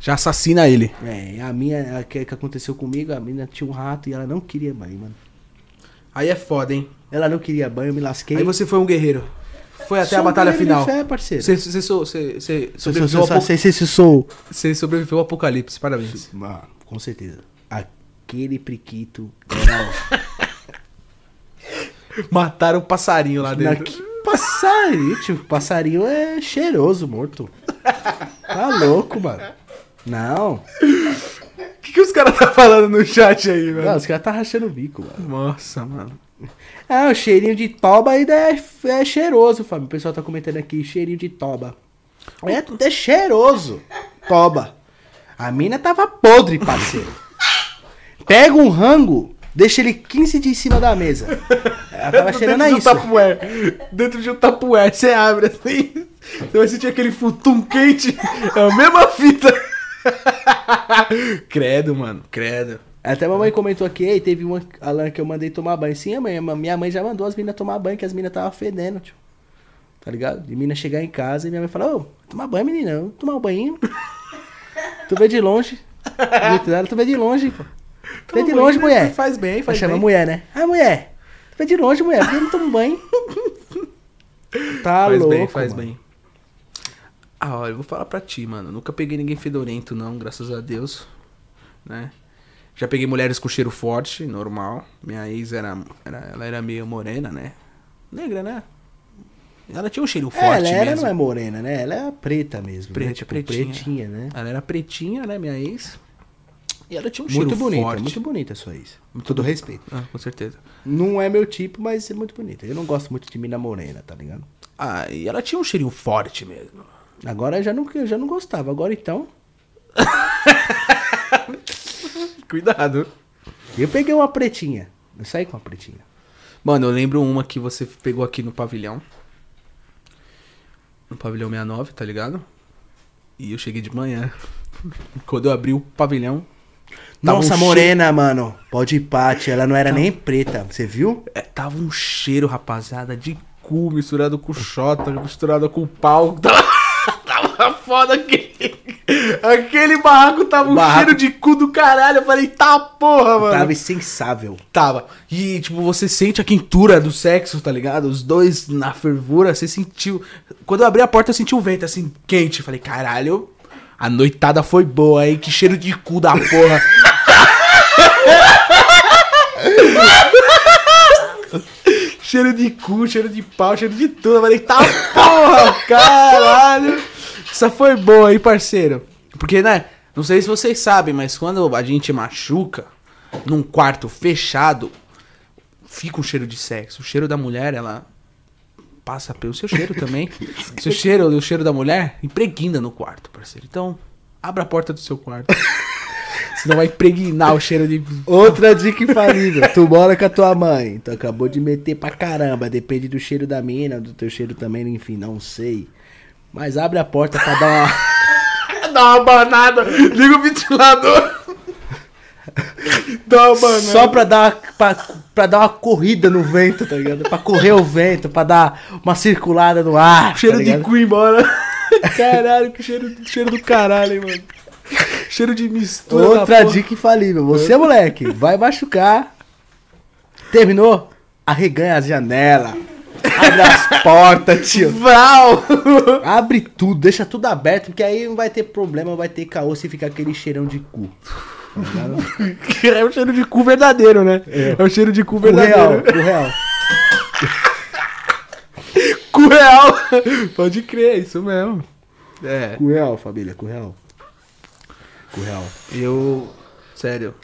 Já assassina ele. É, a minha, a que, que aconteceu comigo, a menina tinha um rato e ela não queria banho, mano. Aí é foda, hein? Ela não queria banho, eu me lasquei. Aí você foi um guerreiro. Foi até Sou a um batalha de final. Fé, parceiro. Você, você, sou- você, você Sou- sobreviveu, sou- ao sou- sobreviveu ao apocalipse. Parabéns. Mano, com certeza. Aquele priquito era. Mataram o passarinho lá Na, dentro. que passarinho, tio. Passarinho é cheiroso, morto. Tá louco, mano. Não. O que, que os caras tá falando no chat aí, velho? Não, os caras tá rachando o bico, mano. Nossa, mano. Ah, o cheirinho de toba ainda é, é cheiroso, Fábio. O pessoal tá comentando aqui, cheirinho de toba. É, é cheiroso, toba. A mina tava podre, parceiro. Pega um rango, deixa ele 15 dias em cima da mesa. Ela tava cheirando a Dentro de isso. um tapué. Dentro de um tapué. Você abre assim. Você vai sentir aquele futum quente. É a mesma fita. credo, mano. Credo. Até a mamãe comentou aqui, ei, teve uma Alan que eu mandei tomar banho. Sim, a mãe, minha mãe já mandou as minas tomar banho, que as minas tava fedendo, tio. Tá ligado? De mina chegar em casa e minha mãe falar, ô, tomar banho, menina, vamos tomar um banho. tu vê de longe. Tu vê de longe, pô. Tu vê de longe, mulher. Faz bem, Vai faz chamar bem. mulher, né? Ah, mulher. Tu vê de longe, mulher, por que não toma banho? Tá faz louco, bem, faz mano. bem. Ah, olha, eu vou falar pra ti, mano. Nunca peguei ninguém fedorento, não, graças a Deus. Né? Já peguei mulheres com cheiro forte, normal. Minha ex era, era, ela era meio morena, né? Negra, né? Ela tinha um cheiro É, forte ela era, mesmo. não é morena, né? Ela é preta mesmo. Preta, né? Tipo, pretinha. pretinha, né? Ela era pretinha, né, minha ex. E ela tinha um Muito cheiro bonita, forte. muito bonita sua ex. Com todo respeito. Ah, com certeza. Não é meu tipo, mas é muito bonita. Eu não gosto muito de mina morena, tá ligado? Ah, e ela tinha um cheirinho forte mesmo. Agora eu já não, eu já não gostava. Agora então. Cuidado. Eu peguei uma pretinha. Eu saí com uma pretinha. Mano, eu lembro uma que você pegou aqui no pavilhão. No pavilhão 69, tá ligado? E eu cheguei de manhã. Quando eu abri o pavilhão. tava Nossa, um morena, mano. Pode ir, Paty. Ela não era nem preta. Você viu? É, tava um cheiro, rapaziada, de cu misturado com xota, misturado com pau. Tava, tava foda aquele. Aquele barraco tava um Barraco. cheiro de cu do caralho. Eu falei, tá porra, mano. Tava insensável. Tava. E, tipo, você sente a quentura do sexo, tá ligado? Os dois na fervura, você sentiu. Quando eu abri a porta, eu senti o vento assim, quente. Falei, caralho, a noitada foi boa, hein? Que cheiro de cu da porra. cheiro de cu, cheiro de pau, cheiro de tudo. Eu falei, tá porra, caralho. Essa foi boa, hein, parceiro? Porque, né? Não sei se vocês sabem, mas quando a gente machuca num quarto fechado, fica um cheiro de sexo. O cheiro da mulher, ela passa pelo seu cheiro também. seu cheiro, o cheiro da mulher, impregna no quarto, parceiro. Então, abra a porta do seu quarto. Senão vai impregnar o cheiro de. Outra dica infalível. tu mora com a tua mãe. Tu acabou de meter pra caramba. Depende do cheiro da mina, do teu cheiro também, enfim, não sei. Mas abre a porta pra dar uma. Dá uma banada, liga o ventilador. Dá uma banada. Só pra dar, pra, pra dar uma corrida no vento, tá ligado? Pra correr o vento, pra dar uma circulada no ar. cheiro tá de cu embora. Caralho, que cheiro, cheiro do caralho, hein, mano. Cheiro de mistura. Outra dica infalível. Você, moleque, vai machucar. Terminou? Arreganha as janelas. Abre as portas, tio. Vral! Abre tudo, deixa tudo aberto, porque aí não vai ter problema, vai ter caô se ficar aquele cheirão de cu. É o cheiro de cu verdadeiro, né? É, o cheiro de cu Cu real, verdadeiro. cu real. Cu real. Pode crer, é isso mesmo. É. Cu real, família, cu real. Cu real. Eu. Sério.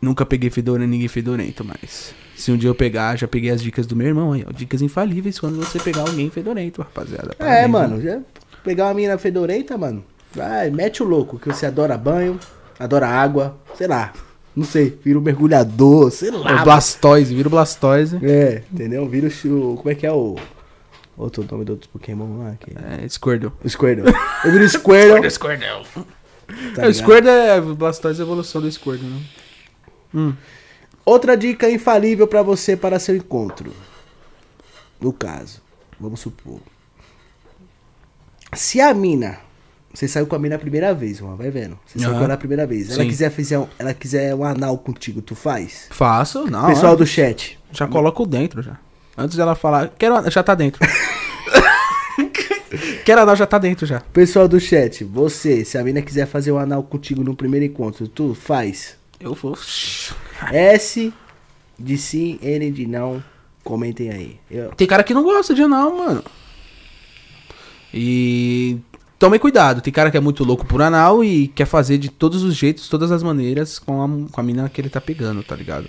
Nunca peguei fedorento, ninguém fedorento, mas. Se um dia eu pegar, já peguei as dicas do meu irmão aí, ó. Dicas infalíveis quando você pegar alguém fedorento, rapaziada. É, mano, já pegar uma mina fedorenta, mano. Vai, mete o louco, que você adora banho, adora água, sei lá. Não sei, vira um mergulhador, sei É lá. o Blastoise, vira o Blastoise. É, entendeu? Vira o. Como é que é o. Outro nome do outro Pokémon lá? Que... É, Squirtle. O Squirtle. Eu viro o Squirtle. Squirtle. tá é, o? Squirtle é o Blastoise é a evolução do Squirtle, né? Outra dica infalível pra você para seu encontro. No caso, vamos supor. Se a mina. Você saiu com a mina a primeira vez, mano, vai vendo. Você saiu Aham. com ela a primeira vez. Ela Sim. quiser, fizer um, ela quiser um anal contigo, tu faz? Faço, não. Pessoal ó. do chat. Já coloco dentro já. Antes dela falar, quero já tá dentro. quero anal já tá dentro já. Pessoal do chat, você, se a mina quiser fazer um anal contigo no primeiro encontro, tu faz? Eu vou. S de sim, N de não. Comentem aí. Eu- Tem cara que não gosta de anal, mano. E tomem cuidado. Tem cara que é muito louco por anal e quer fazer de todos os jeitos, todas as maneiras com a, com a mina que ele tá pegando, tá ligado?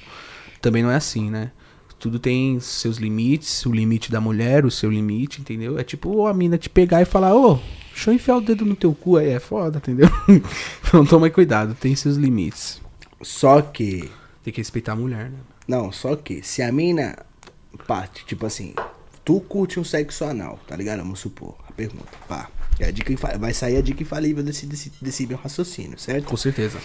Também não é assim, né? Tudo tem seus limites, o limite da mulher, o seu limite, entendeu? É tipo a mina te pegar e falar, ô, deixa eu enfiar o dedo no teu cu aí, é foda, entendeu? então tome cuidado, tem seus limites. Só que. Tem que respeitar a mulher, né? Não, só que se a mina. Pá, tipo assim. Tu curte um sexo anal, tá ligado? Vamos supor. A pergunta. Pá. É a dica vai sair a dica infalível desse, desse, desse meu raciocínio, certo? Com certeza.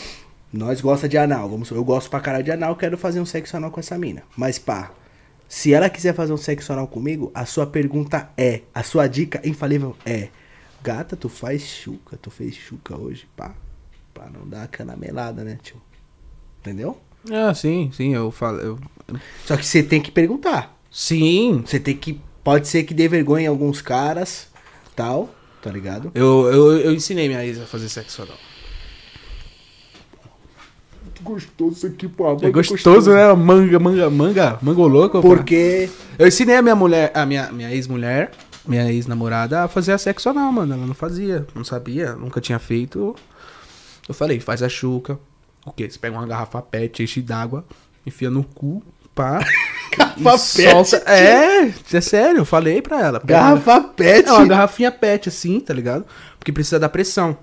Nós gosta de anal. Vamos eu gosto pra caralho de anal, quero fazer um sexo anal com essa mina. Mas pá. Se ela quiser fazer um sexo anal comigo, a sua pergunta é. A sua dica infalível é. Gata, tu faz chuca, tu fez chuca hoje, pá. Pra não dar aquela melada, né, tio? Entendeu? Ah, sim, sim, eu falo. Eu... Só que você tem que perguntar. Sim, Você tem que. Pode ser que dê vergonha em alguns caras, tal, tá ligado? Eu, eu, eu ensinei minha ex a fazer sexo anal. Gostoso isso aqui, pô. É gostoso, né? Manga, manga, manga, mango louco. pô. Porque Eu ensinei a minha mulher, a minha, minha ex-mulher, minha ex-namorada, a fazer a sexo anal, mano. Ela não fazia, não sabia, nunca tinha feito. Eu falei, faz a chuca. O quê? Você pega uma garrafa pet, enche d'água, enfia no cu, pá. Garrafa e solta. É, é sério, eu falei pra ela. Garrafa pet. é uma garrafinha pet, assim, tá ligado? Porque precisa da pressão.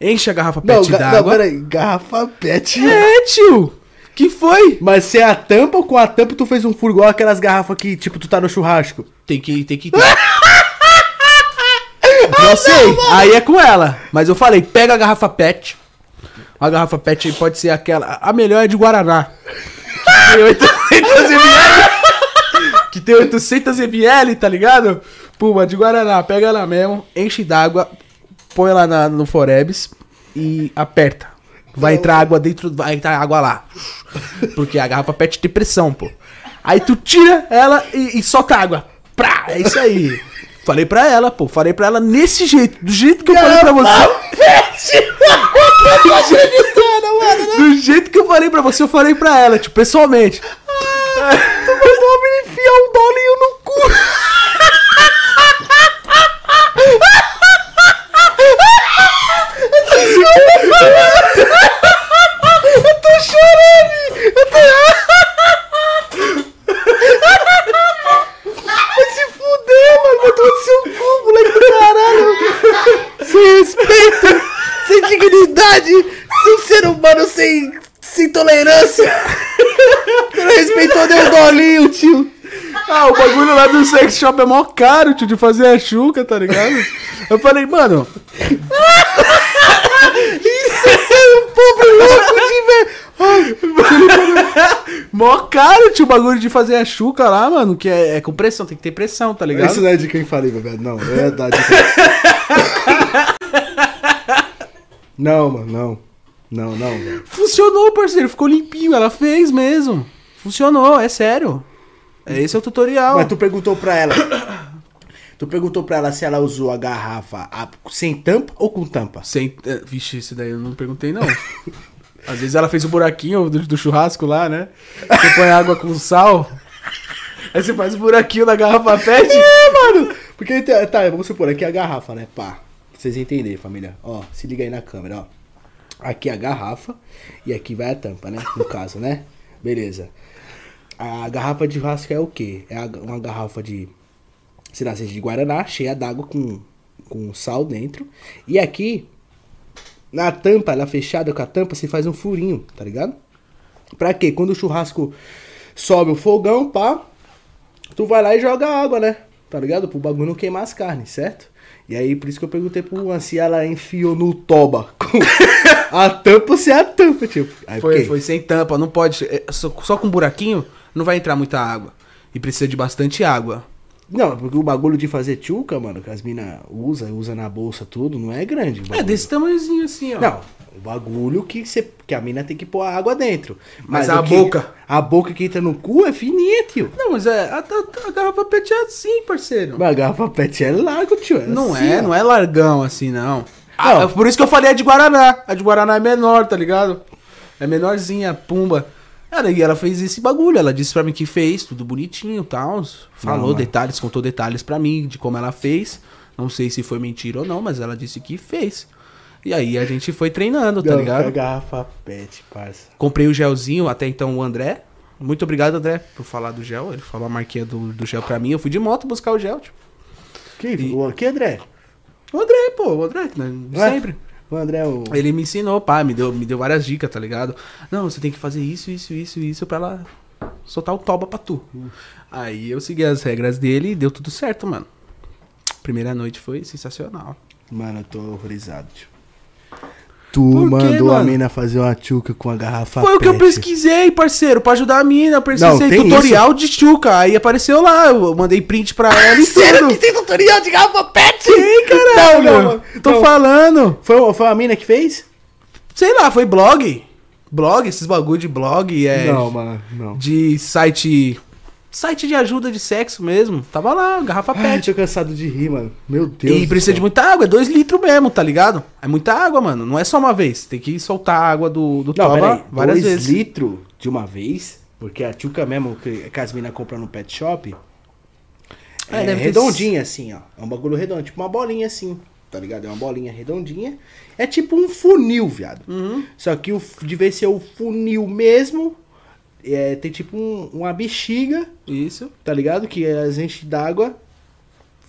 Enche a garrafa Não, pet ga- não, d'água. peraí. Garrafa pet. É, tio! Que foi? Mas se é a tampa ou com a tampa tu fez um furo igual aquelas garrafas que, tipo, tu tá no churrasco? Tem que, tem que. Não sei, aí é com ela. Mas eu falei, pega a garrafa pet. A garrafa pet pode ser aquela. A melhor é de Guaraná. Que tem 800 ml. Que tem 800 ml, tá ligado? Puma, de Guaraná. Pega ela mesmo, enche d'água, põe ela na- no Forebs e aperta. Vai entrar água dentro, vai entrar água lá. Porque a garrafa pet tem pressão, pô. Aí tu tira ela e, e solta água. Prá, é isso aí. Falei pra ela, pô. Falei pra ela nesse jeito. Do jeito que eu falei pra você. Do jeito que eu falei pra você, eu falei pra ela, tipo, pessoalmente. Tu mandou me enfiar um dolinho no cu. Eu tô chorando. Eu tô... Fuder, mano. Tomar no seu cu, moleque do caralho. Sem respeito, sem dignidade, sem ser humano, sem, sem tolerância. Não respeitou nem o dolinho, tio. Ah, o bagulho lá do sex shop é mó caro, tio, de fazer a chuca, tá ligado? Eu falei, mano, Isso é um pobre louco de mó caro, tio, o bagulho de fazer a chuca lá, mano, que é, é com pressão, tem que ter pressão, tá ligado? Isso não é de quem falei, velho. Não, é da dica. Não, mano, não. Não, não, velho. Funcionou, parceiro, ficou limpinho, ela fez mesmo. Funcionou, é sério. É, Esse é o tutorial. Mas tu perguntou pra ela. Tu perguntou pra ela se ela usou a garrafa a- sem tampa ou com tampa? Sem... é, Vixe, isso daí eu não perguntei, não. Às vezes ela fez o buraquinho do, do churrasco lá, né? Você põe água com sal. Aí você faz o buraquinho da garrafa pet. É, mano. Porque, tá, tá, vamos supor, aqui é a garrafa, né? Pá. Pra vocês entenderem, família. Ó, se liga aí na câmera, ó. Aqui é a garrafa e aqui vai a tampa, né? No caso, né? Beleza. A garrafa de churrasco é o quê? É uma garrafa de, sei lá, de Guaraná, cheia d'água com, com sal dentro. E aqui, na tampa, ela fechada com a tampa, você faz um furinho, tá ligado? Pra quê? Quando o churrasco sobe o fogão, pá, tu vai lá e joga água, né? Tá ligado? Pro bagulho não queimar as carnes, certo? E aí, por isso que eu perguntei pro Juan se ela enfiou no toba a tampa ou se é a tampa, tipo. Aí, Foi, foi sem tampa, não pode. é, Só, só com buraquinho não vai entrar muita água. E precisa de bastante água. Não, porque o bagulho de fazer tchuca, mano, que as minas usa, usa na bolsa tudo, não é grande. É desse tamanhozinho assim, ó. Não, o bagulho que, você, que a mina tem que pôr a água dentro. Mas o a que- boca? A boca que entra no cu é fininha, tio. Não, mas é. A, a- a garrafa pet é assim, parceiro. Mas a garrafa pet é largo, tio. Não assim, é, ó. não é largão assim, não. Ah, Não. é por isso que eu falei a de Guaraná. A de Guaraná é menor, tá ligado? É menorzinha, pumba. Ela, e ela fez esse bagulho, ela disse pra mim que fez, tudo bonitinho e tal. Falou Não, detalhes, contou detalhes pra mim de como ela fez. Não sei se foi mentira ou não, mas ela disse que fez. E aí a gente foi treinando, tá Não, ligado? é garrafa pet, parça. Comprei o gelzinho, até então o André. Muito obrigado, André, por falar do gel. Ele falou a marquinha do, do gel pra mim. Eu fui de moto buscar o gel, tipo. Que, E- o, que André? O André, pô, o André, né? Sempre. O André o... Ele me ensinou, pá, me deu, me deu várias dicas, tá ligado? Não, você tem que fazer isso, isso, isso, isso pra ela soltar o toba pra tu. Aí eu segui as regras dele e deu tudo certo, mano. Primeira noite foi sensacional. Mano, eu tô horrorizado, tio. Tu quê, mandou a mano? mina fazer uma tchuca com a garrafa foi o que eu pet. pesquisei, parceiro, pra ajudar a mina. Eu pesquisei Não, tutorial de chuca. Aí apareceu lá, eu mandei print pra ela e Sério que tem tutorial de garrafa pet? Tem, caralho. Não, não, Tô não. falando. Foi, foi a mina que fez? Sei lá, foi blog. Blog, esses bagulho de blog, é. Não, mano, não. De site. Site de ajuda de sexo mesmo. Tava lá, garrafa Ai, pet. tô cansado de rir, mano. Meu Deus E precisa céu. de muita água, é 2 litros mesmo, tá ligado? É muita água, mano. Não é só uma vez. Tem que soltar a água do, do Não, toba várias Dois vezes. litros de uma vez? Porque a tchuca mesmo, que, que as minas compram no pet shop, É, é, deve ter- redondinha assim, ó. É um bagulho redondo, tipo uma bolinha assim, tá ligado? É uma bolinha redondinha. É tipo um funil, viado. Uhum. Só que o, de vez ser o funil mesmo, é, tem tipo um- uma bexiga, Isso. tá ligado? Que a gente d'água,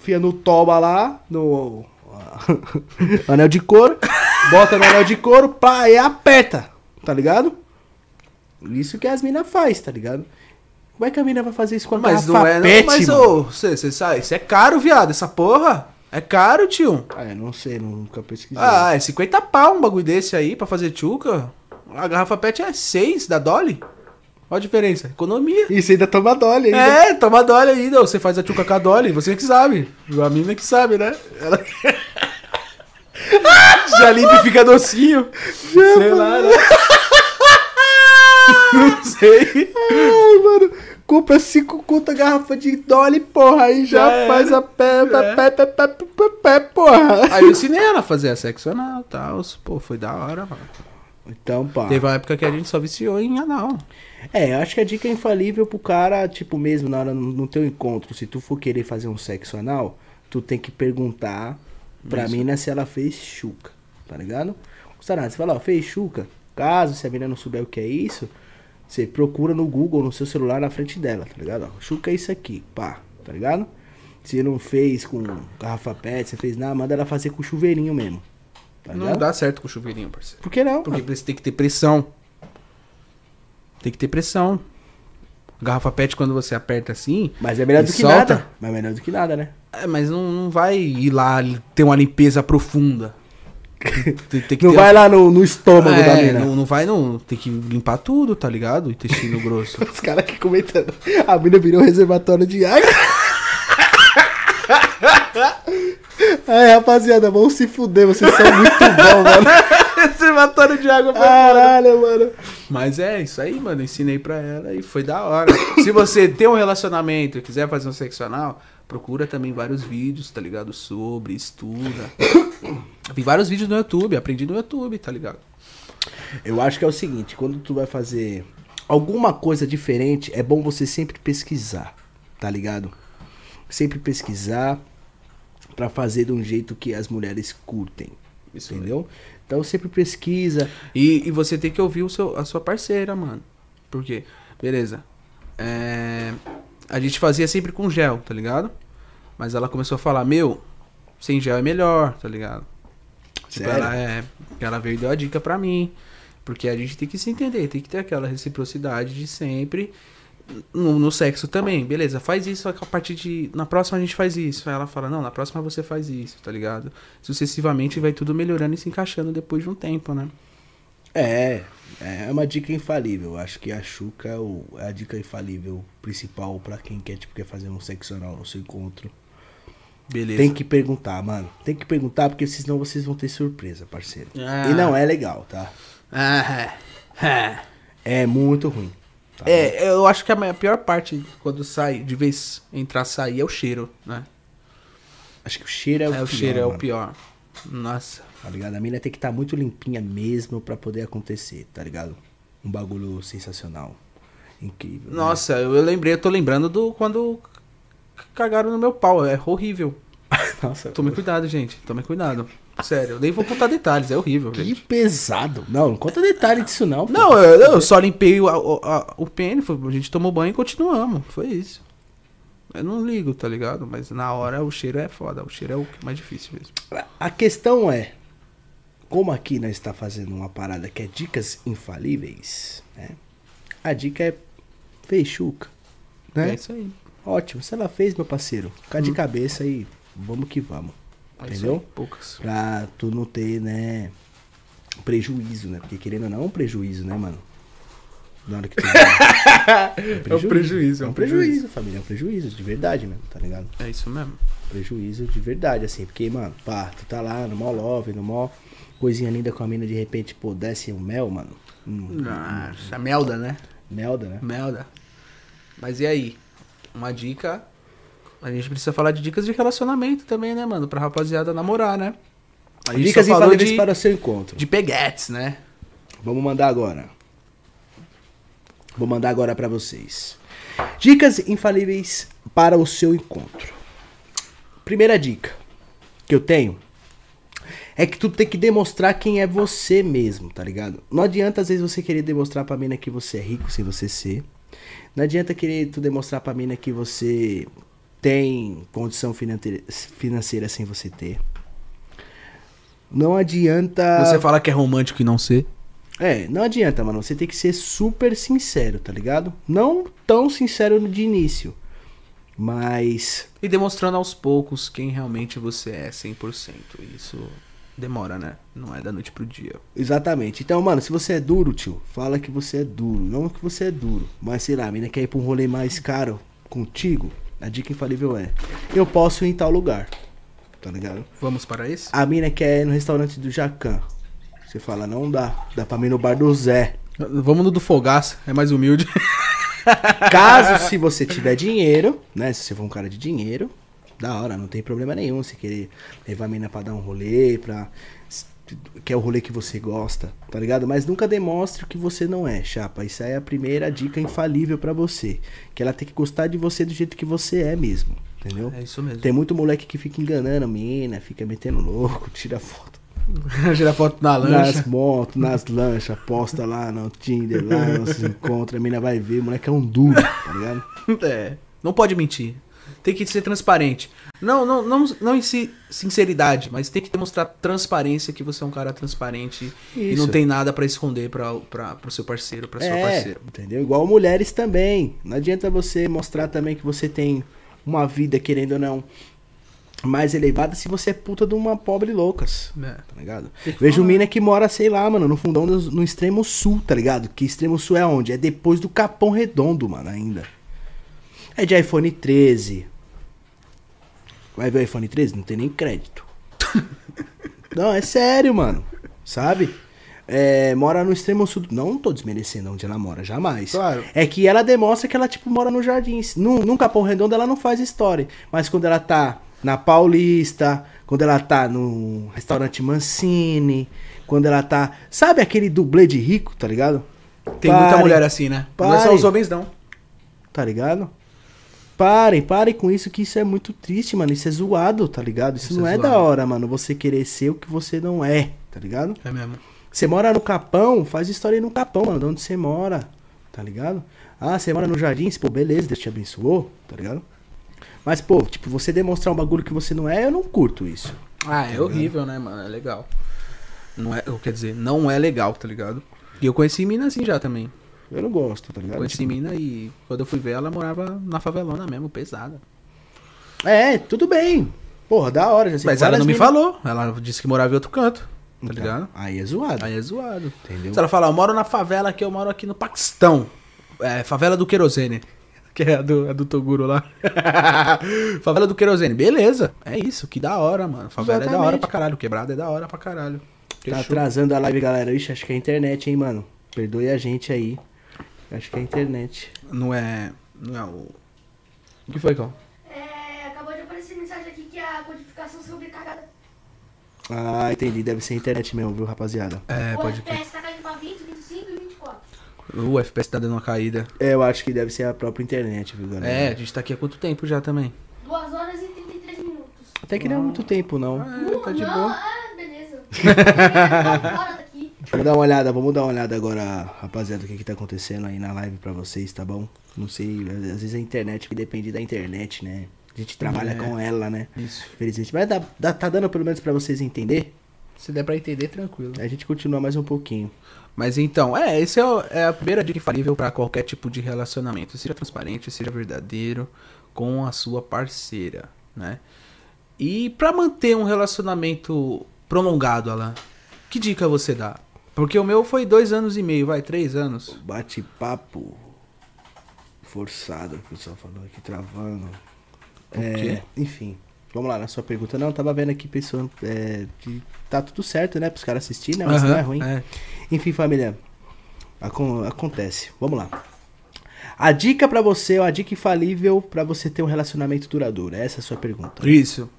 fia no toba lá, no anel de couro, bota no anel de couro, pá, e aperta, tá ligado? Isso que as minas faz, tá ligado? Como é que a mina vai fazer isso com a Mas garrafa não é, não. pet, Mas, mano? ô, você sabe, isso é caro, viado, essa porra. É caro, tio. Ah, eu não sei, nunca pesquisei. Ah, é 50 pau um bagulho desse aí pra fazer tchuca. A garrafa pet é 6 da Dolly. Olha a diferença. Economia. Isso ainda toma dole ainda. É, toma Dolly ainda. Você faz a tchuca com a Dolly, você que sabe. A mina que sabe, né? Ela... Já limpa e fica docinho. Sei lá, né? Não sei. Ai, mano, compra cinco conto a garrafa de dole, porra, aí já, Já faz a pé, pé, É. pé, pé, pé, pé, pé, pé, porra. Aí eu ensinei ela a fazer a sexo anal e tal. Pô, foi da hora, mano. Então, pá. Teve uma época que a gente só viciou em anal. É, eu acho que a dica é infalível pro cara, tipo, mesmo na hora no, teu encontro, se tu for querer fazer um sexo anal, tu tem que perguntar pra Isso. mina se ela fez chuca, tá ligado? Sarah, você fala, ó, fez chuca? Caso se a mina não souber o que é isso, você procura no Google, no seu celular, na frente dela, tá ligado? Ó, chuca é isso aqui, pá, tá ligado? Se não fez com garrafa pet, você fez nada, manda ela fazer com chuveirinho mesmo. Tá Não dá certo com chuveirinho, parceiro. Por que não? Porque mano? você tem que ter pressão. Tem que ter pressão. Garrafa pet, quando você aperta assim. Mas é melhor do que solta. nada. Mas é melhor do que nada, né? É, mas não, não vai ir lá ter uma limpeza profunda. Tem, tem que Não vai lá no, no estômago É, da mina. Não, não vai, não. Tem que limpar tudo, tá ligado? Intestino grosso. Os caras aqui comentando. A mina virou um reservatório de água. Ai, rapaziada, vamos se fuder, vocês são muito bons, mano. Reservatório de água pra Caralho, mano. Mas é isso aí, mano. Ensinei pra ela e foi da hora. Se você tem um relacionamento e quiser fazer um sexo anal, procura também vários vídeos, tá ligado? Sobre, estuda. Vi vários vídeos no YouTube, aprendi no YouTube, tá ligado? Eu acho que é o seguinte, quando tu vai fazer alguma coisa diferente, é bom você sempre pesquisar, tá ligado? Sempre pesquisar pra fazer de um jeito que as mulheres curtem, Isso entendeu? Então sempre pesquisa. E, e você tem que ouvir o seu, a sua parceira, mano. Por quê? Beleza. É, a gente fazia sempre com gel, tá ligado? Mas ela começou a falar, meu, sem gel é melhor, tá ligado? Tipo, Sério? ela, é, ela veio e deu a dica pra mim. Porque a gente tem que se entender, tem que ter aquela reciprocidade de sempre. No, no sexo também, beleza, faz isso a partir de. Na próxima a gente faz isso. Aí ela fala, não, na próxima você faz isso, tá ligado? Sucessivamente vai tudo melhorando e se encaixando depois de um tempo, né? É, é uma dica infalível. Acho que a Xuca é, é a dica infalível principal pra quem quer, tipo, quer fazer um sexo anal no seu encontro. Beleza. Tem que perguntar, mano. Tem que perguntar, porque senão vocês vão ter surpresa, parceiro. Ah. E não é legal, tá? Ah, é. É muito ruim. Tá? É, eu acho que a pior parte quando sai, de vez entrar sair, é o cheiro, né? Acho que o cheiro é o É, o pior, cheiro é o mano, pior. Nossa. Tá ligado? A mina tem que estar muito limpinha mesmo pra poder acontecer, tá ligado? Um bagulho sensacional. Incrível. né? Nossa, eu, eu lembrei, eu tô lembrando do quando cagaram no meu pau. É horrível. Nossa, Tome cuidado, gente. Tome cuidado. Sério, eu nem vou contar detalhes, é horrível, que gente. pesado. Não, não conta detalhe disso não. pô. Não, eu, eu só limpei o, a- o pênis, a gente tomou banho e continuamos. Foi isso. Eu não ligo, tá ligado? Mas na hora o cheiro é foda. O cheiro é o mais difícil mesmo. A questão é, como aqui nós está fazendo uma parada que é dicas infalíveis, né? A dica é feixuca, É né? isso aí. Ótimo, se ela fez, meu parceiro, fica de cabeça e vamos que vamos. É Entendeu? Poucas. Pra tu não ter, né, prejuízo, né? Porque querendo ou não, é um prejuízo, né, mano? Na hora que tu... é um prejuízo, É um prejuízo, família, é um prejuízo, de verdade mesmo, tá ligado? É isso mesmo. prejuízo de verdade, assim, porque, mano, pá, tu tá lá no mó love, no mó coisinha linda com a mina, de repente, pô, desce um mel, mano. Hum, Nossa, melda, né? melda, né? Melda. Mas e aí? Uma dica. A gente precisa falar de dicas de relacionamento também, né, mano? Pra rapaziada namorar, né? A gente Dicas infalíveis de, para o seu encontro. de peguetes, né? Vamos mandar agora. Vou mandar agora pra vocês. Dicas infalíveis para o seu encontro. Primeira dica que eu tenho é que tu tem que demonstrar quem é você mesmo, tá ligado? Não adianta às vezes você querer demonstrar pra mina que você é rico sem você ser. Não adianta querer tu demonstrar pra mina que você tem condição financeira, financeira sem você ter. Não adianta. Você fala que é romântico e não ser. É, não adianta, mano. Você tem que ser super sincero, tá ligado? Não tão sincero de início. Mas. E demonstrando aos poucos quem realmente você é 100%. Isso demora, né? Não é da noite pro dia. Exatamente. Então, mano, se você é duro, tio, fala que você é duro. Não que você é duro. Mas sei lá, a mina quer ir pra um rolê mais caro contigo. A dica infalível é: eu posso ir em tal lugar. Tá ligado? Vamos para esse? A mina quer ir no restaurante do Jacan. Você fala, não dá. Dá pra mim no bar do Zé. Vamos no do Fogaça, é mais humilde. Caso se você tiver dinheiro, né? Se você for um cara de dinheiro, da hora, não tem problema nenhum. Se querer levar a mina pra dar um rolê, pra. Que é o rolê que você gosta, tá ligado? Mas nunca demonstre o que você não é, chapa. Isso aí é a primeira dica infalível pra você. Que ela tem que gostar de você do jeito que você é mesmo, entendeu? É isso mesmo. Tem muito moleque que fica enganando a mina, fica metendo louco, tira foto Tirar foto na nas lancha. motos, nas lanchas, posta lá no Tinder, lá, se encontra, a mina vai ver, o moleque é um duro, tá ligado? É, não pode mentir. Tem que ser transparente. Não, não, não, não em si sinceridade, mas tem que demonstrar transparência que você é um cara transparente e Isso. não tem nada pra esconder pra, pro seu parceiro, pra sua é, parceira. entendeu? Igual mulheres também. Não adianta você mostrar também que você tem uma vida, querendo ou não, mais elevada se você é puta de uma pobre loucas. É. Tá ligado? Vejo mina que mora, sei lá, mano, no fundão do, no extremo sul, tá ligado? Que extremo sul é onde? É depois do Capão Redondo, mano, ainda. É de iPhone 13. Vai ver o iPhone 13? Não tem nem crédito. não, é sério, mano. Sabe? É, mora no extremo sul. do- Não tô desmerecendo onde ela mora, jamais. Claro. É que ela demonstra que ela, tipo, mora no jardim. No, no Capão Redondo ela não faz história. Mas quando ela tá na Paulista, quando ela tá no restaurante Mancini, quando ela tá. Sabe aquele dublê de rico, tá ligado? Tem muita Parem, mulher assim, né? Não é só os homens, não. Tá ligado? Parem, parem com isso, que isso é muito triste, mano. Isso é zoado, tá ligado? Isso, Isso não é é, da hora, mano. Você querer ser o que você não é, tá ligado? É mesmo. Você mora no Capão, faz história aí no Capão, mano. De onde você mora, tá ligado? Ah, você mora no Jardins, pô, beleza, Deus te abençoou, tá ligado? Mas, pô, tipo, você demonstrar um bagulho que você não é, eu não curto isso. Ah, é horrível, né, mano? É legal. Não é, quer dizer, não é legal, tá ligado? E eu conheci mina assim já também. Eu não gosto, tá ligado? Conheci mina e quando eu fui ver, ela morava na favelona mesmo, pesada. É, tudo bem. Porra, da hora. Já sei Mas ela não me mina- falou. Ela disse que morava em outro canto, tá Então, ligado? Aí é zoado. Aí é zoado. Entendeu? Se ela falar, eu moro na favela aqui, eu moro aqui no Paquistão. É, favela do querosene. Que é a do, a do Toguro lá. favela do querosene. Beleza. É isso, que da hora, mano. Favela é da hora Exatamente. pra caralho. Quebrada é da hora pra caralho. Tá Fechou. atrasando a live, galera. Ixi, acho que é a internet, hein, mano. Perdoe a gente aí. Acho que é a internet. Não é. Não é o. O que foi, Cal? É, acabou de aparecer mensagem aqui que a codificação sobrecarregada. Ah, entendi. Deve ser a internet mesmo, viu, rapaziada? É, o pode. FPS tá caindo pra 20, 25 e 24. O FPS tá dando uma caída. É, eu acho que deve ser a própria internet, viu, galera? É, a gente tá aqui há quanto tempo já também? 2 horas e 33 minutos. Até que não é muito tempo, não. É, tá de não, boa. ah, beleza. Fora daqui. Vamos dar uma olhada, vamos dar uma olhada agora, rapaziada, o que que tá acontecendo aí na live pra vocês, tá bom? Não sei, às vezes a internet que depende da internet, né? A gente trabalha É. com ela, né? Isso. Infelizmente. Mas dá, dá- tá dando pelo menos pra vocês entender? Se der pra entender, tranquilo. A gente continua mais um pouquinho. Mas então, é, esse é, é a primeira dica infalível pra qualquer tipo de relacionamento. Seja transparente, seja verdadeiro com a sua parceira, né? E pra manter um relacionamento prolongado, Alan, que dica você dá? Porque o meu foi dois anos e meio, vai, três anos. Bate-papo forçado, o pessoal falou aqui travando. O É, quê? enfim, vamos lá na sua pergunta. Não, tava vendo aqui pessoa é, que tá tudo certo, né? Pros caras assistirem, né? Mas não é ruim. é. Enfim, família, acon- acontece. Vamos lá. A dica pra você, a dica infalível pra você ter um relacionamento duradouro? Essa é a sua pergunta. Isso.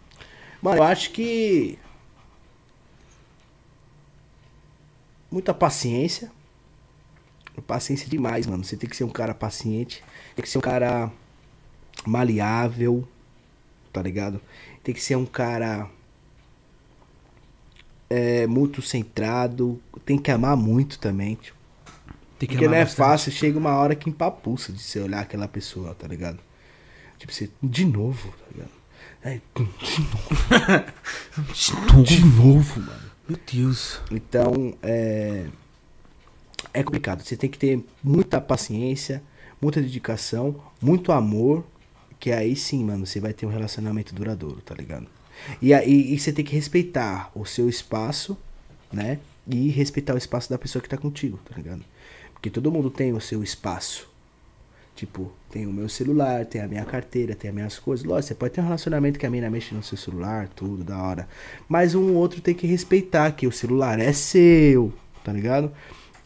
Mano, eu acho que. Muita paciência. Paciência demais, mano. Você tem que ser um cara paciente. Tem que ser um cara maleável. Tá ligado? Tem que ser um cara. É, muito centrado. Tem que amar muito também. Tipo, Tem que porque não é bastante. fácil. Chega uma hora que empapuça de você olhar aquela pessoa, tá ligado? Tipo, você. De novo, tá ligado? É, de novo. de novo, mano. Meu Deus. Então, é. É complicado. Você tem que ter muita paciência, muita dedicação, muito amor. Que aí sim, mano, você vai ter um relacionamento duradouro, tá ligado? E aí e você tem que respeitar o seu espaço, né? E respeitar o espaço da pessoa que tá contigo, tá ligado? Porque todo mundo tem o seu espaço. Tipo, tem o meu celular, tem a minha carteira, tem as minhas coisas. Lógico, você pode ter um relacionamento que a mina mexe no seu celular, tudo, da hora. Mas um outro tem que respeitar que o celular é seu, tá ligado?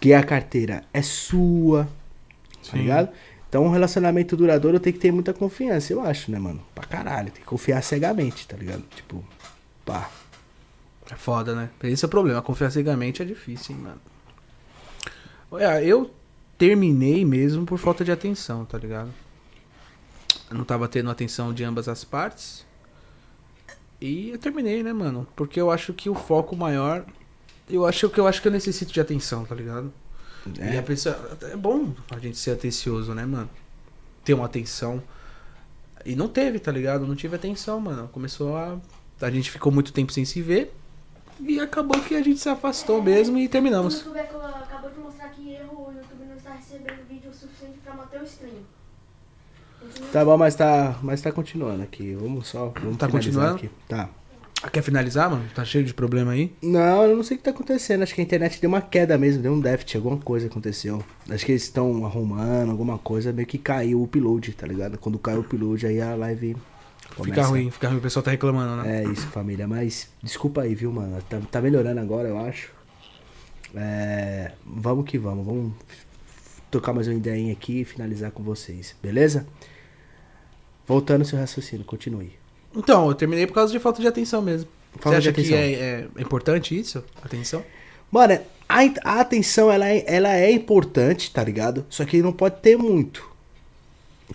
Que a carteira é sua, tá Sim. ligado? Então um relacionamento duradouro tem que ter muita confiança, eu acho, né, mano? Pra caralho, tem que confiar cegamente, tá ligado? Tipo, pá. É foda, né? Esse é o problema. Confiar cegamente é difícil, hein, mano. Olha, eu terminei mesmo por falta de atenção, tá ligado? Eu não tava tendo atenção de ambas as partes. E eu terminei, né, mano? Porque eu acho que o foco maior. Eu acho que eu acho que eu necessito de atenção, tá ligado? E a É, pessoa. É bom a gente ser atencioso, né, mano? Ter uma atenção. E não teve, tá ligado? Não tive atenção, mano. Começou a. A gente ficou muito tempo sem se ver. E acabou que a gente se afastou mesmo e O terminamos. YouTube acabou- acabou de mostrar que erro, o YouTube não está recebendo vídeo o suficiente para manter o stream. Tá bom, mas tá, mas tá continuando aqui. Vamos só, vamos Tá finalizar continuando? aqui. Tá. Quer finalizar, mano? Tá cheio de problema aí? Não, eu não sei o que tá acontecendo. Acho que a internet deu uma queda mesmo, deu um déficit, alguma coisa aconteceu. Acho que eles estão arrumando alguma coisa, meio que caiu o upload, tá ligado? Quando caiu o upload, aí a live. Fica começa. ruim, fica ruim. O pessoal tá reclamando, né? É isso, família. Mas desculpa aí, viu, mano? Tá, tá melhorando agora, eu acho. É, vamos que vamos. Vamos tocar mais uma ideinha aqui e finalizar com vocês, beleza? Voltando ao seu raciocínio, continue. Então, eu terminei por causa de falta de atenção mesmo. Falta Você de acha que atenção. é, é importante isso? Atenção? Mano, a, a atenção ela é, ela é importante, tá ligado? Só que não pode ter muito.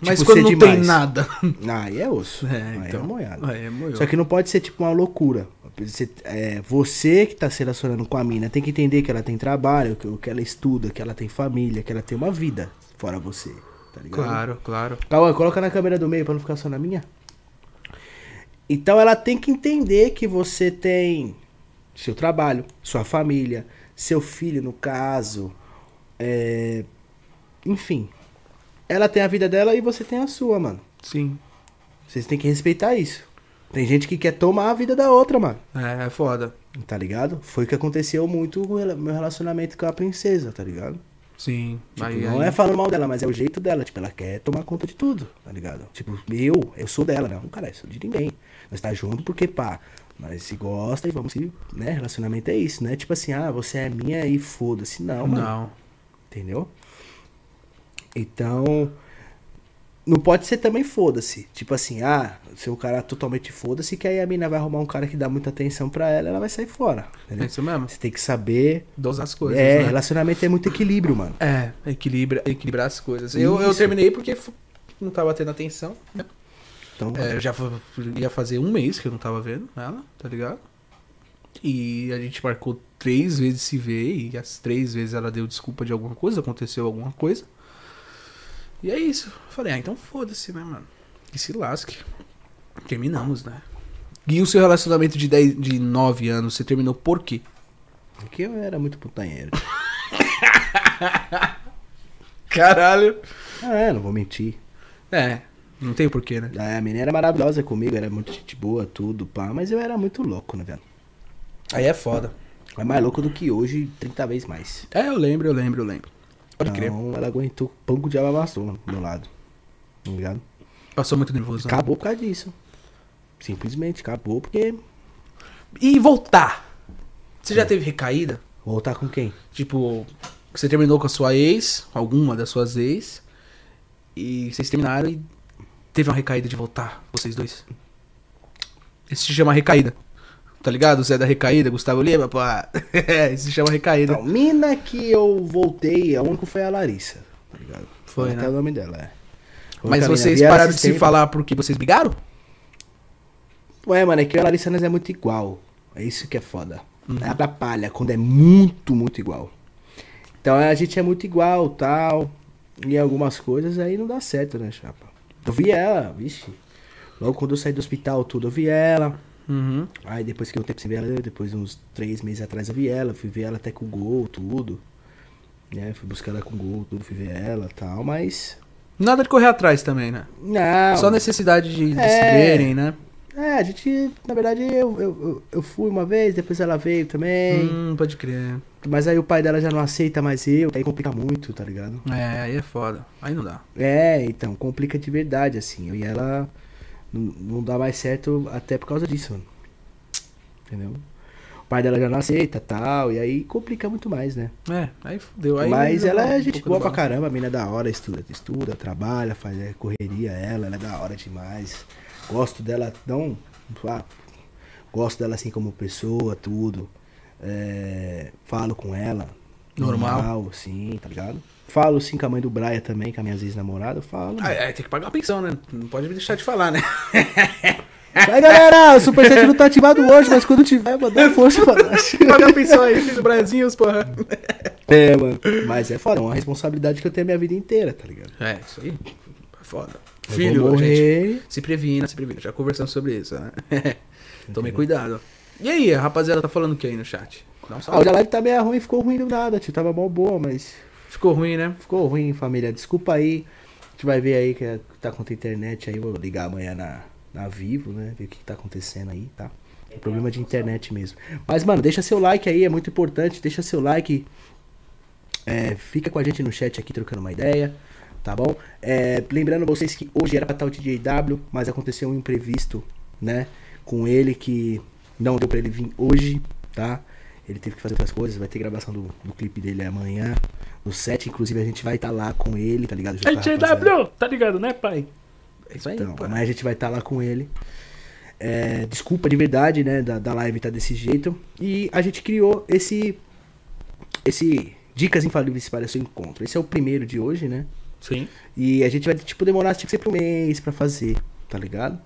Mas Tipo, quando não demais. tem nada. Ah, aí é osso. É, aí então. é moiado. Aí é moiado. Só que não pode ser tipo uma loucura. Você, é, você que tá se relacionando com a mina tem que entender que ela tem trabalho, que, que ela estuda, que ela tem família, que ela tem uma vida fora você. Tá ligado? Claro, claro. Calma, coloca na câmera do meio pra não ficar só na minha. Então ela tem que entender que você tem seu trabalho, sua família, seu filho no caso. é, Enfim. Ela tem a vida dela e você tem a sua, mano. Sim. Vocês têm que respeitar isso. Tem gente que quer tomar a vida da outra, mano. É, é foda. Tá ligado? Foi o que aconteceu muito com o meu relacionamento com a princesa, tá ligado? Sim. Tipo, Aí- não aí- é falando mal dela, mas é o jeito dela. Tipo, ela quer tomar conta de tudo, tá ligado? Tipo, eu, eu sou dela, não, cara, eu sou de ninguém. Nós tá junto porque, pá, nós se gosta e vamos se, né? Relacionamento é isso, né? Tipo assim, ah, você é minha e foda-se. Não, mano. Não. Entendeu? Então, não pode ser também foda-se. Tipo assim, ah, ser um cara totalmente foda-se, que aí a mina vai arrumar um cara que dá muita atenção pra ela, ela vai sair fora. É Entendeu? isso mesmo. Você tem que saber. Dosar as coisas, é, né? relacionamento é muito equilíbrio, mano. É, equilibra, equilibrar as coisas. Eu, eu terminei porque não tava tendo atenção. né? Então, É, eu já ia fazer um mês que eu não tava vendo ela, tá ligado? E a gente marcou três vezes se ver e as três vezes ela deu desculpa de alguma coisa, aconteceu alguma coisa. E é isso. Eu Falei, ah, então foda-se, né, mano? Que se lasque. Terminamos, né? E o seu relacionamento de, 10, de 9 anos, você terminou por quê? porque eu era muito putanheiro. Caralho. ah, é, não vou mentir. É, não tem porquê, né? A menina era maravilhosa comigo, era muito gente boa, tudo, pá, mas eu era muito louco, né, velho? Aí é foda. É mais louco do que hoje, 30 vezes mais. É, eu lembro, eu lembro, eu lembro. Pode crer. Então, ela aguentou o diabo amassou do meu lado. Tá ligado? Passou muito nervoso. Acabou por causa disso. Simplesmente acabou porque. E voltar. Você já teve recaída? Voltar com quem? Tipo, você terminou com a sua ex, alguma das suas ex, e vocês terminaram e teve uma recaída de voltar, vocês dois. Isso se chama recaída. Tá ligado? Zé da Recaída, Gustavo Lima, pá. É, se chama Recaída. Então, mina que eu voltei, a única foi a Larissa, tá ligado? Foi, Até né? o nome dela, é. Mas vocês pararam de se falar porque vocês brigaram? Ué, mano, é que a Larissa nós é muito igual. É isso que é foda. Atrapalha quando é muito, muito igual. Então a gente é muito igual, tal. E algumas coisas aí não dá certo, né, chapa? Eu vi ela, vixe. Logo quando eu saí do hospital, tudo, eu vi ela. Uhum. Aí depois que eu tempo sem ver ela, depois de uns três meses atrás eu vi ela, fui ver ela até com gol, tudo. Né, fui buscar ela com gol, tudo, fui ver ela tal, mas. Nada de correr atrás também, né? Não. Só necessidade de, de se É. verem, né? É, a gente, na verdade, eu, eu, eu, eu fui uma vez, depois ela veio também. Hum, pode crer. Mas aí o pai dela já não aceita mais eu, aí complica muito, tá ligado? É, aí é foda. Aí não dá. É, então, complica de verdade, assim. Eu e ela não, não dá mais certo até por causa disso, mano. Entendeu? O pai dela já não aceita tal, e aí complica muito mais, né? É, aí fudeu. Aí Mas ela é um gente boa pra caramba, a mina é da hora, estuda, estuda, trabalha, faz é, correria, ela, ela é da hora demais. Gosto dela, não. ah, gosto dela assim como pessoa, tudo. É, falo com ela. Normal. sim, tá ligado? Falo sim com a mãe do Braia também, com a minha ex-namorada, falo. Aí, aí tem que pagar a pensão, né? Não pode deixar de falar, né? Aí galera, o Superchat não tá ativado hoje, mas quando tiver, mandar força pra nós. a pensão aí, filho do Brasilzinhos, porra. É, mano. Mas é foda, é uma responsabilidade que eu tenho a minha vida inteira, tá ligado? É, isso aí. É foda. Eu Filho, gente, se previna, se previna. Já conversamos sobre isso, né? Tome cuidado. E aí, a rapaziada tá falando o que aí no chat? Dá um Ah, o live tá meio ruim, ficou ruim do nada, tio. Tava mó boa, mas Ficou ruim, né? ficou ruim, família. Desculpa aí. A gente vai ver aí que tá com a internet aí. Vou ligar amanhã na, na Vivo, né? Ver o que, que tá acontecendo aí, tá? É problema de internet mesmo. Mas, mano, deixa seu like aí, é muito importante. Deixa seu like. É, fica com a gente no chat aqui trocando uma ideia, tá bom? É, lembrando vocês que hoje era pra estar o TJW, mas aconteceu um imprevisto, né? Com ele que não deu pra ele vir hoje, tá? Ele teve que fazer outras coisas, vai ter gravação do, do clipe dele amanhã, no set, inclusive a gente vai estar lá com ele, tá ligado? Rapaziada. HW, tá ligado, né, pai? É isso aí, Então, pô. amanhã a gente vai estar lá com ele. É, desculpa de verdade, né, da, da live tá desse jeito. E a gente criou esse esse dicas infalíveis para seu encontro. Esse é o primeiro de hoje, né? Sim. E a gente vai tipo demorar tipo sempre um mês pra fazer, tá ligado?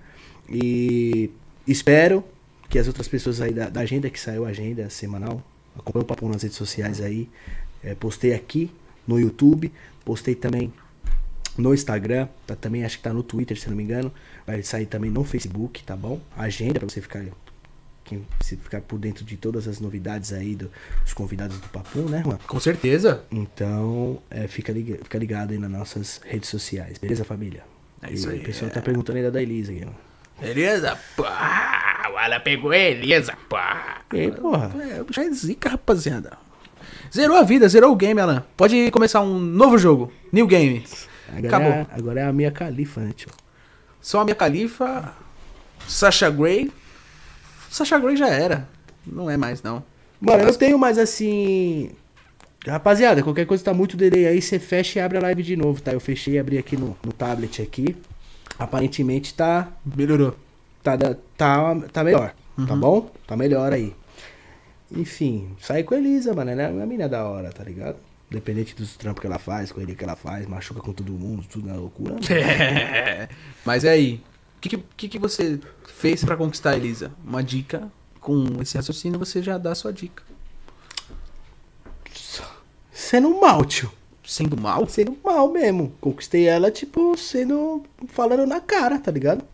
E espero que as outras pessoas aí da, da agenda que saiu a agenda semanal, acompanha o papo nas redes sociais aí, é, postei aqui no YouTube, postei também no Instagram, tá, também acho que tá no Twitter, se não me engano. Vai sair também no Facebook, tá bom? A agenda pra você ficar quem se ficar por dentro de todas as novidades aí do- dos convidados do Papo, né, mano? Com certeza. Então, é, fica, liga, fica ligado aí nas nossas redes sociais, beleza, família? É isso E aí, O pessoal é. tá perguntando ainda da Elisa aqui, ó. Beleza? Pá, o Ala pegou beleza, pá. E aí, porra? É, bicho é zica, rapaziada. Zerou a vida, zerou o game, Alan. Pode começar um novo jogo. New game. Agora, Acabou. É, agora é a minha califa, né, tio? Só a minha califa. Sasha Grey. Sasha Grey já era. Não é mais, não. Mano, eu tenho mais assim. Rapaziada, qualquer coisa tá muito delay aí, você fecha e abre a live de novo, tá? Eu fechei e abri aqui no, no tablet aqui. Aparentemente tá. Melhorou. Tá, tá, tá melhor, tá bom? Tá melhor aí. Enfim, sai com a Elisa, mano. Ela é uma mina da hora, tá ligado? Independente dos trampos que ela faz, correria que ela faz, machuca com todo mundo, tudo na loucura. Mas é aí. O que, que, que que você fez pra conquistar a Elisa? Uma dica. Com esse raciocínio você já dá a sua dica. Sendo mal, tio. Sendo mal? Sendo mal mesmo. Conquistei ela, tipo, sendo. falando na cara, tá ligado?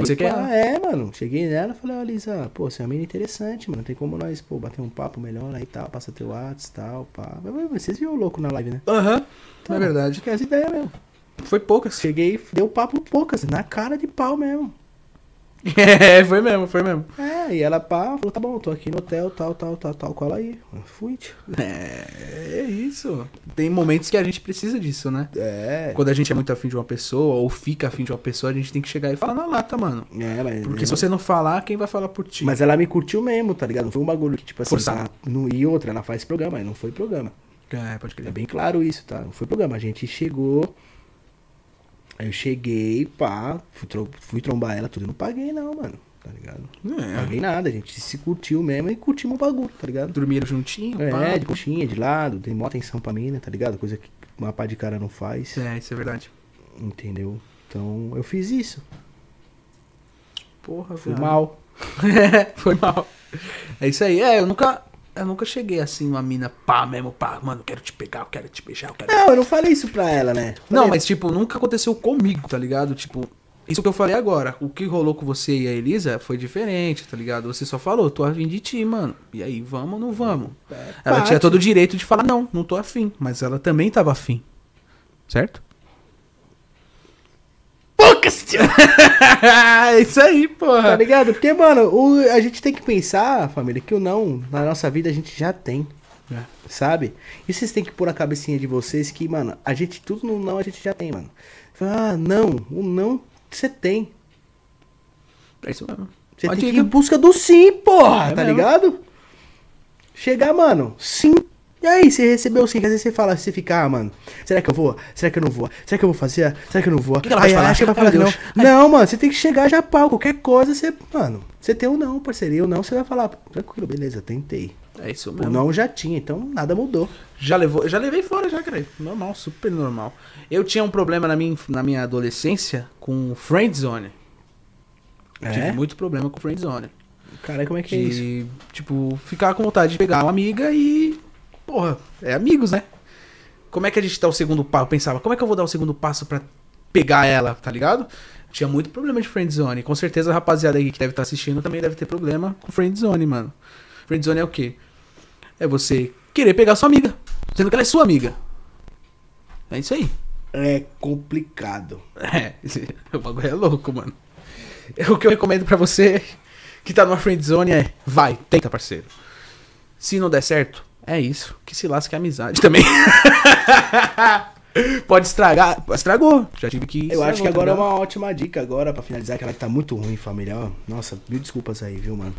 Que você quer? pá, É, mano. Cheguei nela e falei, ó, Lisa, pô, você é uma mina interessante, mano. Tem como nós, pô, bater um papo melhor aí e tal, passa teu WhatsApp e tal, pá. Vocês viram o louco na live, né? Aham. Então, é verdade. Que é essa ideia mesmo. Foi poucas. Cheguei, deu papo poucas, na cara de pau mesmo. É, foi mesmo, foi mesmo. É, e ela pá, falou, tá bom, tô aqui no hotel, tal, tal, tal, tal, cola aí. Eu Fui, tio. É, é isso. Tem momentos que a gente precisa disso, né? É. Quando a gente é muito afim de uma pessoa, ou fica afim de uma pessoa, a gente tem que chegar e falar na lata, mano. É, mas. Porque se você não falar, quem vai falar por ti? Mas ela me curtiu mesmo, tá ligado? Não foi um bagulho que, tipo assim, Forçado. tá, não, e outra, ela faz programa, aí não foi programa. É, pode É crer. bem claro isso, tá? Não foi programa. A gente chegou. Aí eu cheguei, pá, fui, fui trombar ela, tudo. Eu não paguei, não, mano. ligado? É. Paguei nada, a gente se curtiu mesmo e curtimos o bagulho, tá ligado? Dormiram juntinho? pá. É, de coxinha, de lado, tem mó atenção pra mina, tá ligado? Coisa que uma pá de cara não faz, É, isso é verdade. entendeu? Então eu fiz isso. Porra, Fui viado. mal. Foi mal. É isso aí. É, eu nunca. Eu nunca cheguei assim, uma mina pá mesmo, pá, mano, quero te pegar, eu quero te beijar, eu quero. Não, eu não falei isso pra ela, né? Não, Falei, mas tipo, nunca aconteceu comigo, tá ligado? Tipo, isso que eu falei agora. O que rolou com você e a Elisa foi diferente, tá ligado? Você só falou, tô afim de ti, mano. E aí, vamos ou não vamos? ela parte. tinha todo o direito de falar, não, não tô afim. Mas ela também tava afim. Certo? Poucas, é isso aí, Tá porra. ligado? Porque, mano, o- a gente tem que pensar, família, que o não na nossa vida a gente já tem. É. Sabe? E vocês têm que pôr na cabecinha de vocês que, mano, a gente, tudo no não a gente já tem, mano. Ah, não, o não você tem. É isso mesmo. Você tem que ir em busca do sim, porra, É tá mesmo. ligado? Chegar, mano, sim. E aí, você recebeu sim, às vezes você fala, você fica, ah, mano, será que eu vou? Será que eu não vou? Será que eu vou fazer? Será que eu não vou? que ela vai aí falar? acha que vai Ai, falar que não. Não, mano, você tem que chegar já pau, qualquer coisa, você, mano, você tem um não, parceria, o não, você vai falar, tranquilo, beleza, tentei. É isso O mesmo. não já tinha, então nada mudou. Já levou, já levei fora já, cara. Normal, super normal. Eu tinha um problema na minha, na minha adolescência com friend zone. Eu É? Tive muito problema com friend zone. Cara, como é que é isso? De, tipo, ficar com vontade de pegar uma amiga e. Porra, é amigos, né? Como é que a gente dá o segundo passo? Eu pensava, como é que eu vou dar o segundo passo pra pegar ela, tá ligado? Tinha muito problema de friendzone. Com certeza a rapaziada aí que deve estar assistindo também deve ter problema com friendzone, mano. Friendzone é o quê? É você querer pegar sua amiga, sendo que ela é sua amiga. É isso aí. É complicado. É, o bagulho é louco, mano. O que eu recomendo pra você que tá numa friendzone é vai, tenta, parceiro. Se não der certo, é isso. Que se lasque a amizade também. Pode estragar. Estragou. Já tive que. Eu acho que agora é tá ligado? uma ótima dica agora pra finalizar, que ela tá muito ruim, família. Ó, nossa, mil desculpas aí, viu, mano.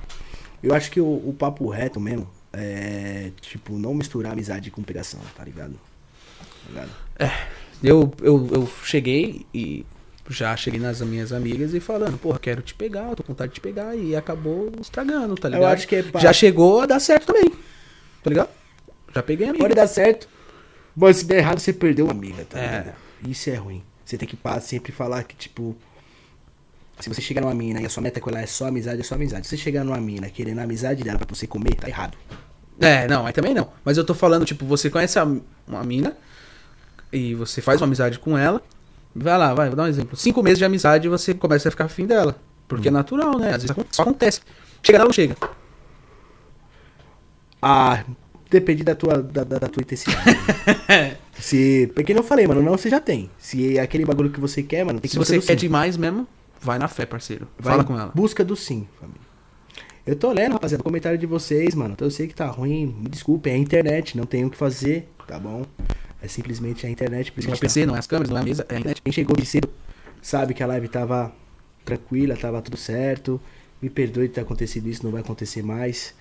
Eu acho que o, o papo reto mesmo é, tipo, não misturar amizade com pegação, tá ligado? Tá ligado? Eu, eu, eu cheguei e já cheguei nas minhas amigas e falando, porra, quero te pegar, eu tô com vontade de te pegar. E acabou estragando, tá Eu ligado? acho que é pá. Já chegou a dar certo também. Tá ligado? Já peguei a amiga. Pode dar certo, mas se der errado, você perdeu uma amiga, tá É. ligado? Isso é ruim. Você tem que sempre falar que, tipo, se você chegar numa mina e a sua meta com ela é só amizade, é só amizade. Se você chegar numa mina querendo a amizade dela pra você comer, tá errado. É, não, aí também não. Mas eu tô falando, tipo, você conhece a, uma mina e você faz uma amizade com ela. Vai lá, vai, vou dar um exemplo. Cinco meses de amizade e você começa a ficar afim dela. Porque é natural, né? Às vezes só acontece. Chega dela ou não chega? Ah, depende da tua, da, da, da tua intensidade. Se. Porque não falei, mano, não você já tem. Se é aquele bagulho que você quer, mano, tem que Se você quer sim. demais mesmo, vai na fé, parceiro. Vai Fala com ela. Busca do sim, família. Eu tô lendo, rapaziada, o comentário de vocês, mano. Então eu sei que tá ruim. Me desculpe, é a internet, não tem o que fazer, tá bom? É simplesmente a internet. Por isso Não é gente PC, não é as câmeras, não é a mesa, é a internet. Quem chegou de cedo sabe que a live tava tranquila, tava tudo certo. Me perdoe de ter acontecido isso, não vai acontecer mais.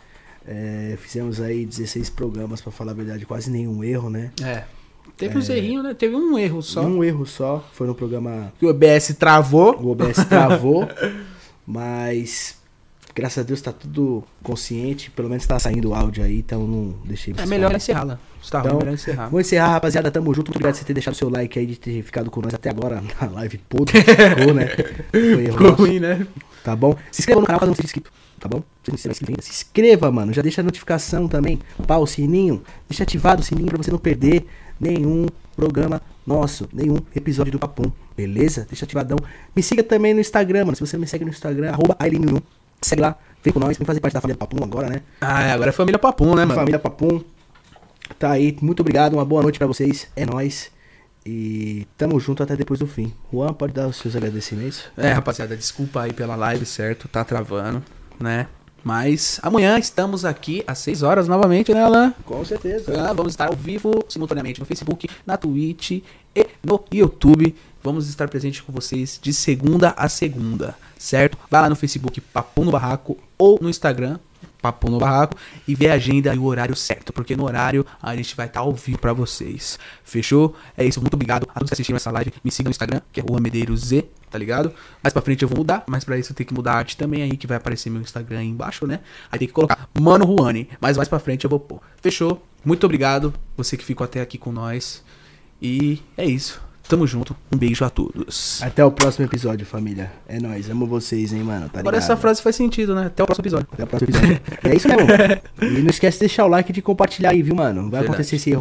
É, fizemos aí 16 programas, pra falar a verdade, quase nenhum erro, né? É. Teve uns errinhos, né? Teve um erro só. Um erro só, foi no programa. Que o OBS travou. O OBS travou, mas graças a Deus tá tudo consciente, pelo menos tá saindo o áudio aí, então não deixei É melhor encerrar, Está Então, ruim, encerrar. Vamos encerrar, rapaziada. Tamo junto. Muito obrigado por você ter deixado seu like aí, de ter ficado com nós até agora na live podre. Ficou, né? Foi erro Ficou ruim, né? Tá bom? Se inscreva no canal caso não seja inscrito. Tá bom? Se não seja inscrito ainda, se inscreva, mano. Já deixa a notificação também. Pá, o sininho. Deixa ativado o sininho pra você não perder nenhum programa nosso, nenhum episódio do Papum. Beleza? Deixa ativadão. Me siga também no Instagram, mano. Se você não me segue no Instagram, arroba Aileen Segue lá, vem com nós, vem fazer parte da família Papum agora, né? Ah, é, agora é família Papum, né, mano? Família Papum. Tá aí, muito obrigado, uma boa noite pra vocês. É nóis. E tamo junto até depois do fim. Juan, pode dar os seus agradecimentos? É, rapaziada, desculpa aí pela live, certo? Tá travando, né? Mas amanhã estamos aqui às 6 horas novamente, né, Alan? Com certeza. Ah, Vamos estar ao vivo, simultaneamente, no Facebook, na Twitch e no YouTube. Vamos estar presentes com vocês de segunda a segunda, certo? Vai lá no Facebook, Papo no Barraco, ou no Instagram, Papo no Barraco e ver a agenda e o horário certo, porque no horário a gente vai estar ao vivo pra vocês. Fechou? É isso, muito obrigado a todos que assistiram essa live. Me sigam no Instagram, que é Medeiros Z, tá ligado? Mais pra frente eu vou mudar, mas pra isso eu tenho que mudar a arte também aí, que vai aparecer meu Instagram aí embaixo, né? Aí tem que colocar Mano Ruane, mas mais pra frente eu vou pôr. Fechou? Muito obrigado, você que ficou até aqui com nós. E é isso. Tamo junto. Um beijo a todos. Até o próximo episódio, família. É nóis, amo vocês, hein, mano. Tá Agora essa frase faz sentido, né? Até o próximo episódio. Até o próximo episódio. é isso mesmo. E não esquece de deixar o like e de compartilhar aí, viu, mano? Vai Verdade. acontecer esse erro